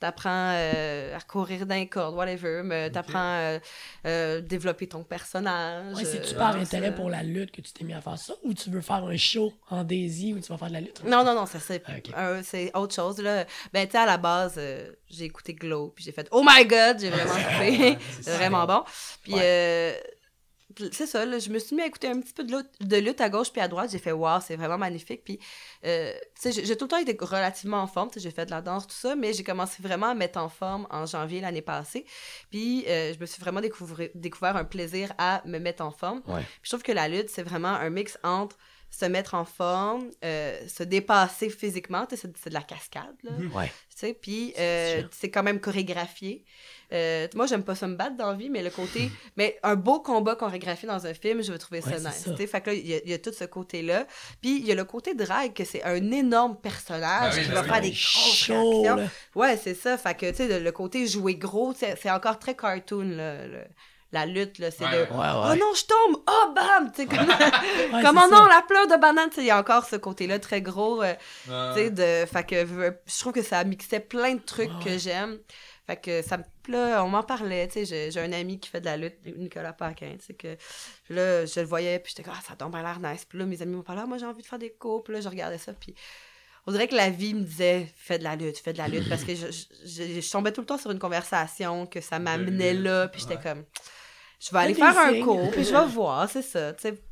t'apprends euh, à courir d'un corde, whatever. Mais t'apprends euh, développer ton personnage. Ouais, c'est-tu par intérêt pour la lutte que tu t'es mis à faire ça ou tu veux faire un show en Daisy où tu vas faire de la lutte? Non, non, non, ça c'est Ok. un- c'est autre chose. Là. Ben, tu sais, à la base, j'ai écouté Glow, puis j'ai fait Oh my god, j'ai vraiment *laughs* trippé. C'est vraiment bon. Puis, euh, c'est ça, là, je me suis mis à écouter un petit peu de lutte, de lutte à gauche puis à droite. J'ai fait Wow, c'est vraiment magnifique. Puis, euh, tu sais, j'ai tout le temps été relativement en forme. Tu sais, J'ai fait de la danse, tout ça, mais j'ai commencé vraiment à me mettre en forme en janvier l'année passée. Puis, euh, je me suis vraiment découvert, découvert un plaisir à me mettre en forme. Ouais. Puis je trouve que la lutte, c'est vraiment un mix entre se mettre en forme, euh, se dépasser physiquement, c'est de la cascade, là. Ouais. Tu sais, puis euh, c'est quand même chorégraphié. Euh, moi, j'aime pas ça me battre dans la vie, mais le côté... mais un beau combat chorégraphié dans un film, je vais trouver ça Ouais, c'est nice. ça. tu sais. Fait que là, il y, a- il y a tout ce côté-là. Puis il y a le côté drag, que c'est un énorme personnage Ah oui, qui ben va oui, faire ben des oui. grosses réactions. Ouais, c'est ça. Fait que, tu sais, le, le côté jouer gros, c'est c'est encore très cartoon, là, le- la lutte, là. C'est Ouais, de... ouais. Ouais, Oh non, je tombe! Oh, bam! Tu sais, comme... Ouais, *laughs* comme c'est oh non, ça. la pleure de banane! Il y a encore ce côté-là très gros. euh, tu sais, de... Fait que je trouve que ça mixait plein de trucs Ouais, que ouais. j'aime. Fait que ça me... Là, on m'en parlait, tu sais, j'ai- un ami qui fait de la lutte, Nicolas Paquin, tu sais, que là, je le voyais, puis j'étais comme, ah, ça tombe à l'air nice. Puis là, mes amis m'ont parlé, ah, moi, j'ai envie de faire des cours. Puis là, je regardais ça, puis on dirait que la vie me disait, fais de la lutte, fais de la lutte, parce que je, je, je- je tombais tout le temps sur une conversation, que ça m'amenait là, puis j'étais ouais. comme, je vais aller faire un cours, puis je vais *laughs* voir, c'est ça, tu sais.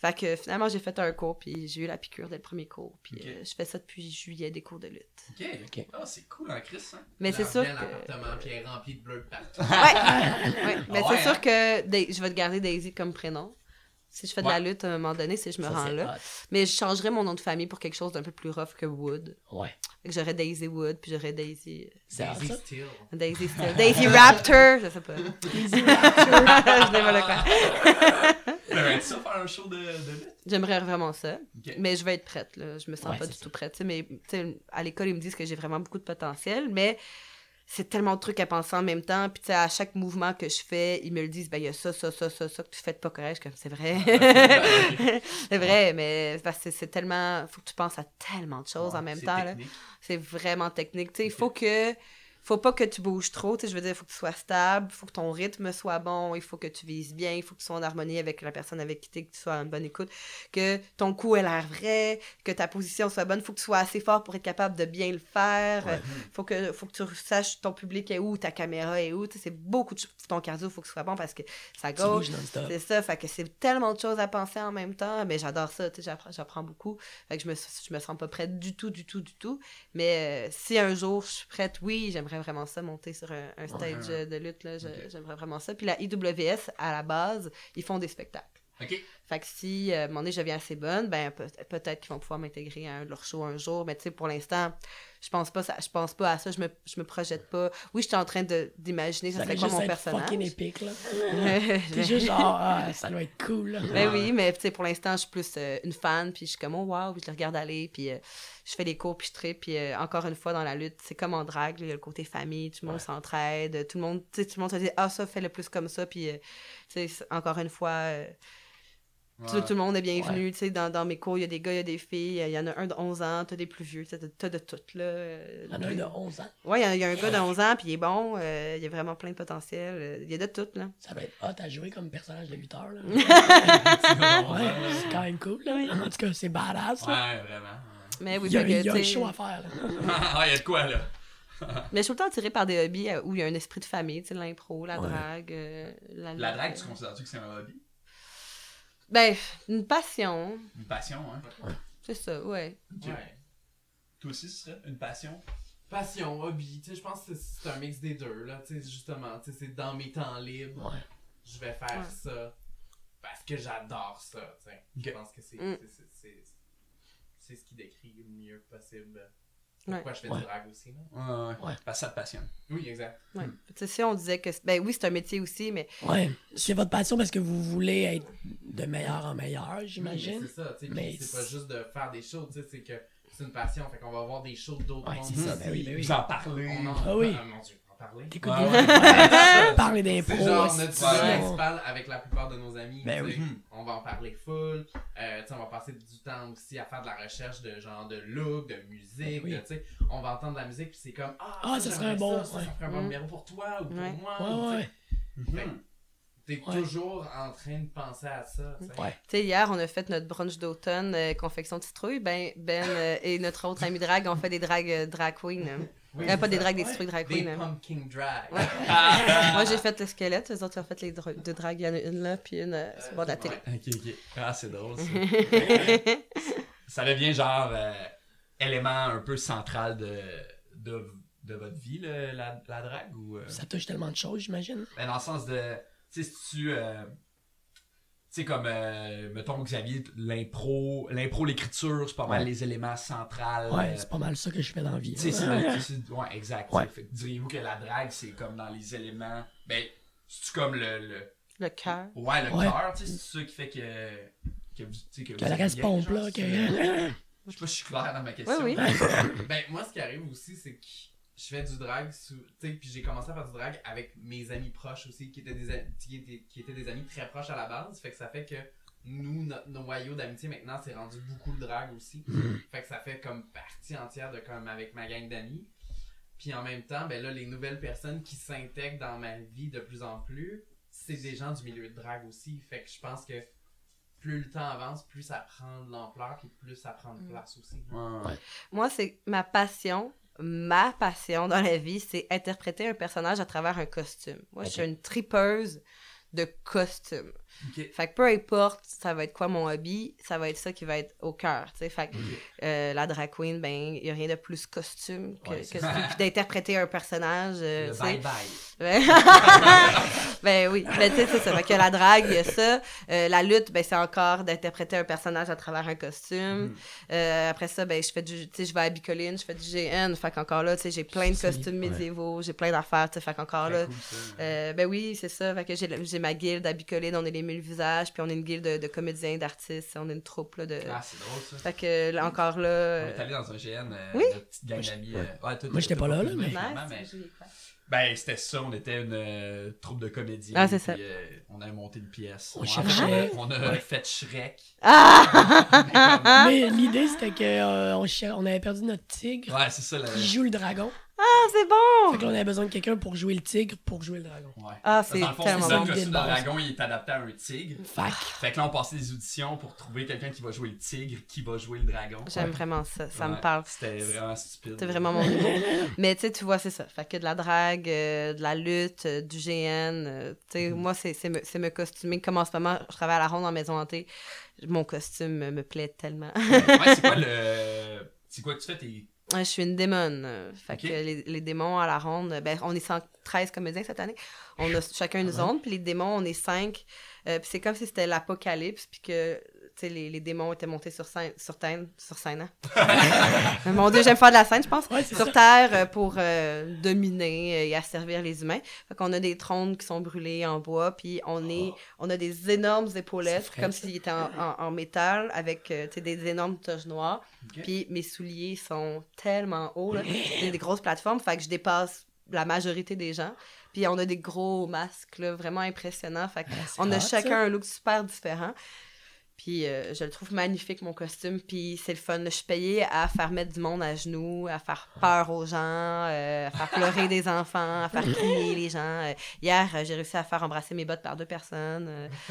Fait que finalement, j'ai fait un cours, puis j'ai eu la piqûre dès le premier cours. Puis euh, je fais ça depuis juillet, des cours de lutte. Ok. Ok. Ah, c'est cool en Chris, hein? Mais c'est sûr que... l'appartement, puis elle est remplie de bleu partout. Ouais, *laughs* ouais. mais Ah c'est ouais, sûr hein? que je vais te garder Daisy comme prénom. Si je fais de la lutte à un moment donné, si je me Ça, rends là. hot. Mais je changerais mon nom de famille pour quelque chose d'un peu plus rough que Wood. Ouais. Fait que j'aurais Daisy Wood, puis j'aurais Daisy... Hot, Daisy. *laughs* Steele. Daisy Still. Daisy Raptor, je sais pas. *laughs* je n'ai pas le quoi. *laughs* T'aimerais-tu ça faire un show de, de lutte? J'aimerais vraiment ça. Mais je vais être prête, là. Je me sens Ouais, pas du ça. tout prête. mais à l'école, ils me disent que j'ai vraiment beaucoup de potentiel, mais c'est tellement de trucs à penser en même temps. Puis, tu sais, à chaque mouvement que je fais, ils me le disent, ben, il y a ça, ça, ça, ça, ça que tu fais de pas correct. Je suis comme, c'est vrai. *laughs* c'est vrai, mais parce que c'est tellement. Faut que tu penses à tellement de choses en même temps. C'est vraiment technique. Tu sais, il faut que. Faut pas que tu bouges trop, tu sais, je veux dire, il faut que tu sois stable, il faut que ton rythme soit bon, il faut que tu vises bien, il faut que tu sois en harmonie avec la personne avec qui tu es, que tu sois en bonne écoute, que ton coup ait l'air vrai, que ta position soit bonne, il faut que tu sois assez fort pour être capable de bien le faire, Ouais. il faut que, faut que tu saches ton public est où, ta caméra est où, tu sais, c'est beaucoup de choses. Ton cardio, il faut que ce soit bon parce que ça gauche, c'est ça, fait que c'est tellement de choses à penser en même temps, mais j'adore ça, tu sais, j'apprends, j'apprends beaucoup, fait que je me, je me sens pas prête du tout, du tout, du tout, mais euh, si un jour je suis prête, oui, j'aimerais vraiment ça, monter sur un, un stage Ouais. euh, de lutte, là, j'aimerais vraiment ça, puis la IWS, à la base, ils font des spectacles. Ok. Fait que si, euh, moment donné, je deviens assez bonne, ben peut- peut-être qu'ils vont pouvoir m'intégrer à un de leurs shows un jour, mais tu sais, pour l'instant, je pense pas ça, je pense pas à ça, je me, je me projette pas. Oui, je suis en train de- d'imaginer ça, Ça serait quoi mon être personnage. fucking épique, là. T'es juste genre, ah, ça doit être cool, là. Ben oui, mais tu sais, pour l'instant, je suis plus euh, une fan, puis je suis comme, oh wow, puis je le regarde aller, puis euh, je fais des cours, puis je tripe, puis euh, encore une fois, dans la lutte, c'est comme en drague, il y a le côté famille, tout le monde s'entraide, tout le monde, tu sais, tout le monde se dit, ah, ça, fais le plus comme ça, puis tu sais, encore une fois, tout, Ouais. tout le monde est bienvenu, tu sais, dans, dans mes cours, il y a des gars, il y a des filles, il y en a un de 11 ans, t'as des plus vieux, tu sais, t'as- t'as de tout, là. euh, Il y en a un de 11 ans. Ouais, il y a- il y, a un gars de 11 ans, puis il est bon, euh, il y a vraiment plein de potentiel, euh, il y a de tout, là. Ça va être hot à jouer comme personnage de lutteur, là. Ouais, c'est quand même cool, là. En tout cas, c'est badass, là. Ouais, vraiment. Mais oui, Il y a, il y a un show à faire. Ah, il y a de quoi, là? Mais je suis tout le temps attirée par des hobbies euh, où il y a un esprit de famille, tu sais, l'impro, la Ouais. drague, euh, la La drague, euh. tu considères-tu que c'est un hobby? Ben, une passion, Une passion, hein? c'est ça, ouais. Ouais. Toi aussi, ce serait une passion? Passion, hobby, tu sais, je pense que c'est- c'est un mix des deux, là, tu sais, justement, tu sais, c'est dans mes temps libres, Ouais. je vais faire Ouais. ça parce que j'adore ça, tu sais. Je pense que c'est Mm. c'est- c'est- c'est- c'est ce qui décrit le mieux possible Ouais. pourquoi je fais Ouais. du drag aussi, là? Ouais, ouais. Ouais. Parce que ça te passionne. Oui, exact. ouais. Tu sais, si on disait que. c'est- Ben oui, c'est un métier aussi, mais. Ouais. C'est votre passion parce que vous voulez être de meilleur en meilleur, Oui, j'imagine. mais C'est ça, tu sais, Mais c'est pas juste de faire des shows, tu sais, c'est que c'est une passion, fait qu'on va avoir des shows d'autres Ouais, mondes c'est ça, ben oui, ben oui. Vous en parlez. On en... Ah oui. Ah, mon Dieu, en parler. T'écoutes Ouais, des- ouais. *laughs* parler d'impro. C'est genre notre sujet principal avec la plupart de nos amis. Ben oui. On va en parler full. Euh, tu sais, on va passer du temps aussi à faire de la recherche de genre de look, de musique. Ben oui. de, on va entendre de la musique puis c'est comme Ah, Ah, ça serait un bon, Ça, ça, ouais. ça ferait un bon Mm. numéro pour toi ou pour Ouais. moi. ou, T'es Ouais. toujours en train de penser à ça. tu sais. Ouais. Tu sais, hier, on a fait notre brunch d'automne, euh, confection de citrouille. Ben, Ben euh, et notre autre ami drag ont fait des drags euh, drag queen. Oui, Euh, pas des drags, des Ouais. citrouilles drag Des queen. hein. pumpkin drag. Ouais. Ah! *laughs* *laughs* Moi, j'ai fait le squelette, les autres ont fait les dra- deux drags. Il y en a une là, puis une euh, sur le bord de la télé. Ouais. Ok, ok. Ah, c'est drôle, ça. *laughs* ça devient genre euh, élément un peu central de, de, de votre vie, le- la, la drague? Ou, euh, Ça touche tellement de choses, j'imagine. ben, dans le sens de. Tu sais, si tu. Sais, comme, euh, mettons, Xavier, l'impro, l'impro, l'écriture, c'est pas mal Ouais. les éléments centrales. Ouais, euh, c'est pas mal ça que je fais dans la vie. tu sais, *laughs* c'est c'est- ouais, exact. Ouais. Fait que diriez-vous que la drague, c'est comme dans les éléments. Ben, c'est comme le. le Le cœur. ouais, le Ouais. cœur, tu sais, c'est ça qui fait que. Que, vous, tu sais, que, Que vous pompe, genre, là. Que... *laughs* Je sais pas si je suis clair dans ma question. Oui, Ben, moi, ce qui arrive aussi, c'est que je fais du drag, tu sais, puis j'ai commencé à faire du drag avec mes amis proches aussi, qui étaient, des, qui, étaient, qui étaient des amis très proches à la base. Fait que ça fait que nous, notre noyau d'amitié maintenant, c'est rendu beaucoup le drag aussi. Fait que ça fait comme partie entière de comme avec ma gang d'amis. Puis en même temps, ben là, les nouvelles personnes qui s'intègrent dans ma vie de plus en plus, c'est des gens du milieu de drag aussi. Fait que je pense que plus le temps avance, plus ça prend de l'ampleur, puis plus ça prend de Mm. place aussi. Ouais. Moi, c'est ma passion. Ma passion dans la vie, c'est interpréter un personnage à travers un costume. Moi, je suis une tripeuse de costumes. Ok. Fait que peu importe, ça va être quoi mon hobby, ça va être ça qui va être au cœur. Fait que euh, la drag queen, ben, il y a rien de plus costume que, Ouais, d'interpréter un personnage, euh, Le bye bye. Ouais. *laughs* ben oui, mais tu sais, c'est ça. Fait que la drague, il y a ça. Euh, la lutte, ben c'est encore d'interpréter un personnage à travers un costume. Mhm. Après ça, ben je fais du, tu sais, je vais à Bicoline, je fais du GN. Fait qu'encore là, tu sais, j'ai plein de costumes ouais. médiévaux, j'ai plein d'affaires. Fait qu'encore là, cool, ben oui, c'est ça. Fait que j'ai, j'ai ma guilde à Bicoline, on est les mille visages, puis on est une guilde de, de comédiens, d'artistes, on est une troupe là, de. Ah, c'est drôle ça. Fait que là, encore là. On est allé dans un GN, euh, Oui. notre petite gang Moi, d'amis. je- euh, ouais, Moi, j'étais pas là, là, mais- Ben, c'était ça, on était une euh, troupe de comédiens. Ah, c'est ça. euh, on a monté une pièce. On a- cherchait- On a Ouais. fait Shrek. Ah! *laughs* Mais l'idée, c'était que euh, on, avait perdu notre tigre Ouais, c'est ça. La... qui joue le dragon. Ah, c'est bon! Fait que là, on avait besoin de quelqu'un pour jouer le tigre pour jouer le dragon. Ouais. Ah, c'est tellement c'est ça, bon. le dragon, il est adapté à un tigre. Fac. Fait que là, on passait des auditions pour trouver quelqu'un qui va jouer le tigre, qui va jouer le dragon. J'aime vraiment ça, ça me parle. C'était vraiment stupide. C'est vraiment mon niveau. *laughs* Mais tu sais, tu vois, c'est ça. Fait que de la drague, euh, de la lutte, euh, du GN. euh, tu sais, moi, c'est c'est me, c'est me costumer. Comme en ce moment, je travaille à la ronde en maison hantée. Mon costume me, me plaît tellement. Ouais, c'est quoi *laughs* le. C'est quoi que tu fais tes. Je suis une démon. euh, Fait que les, les démons à la ronde, ben, on est 113 comédiens cette année. On a chacun une zone, puis les démons, on est 5. puis c'est comme si c'était l'apocalypse, puis que les, les démons étaient montés sur scène, sur scène, sur scène, hein? *laughs* *laughs* Mon Dieu, j'aime faire de la scène, je pense. Ouais, sur ça. Terre euh, pour euh, dominer euh, et asservir les humains. Fait qu'on a des trônes qui sont brûlés en bois, puis on est, on a des énormes épaulettes, frais, comme s'ils étaient en, en- en métal, avec euh, des énormes toches noires. Puis mes souliers sont tellement hauts, là. *laughs* J'ai des grosses plateformes, fait que je dépasse la majorité des gens. Puis on a des gros masques, là, vraiment impressionnants. Fait Ah, c'est on a chacun ça. un look super différent. Puis euh, je le trouve magnifique, mon costume. Puis c'est le fun. Je suis payée à faire mettre du monde à genoux, à faire peur aux gens, euh, à faire pleurer des enfants, à faire crier les gens. Euh, hier, j'ai réussi à faire embrasser mes bottes par deux personnes. *laughs*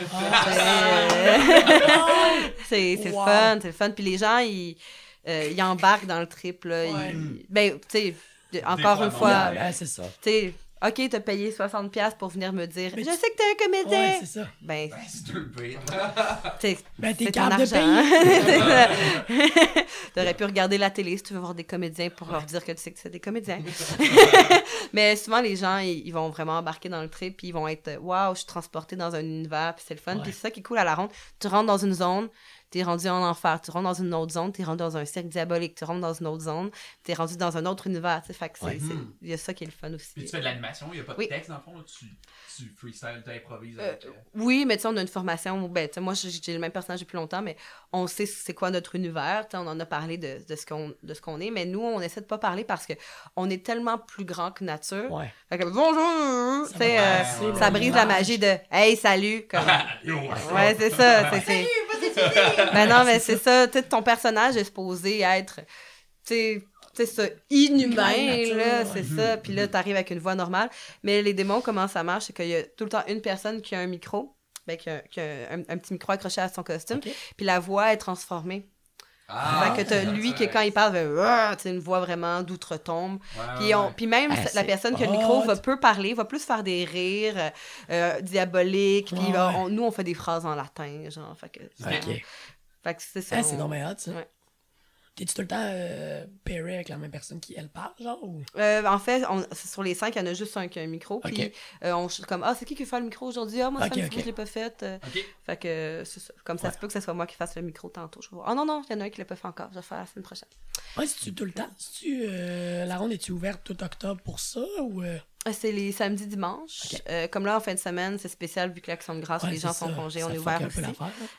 c'est c'est le Wow. fun, c'est le fun. Puis les gens, ils, euh, ils embarquent dans le trip. Là, ils- ben, tu sais, encore une fois, ouais, ouais, c'est ça. tu sais, OK, t'as payé 60$ pour venir me dire Mais Je tu- sais que t'es un comédien. Ouais, c'est ça. ben, Ben, c'est *laughs* tu sais, Ben, t'es ton argent. payer. *laughs* *laughs* T'aurais pu regarder la télé si tu veux voir des comédiens pour leur dire que tu sais que c'est des comédiens. Mais souvent, les gens, ils, ils vont vraiment embarquer dans le trip, puis ils vont être Waouh, je suis transporté dans un univers, puis c'est le fun. Ouais. Puis c'est ça qui est cool à la ronde. Tu rentres dans une zone, t'es rendu en enfer. Tu rentres dans une autre zone, t'es rendu dans un cercle diabolique. Tu rentres dans une autre zone, t'es rendu dans un autre univers. tu. Fait Ouais. c'est- Hmm. il y a ça qui est le fun aussi. Puis tu fais de l'animation, il n'y a pas de Oui. texte dans le fond, là, tu, tu freestyle, tu improvises Euh, avec. euh, Oui, mais tu sais, on a une formation où, ben, tu sais, moi, j'ai le même personnage depuis longtemps, mais on sait c'est quoi notre univers. On en a parlé de, de ce qu'on est, mais nous, on essaie de pas parler parce que on est tellement plus grand que nature. Ouais. Fait que bonjour! Ça Tu sais, va euh, ça brise la magie de Hey, salut! Comme... *laughs* Ouais, c'est ça. c'est- *laughs* Ben non, mais c'est ça. Tu sais, ton personnage est supposé être, tu sais, tu sais, ça, inhumain, là, c'est ça. Puis là, t'arrives avec une voix normale. Mais les démons, comment ça marche? C'est qu'il y a tout le temps une personne qui a un micro, ben, qui a, qui a un, un petit micro accroché à son costume, puis la voix est transformée. Ah, fait que t'as lui qui, quand il parle, fait, sais, une voix vraiment d'outre-tombe. Ouais, Puis, ouais, on- ouais. puis même Ah, la c'est personne qui a le micro va peu parler, va plus faire des rires euh, euh, diaboliques. Puis Ouais, va- ouais. on- nous, on fait des phrases en latin, genre. Fait que, fait que c'est ça. Ah, c'est on- non mais hot, ça. T'es-tu tout le temps euh, pairé avec la même personne qui, elle, parle, genre? Ou... Euh, en fait, on- sur les cinq, il y en a juste un qui a un micro. Puis euh, on comme, ah, c'est qui qui fait le micro aujourd'hui? Ah, moi, ça Ok, fait un petit ok. bout que je l'ai pas fait. Euh, Ok. Fait que c'est ça. Comme ça Ouais. se peut que ce soit moi qui fasse le micro tantôt. Ah non, non, il y en a un qui l'a pas fait encore. Je vais faire la semaine prochaine. Ouais, c'est-tu tout le temps? Euh, la ronde est-tu ouverte tout octobre pour ça? Ou, C'est les samedis, dimanches. Euh, comme là, en fin de semaine, c'est spécial vu que l'Action de grâce, ouais, les gens sont congés, on est ouvert aussi.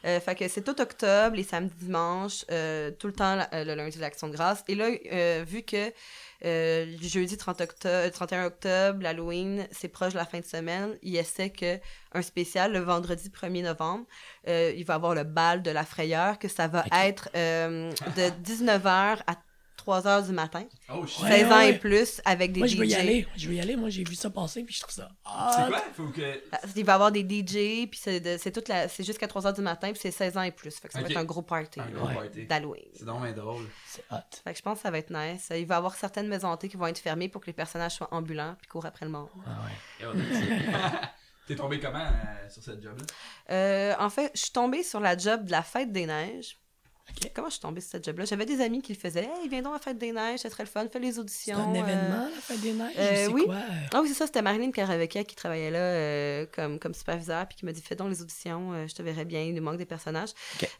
Euh, fait que c'est tout octobre, les samedis, dimanches, euh, tout le temps la- euh, le lundi de l'Action de grâce. Et là, euh, vu que euh, jeudi 30 octobre, 31 octobre, l'Halloween, c'est proche de la fin de semaine, il essaie que un spécial le vendredi 1er novembre, euh, il va avoir le bal de la frayeur, que ça va Ok. être euh, de 19h à 3h du matin, Oh shit. Ouais, 16 ans ouais. et plus, avec des Moi, DJ. je veux y aller. Je veux y aller. Moi, j'ai vu ça passer, puis je trouve ça. C'est quoi? Faut que. Ah, Il va y avoir des DJ, puis c'est de- c'est toute la- c'est jusqu'à 3h du matin, puis c'est 16 ans et plus. Fait que ça va être un gros party Un là, gros Ouais. party. d'Halloween. C'est donc bien drôle. C'est hot. Fait que je pense que ça va être nice. Il va y avoir certaines maisons hantées qui vont être fermées pour que les personnages soient ambulants puis courent après le monde. Ah ouais. *laughs* T'es tombé comment euh, sur cette job-là? Euh, en fait, je suis tombée sur la job de la fête des neiges. Comment je suis tombée sur cette job-là? J'avais des amis qui le faisaient. Hey, viens donc à la fête des neiges, ça serait le fun, fais les C'est auditions. un euh. événement, la fête des neiges? euh, c'est oui. quoi? Ah oui, c'est ça, c'était Marilyn Karavecchia qui travaillait là euh, comme, comme superviseur, puis qui m'a dit Fais donc les auditions, je te verrais bien, il nous manque des personnages.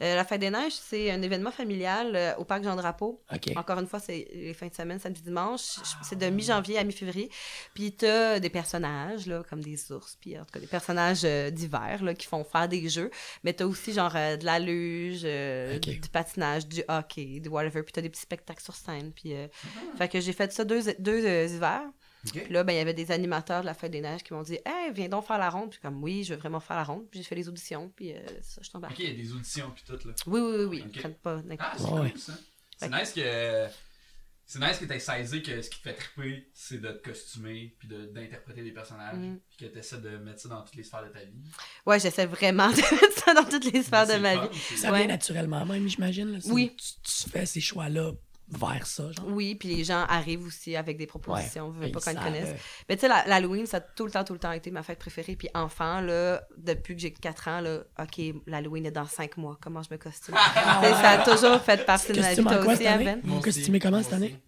La Fête des Neiges, c'est un événement familial au Parc Jean-Drapeau. OK. Encore une fois, c'est les fins de semaine, samedi, dimanche. C'est de mi-janvier à mi-février. Puis t'as des personnages, là, comme des ours, puis en tout cas des personnages divers, là, qui font faire des jeux. Mais t'as aussi, genre, de la luge, du patinage, du hockey, du whatever. Puis t'as des petits spectacles sur scène. Puis, euh, fait que j'ai fait ça deux, deux euh, hivers. Puis là, ben, il y avait des animateurs de la Fête des Neiges qui m'ont dit Hey, viens donc faire la ronde. Puis comme, oui, je veux vraiment faire la ronde. Puis j'ai fait les auditions. Puis euh, ça, je suis Ok, il y a des auditions puis tout là. Oui, oui, oui, oui. Ok. Ils prennent pas Ah, c'est Ouais, cool ouais. ça. C'est nice que. C'est nice que t'aies saisi que ce qui te fait triper, c'est de te costumer puis de- d'interpréter des personnages Mhm. puis que t'essaies de mettre ça dans toutes les sphères de ta vie. Ouais, j'essaie vraiment de *laughs* mettre ça dans toutes les sphères de ma fun, vie. Ça Ouais. vient naturellement même, j'imagine. Oui. Tu, tu fais ces choix-là vers ça, genre. Oui, puis les gens arrivent aussi avec des propositions, Ouais. veulent pas qu'on connaisse. euh, Mais tu sais, l'Halloween, ça a tout le temps, tout le temps été ma fête préférée. Puis enfant, là, depuis que j'ai 4 ans, là, OK, l'Halloween est dans 5 mois. Comment je me costume? *laughs* Ça a toujours fait partie de ma vie. Toi aussi? Aven? Vous costumez comment cette année?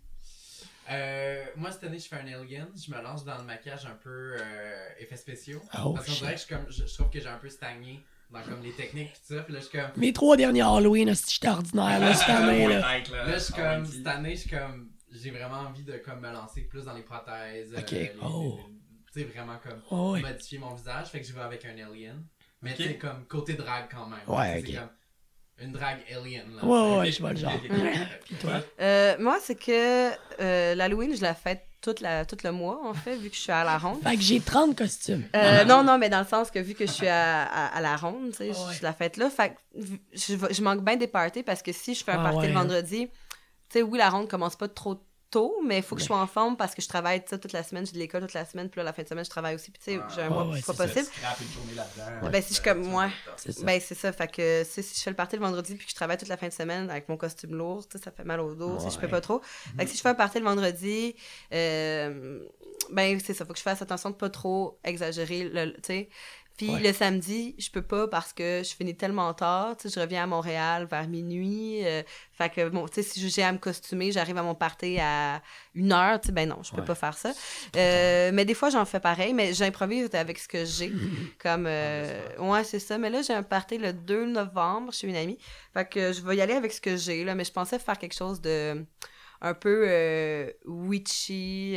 Euh, moi, cette année, je fais un alien. Je me lance dans le maquillage un peu euh, effets spéciaux. Oh, parce qu'on shit. dirait que je, comme, je, je trouve que j'ai un peu stagné dans comme les techniques pis ça. Puis là, je suis comme. Mes trois derniers Halloween, j'étais ordinaire, là, cette *laughs* année, là. Là. Je suis comme. Cette année, je suis comme. J'ai vraiment envie de comme me lancer plus dans les prothèses. euh, Ok, les- oh. les- Tu sais, vraiment comme. Oh, ouais. Modifier mon visage. Fait que je vais avec un alien. Mais Ok. tu sais, comme côté drague quand même. Ouais, Tu sais, ok. C'est comme. Une drague alien. Là, Ouais, ouais, je vois le genre. *laughs* *laughs* Puis toi? Euh, moi, c'est que euh, l'Halloween, je la fête toute la, tout le mois, en fait, vu que je suis à la ronde. Fait que j'ai 30 costumes. Euh, non, non, mais dans le sens que vu que je suis à, à, à la ronde, tu sais, Ah ouais. je la fête là, fait que je, je manque bien des parties parce que si je fais un Ah party ouais, le vendredi, tu sais, oui, la ronde commence pas trop tôt, mais il faut que je sois en forme parce que je travaille toute la semaine, j'ai de l'école toute la semaine, puis là, la fin de semaine, je travaille aussi, puis tu sais, Ouais. j'ai un mois ouais, pas c'est ça. possible. Ben, si je comme moi. C'est ça. Ben, c'est ça. Fait que si je fais le party le vendredi puis que je travaille toute la fin de semaine avec mon costume lourd, ça fait mal au dos, sais, je peux pas trop. Fait que si je fais un party le vendredi, euh, ben, c'est ça. Faut que je fasse attention de pas trop exagérer, le- tu sais. Puis Ouais. le samedi, je peux pas parce que je finis tellement tard. Tu sais, je reviens à Montréal vers minuit. euh, fait que, bon, tu sais, si j'ai à me costumer, j'arrive à mon party à une heure. Tu sais, ben non, je peux Ouais. pas faire ça. Euh, mais des fois, j'en fais pareil, mais j'improvise avec ce que j'ai. *laughs* Comme, euh, ouais, c'est ça. Mais là, j'ai un party le 2 novembre chez une amie. Fait que je vais y aller avec ce que j'ai, là. Mais je pensais faire quelque chose de un peu witchy.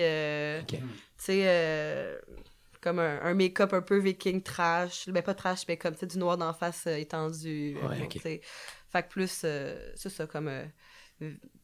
Tu sais, euh, comme un, un make-up un peu viking trash. Ben, pas trash, mais comme, tu sais, du noir d'en face euh, étendu. euh, Ouais, sais. Fait que plus, euh, c'est ça, comme euh,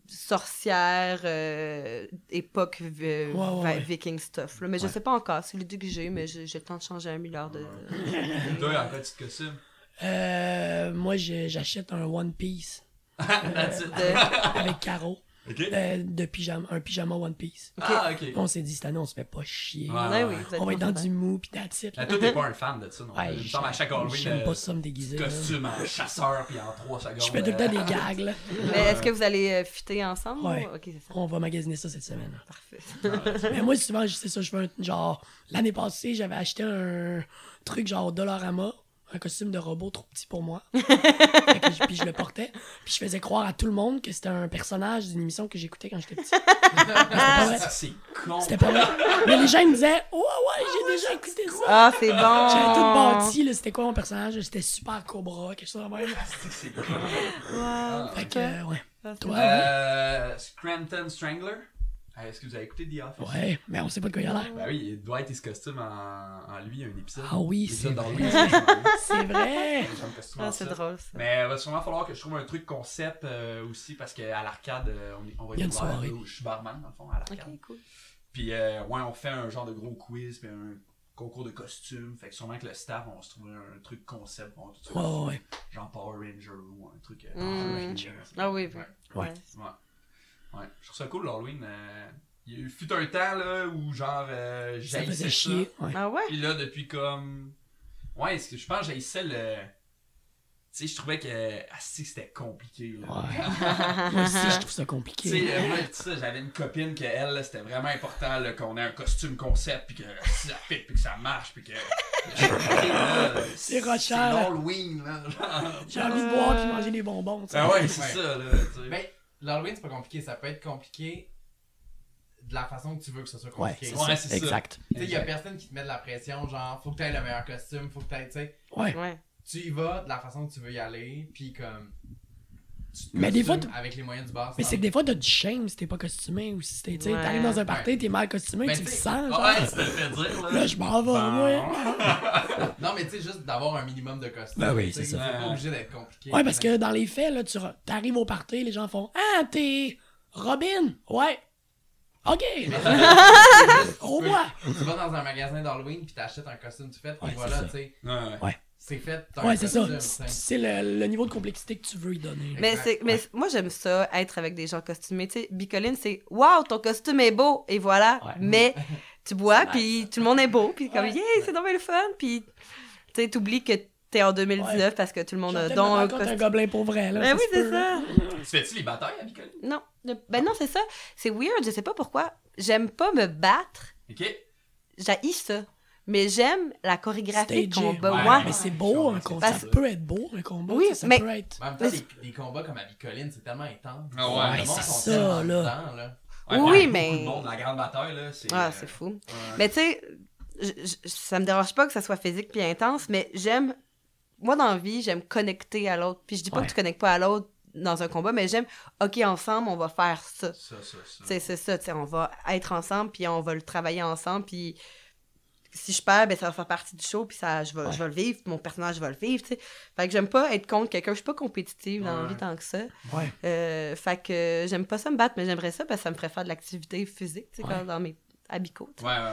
sorcière, euh, époque euh, Ouais, ouais, vi- ouais. viking stuff. Là. Mais je sais pas encore, c'est l'idée que j'ai, mais j'ai le temps de changer un milliard de... *laughs* Toi, en costumes? Euh, moi, j'achète un One Piece *laughs* de- avec Caro. Ok. euh, de pyjama, un pyjama One Piece. Ah, ok. On s'est dit, cette année, on se fait pas chier. Ouais, Ouais, ouais. oui, On va être dans du mou, pis that's it. Là, toi, t'es pas un fan de ça, non? Ouais, Il me à chaque Halloween, J'aime euh, pas ça me déguiser. costume en chasseur, puis en 3 secondes. Je fais tout le temps des *laughs* gags, là. Mais est-ce que vous allez euh, fitter ensemble? Ouais. ou- ça. On va magasiner ça cette semaine. Parfait. Mais moi, souvent, c'est ça, je veux un, genre, l'année passée, j'avais acheté un truc genre Dollarama, un costume de robot trop petit pour moi. *laughs* Je- puis je le portais. Puis je faisais croire à tout le monde que c'était un personnage d'une émission que j'écoutais quand j'étais petit. *laughs* C'est con. C'était pas vrai. Mais les gens ils me disaient Ouais, ouais, j'ai déjà écouté ça. Ah, c'est bon. J'avais tout bâti, là, c'était quoi mon personnage? C'était super Cobra, quelque chose de même. C'est con. Wow. Fait que, euh, ouais. Ah, c'est Toi, Euh, Scranton Strangler? Euh, Est-ce que vous avez écouté The Office? ouais, mais on sait pas de quoi il a l'air. Ben oui, Dwight et ce costume en, en lui, il y a un épisode. Ah oui, *laughs* c'est vrai. lui, c'est vrai! Ah, c'est drôle, ça. Mais il va sûrement falloir que je trouve un truc concept euh, aussi parce qu'à l'arcade, euh, on, va Il y là, où Je suis barman dans le fond à l'arcade. Ok, cool. Puis euh, ouais, on fait un genre de gros quiz puis un concours de costumes. Fait que sûrement que le staff, on va se trouver un truc concept. On va tout se Ouais, ouais, ouais. Genre Power Ranger ou un truc. euh, Mm. Power Rangers. Ah oui, Ouais. Ouais. Ouais. Ouais. Je trouve ça cool l'Halloween. euh, Il y a eu fut un temps là où genre euh, Ça chier. Ouais. Ah ouais? Puis là, depuis comme. Ouais, est-ce que je pense que j'haïssais le. Tu sais, je trouvais que. Ah, si, c'était compliqué. Là. Ouais. *laughs* Moi aussi, je trouve ça Tu sais, compliqué. moi, tu sais, j'avais une copine que elle, là, c'était vraiment important là, qu'on ait un costume concept, puis que ça fit, puis que ça marche, puis que. *laughs* C'est C'est rochant, là. l'Halloween, là. genre. J'ai envie de boire et manger des bonbons. tu sais. Ah ouais, c'est Ouais. ça, là. Ben, l'Halloween, c'est pas compliqué. Ça peut être compliqué de la façon que tu veux que ce soit Ouais, compliqué. c'est Ouais, c'est ça. Exact. Tu sais, il y a personne qui te met de la pression, genre, faut que t'aies le meilleur costume, faut que t'aies, tu sais. Ouais. Ouais. Tu y vas de la façon que tu veux y aller, puis comme. Tu Mais des fois, avec les moyens du bord. Mais c'est que des fois, t'as du shame si t'es pas costumé ou si t'es, tu Ouais. t'arrives dans un party, t'es mal costumé, Ben, tu le sens, genre. Ah ouais, tu te le fais dire, là. Là, je m'en vais, Bon. moi. *laughs* Non, mais tu sais, juste d'avoir un minimum de costume. Ben oui, tu c'est ça. C'est pas obligé d'être compliqué. Ouais, parce que dans les faits, là, tu t'arrives au party, les gens font Ah, t'es Robin? Ouais. OK. *laughs* Au revoir. Tu vas dans un magasin d'Halloween, puis t'achètes un costume Ouais, et c'est voilà, tu sais. Ouais. Ouais. C'est fait. Ouais, c'est ça. C'est le, le niveau de complexité que tu veux y donner. Mais, mais moi, j'aime ça, être avec des gens costumés. Tu sais, Bicoline, c'est Waouh, ton costume est beau! Et voilà. Ouais. Mais *laughs* tu bois, puis tout le monde est beau, puis comme, Ouais. yeah, c'est bien le fun. Puis, tu sais, t'oublies que t'es en 2019 parce que tout le monde a donc un un gobelin pour vrai, là. Ben oui, c'est ça. là. Tu fais-tu les batailles à Bicol? Non. Ben non, c'est ça. C'est weird, je sais pas pourquoi. J'aime pas me battre. Ok. J'haïs ça. Mais j'aime la chorégraphie de combat. Ouais, Ouais. Mais c'est beau, un combat. Ça peut être beau, un combat. Oui, ça, ça mais- peut être. Mais en même temps, des, des combats comme à Bicoline, c'est tellement intense. Ah ouais, c'est sont ça, tellement là. dedans, là. Ouais, Oui, mais- Beaucoup de monde, la grande bataille, là, c'est. Ah, euh, c'est fou. ouais. Mais tu sais, ça me dérange pas que ça soit physique puis intense, mais j'aime. Moi, dans la vie, j'aime connecter à l'autre. Puis je dis pas Ouais. que tu connectes pas à l'autre dans un combat, mais j'aime, OK, ensemble, on va faire ça. Ça, ça, ça. Tu sais, c'est ça, tu sais, on va être ensemble, puis on va le travailler ensemble, puis si je perds, ben ça va faire partie du show, puis ça, je vais, je vais le vivre, puis mon personnage va le vivre, tu sais. Fait que j'aime pas être contre quelqu'un, je suis pas compétitive dans la Ouais. vie tant que ça. Ouais. Euh, fait que j'aime pas ça me battre, mais j'aimerais ça parce que ça me ferait faire de l'activité physique, tu sais, Ouais. quand- dans mes habicots. Ouais, ouais, ouais.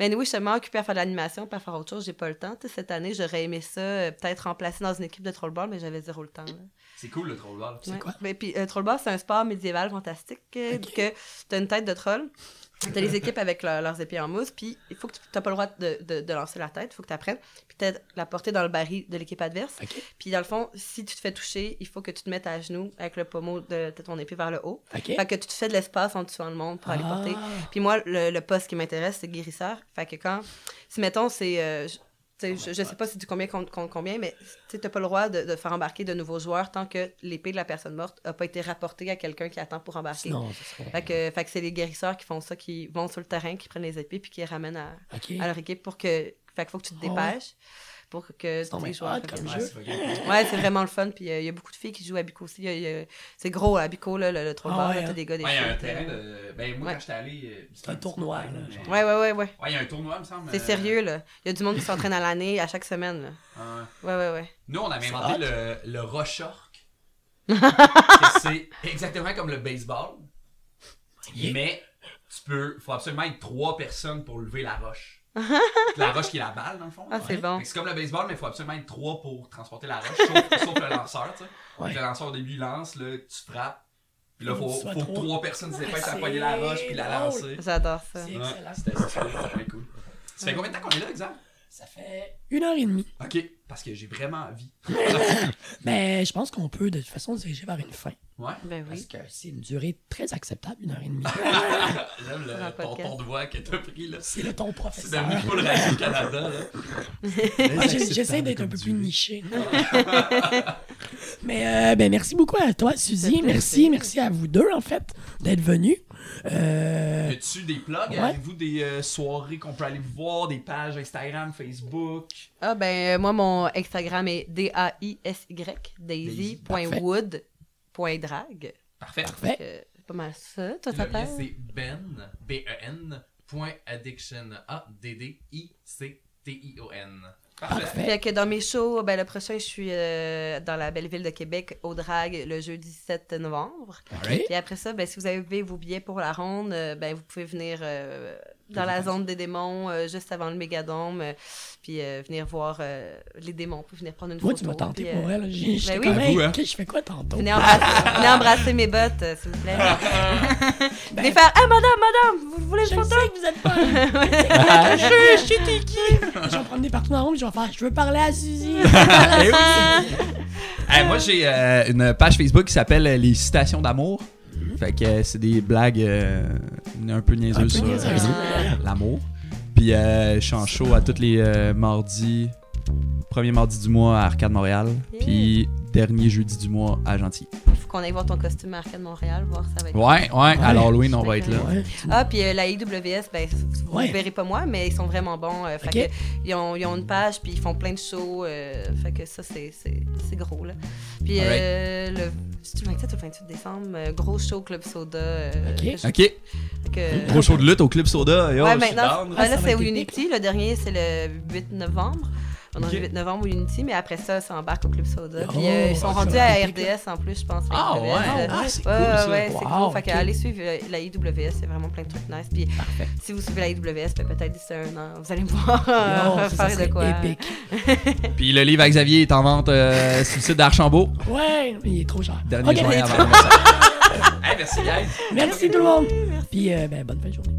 Mais oui, je suis tellement occupée à faire de l'animation, pas à faire autre chose, j'ai pas le temps. Cette année, j'aurais aimé ça, euh, peut-être remplacer dans une équipe de trollball, mais j'avais zéro le temps. là. C'est cool le trollball. C'est Ouais. quoi? Mais puis euh, trollball, c'est un sport médiéval fantastique euh, Ok. que t'as une tête de troll. T'as les équipes avec leur- leurs épées en mousse, puis il faut que tu t'as pas le droit de, de- de lancer la tête, il faut que tu apprennes. Puis t'as la portée dans le baril de l'équipe adverse. Puis dans le fond, si tu te fais toucher, il faut que tu te mettes à genoux avec le pommeau de, de ton épée vers le haut. OK. Fait que tu te fais de l'espace en dessous dans le monde pour aller porter. Ah. Puis moi, le, le poste qui m'intéresse, c'est guérisseur. Fait que quand, si mettons, c'est. euh, je- tu sais, je, je sais pas si tu combien contre, contre combien, mais tu n'as pas le droit de, de faire embarquer de nouveaux joueurs tant que l'épée de la personne morte n'a pas été rapportée à quelqu'un qui attend pour embarquer. Ce serait. Fait que, fait que c'est les guérisseurs qui font ça, qui vont sur le terrain, qui prennent les épées puis qui les ramènent à, leur équipe pour que. Fait faut que tu te Ah ouais? Pour que joueurs. hot comme Ouais, jeu. Ouais, c'est vraiment le fun. Puis euh, il y a beaucoup de filles qui jouent à Bico aussi. C'est gros à Bico, là, le, le troll Ah t'as des gars, des Ouais, il y a un filles, terrain de. Ben, moi, Ouais. quand j'étais allé. euh, C'est un tournoi, là, genre. Ouais, ouais, ouais, ouais. Ouais, il y a un tournoi, il me semble. C'est euh, sérieux, là. Il y a du monde qui s'entraîne à l'année, à chaque semaine, là. ouais. Ouais, ouais, ouais. Nous, on avait inventé hot. le, le Rochork. *laughs* c'est exactement comme le baseball. Mais tu peux. faut absolument être trois personnes pour lever la roche. *laughs* la roche qui est la balle, dans le fond. Ah, c'est Ouais. bon. C'est comme le baseball, mais il faut absolument être trois pour transporter la roche, sauf, *laughs* sauf le lanceur, tu sais. Ouais. Le lanceur au début il lance, là, tu frappes. Puis là, Faut faut, que faut trois. trois personnes s'épaissent à c'est poigner la roche puis la lancer. J'adore ça. C'est excellent. C'était cool. Ça fait combien de temps qu'on est là, exemple? Ça fait une heure et demie. Ok, parce que j'ai vraiment envie. *laughs* Mais je pense qu'on peut de toute façon se diriger vers une fin. Ouais. Ben Parce oui. que c'est une durée très acceptable, une heure et demie. *laughs* J'aime le ton, podcast. ton de voix que t'as pris là. c'est le ton C'est professeur. devenu full Radio-Canada là. *laughs* Moi, j'ai- J'essaie d'être un peu plus niché. Mais euh, ben, merci beaucoup à toi, Suzy. Merci, merci à vous deux, en fait, d'être venus. Euh, Y a-tu des plugs? Ouais. Avez-vous des euh, soirées qu'on peut aller vous voir, des pages Instagram, Facebook? Ah ben euh, moi mon Instagram est D-A-I-S-Y daisy.wood.drag. Parfait. parfait. Euh, C'est pas mal ça. Toi, ça t'appelle? c'est Ben, B-E-N, point addiction, A-D-D-I-C-T-I-O-N. Parfait. Fait que dans mes shows, ben, le prochain, je suis euh, dans la belle ville de Québec, au drag, le jeudi 7 novembre. Puis après ça, ben, si vous avez vos billets pour la ronde, euh, ben, vous pouvez venir euh, dans la zone des démons, euh, juste avant le mégadome, euh, puis euh, venir voir euh, les démons, pouvez venir prendre une Moi, photo. tu m'as tenté puis, pour elle. J'ai- J'étais oui. hey, Avoue, hein. ok, je fais quoi tantôt? Venez embrasser, *laughs* venez embrasser mes bottes, euh, s'il vous plaît. Ben, *laughs* venez faire Ah, madame, madame, vous voulez Je une le photo? sais que vous êtes pas. *laughs* je, je t'es qui. Je vais me promener partout dans le monde, je vais faire, je veux parler à Suzy. Eh oui. Eh, moi, j'ai euh, une page Facebook qui s'appelle Les Citations d'amour. Fait que euh, c'est des blagues euh, un peu niaiseuses Un peu sur euh, l'amour. Puis euh, je suis en show à tous les mardis. Premier mardi du mois à Arcade Montréal. Yeah. Puis dernier jeudi du mois à Gentil. Faut qu'on aille voir ton costume à Arcade Montréal, voir ça va être. Ouais, ouais, à l'Halloween, on va être là. Ouais. Ah, puis euh, la IWS, ben, vous Ouais. ne verrez pas moi, mais ils sont vraiment bons. euh, fait Ok. que ils, ont, ils ont une page, puis ils font plein de shows. euh, fait que ça, c'est c'est- c'est gros, là. Puis euh, le, c'est-tu le 27 ou le 28 décembre, euh, gros show Club Soda. euh, Ok. je- que- gros show de lutte au Club Soda. Yo, ouais, maintenant, down. ah, là, c'est. Unity. Le dernier, c'est le 8 novembre. On est Ok. le 8 novembre au Unity, mais après ça, ça embarque au Club Soda. Oh, Puis euh, ils sont ça rendus à RDS en plus, je pense. Ah, ouais. Ah, c'est Ouais, cool, ouais, ça. ouais, c'est Wow, cool. Fait que allez suivre euh, la IWS, c'est vraiment plein de trucs nice. Puis Parfait. si vous suivez la IWS, ben, peut-être d'ici un an, vous allez me voir *laughs* euh, ça faire de quoi. épique. *laughs* Puis le livre à Xavier est en vente euh, sur le site d'Archambault. Ouais, mais il est trop cher. Dernier Ok. juin avant le message. Hey, merci, guys. Merci tout le monde. Puis, euh, ben, bonne fin de journée.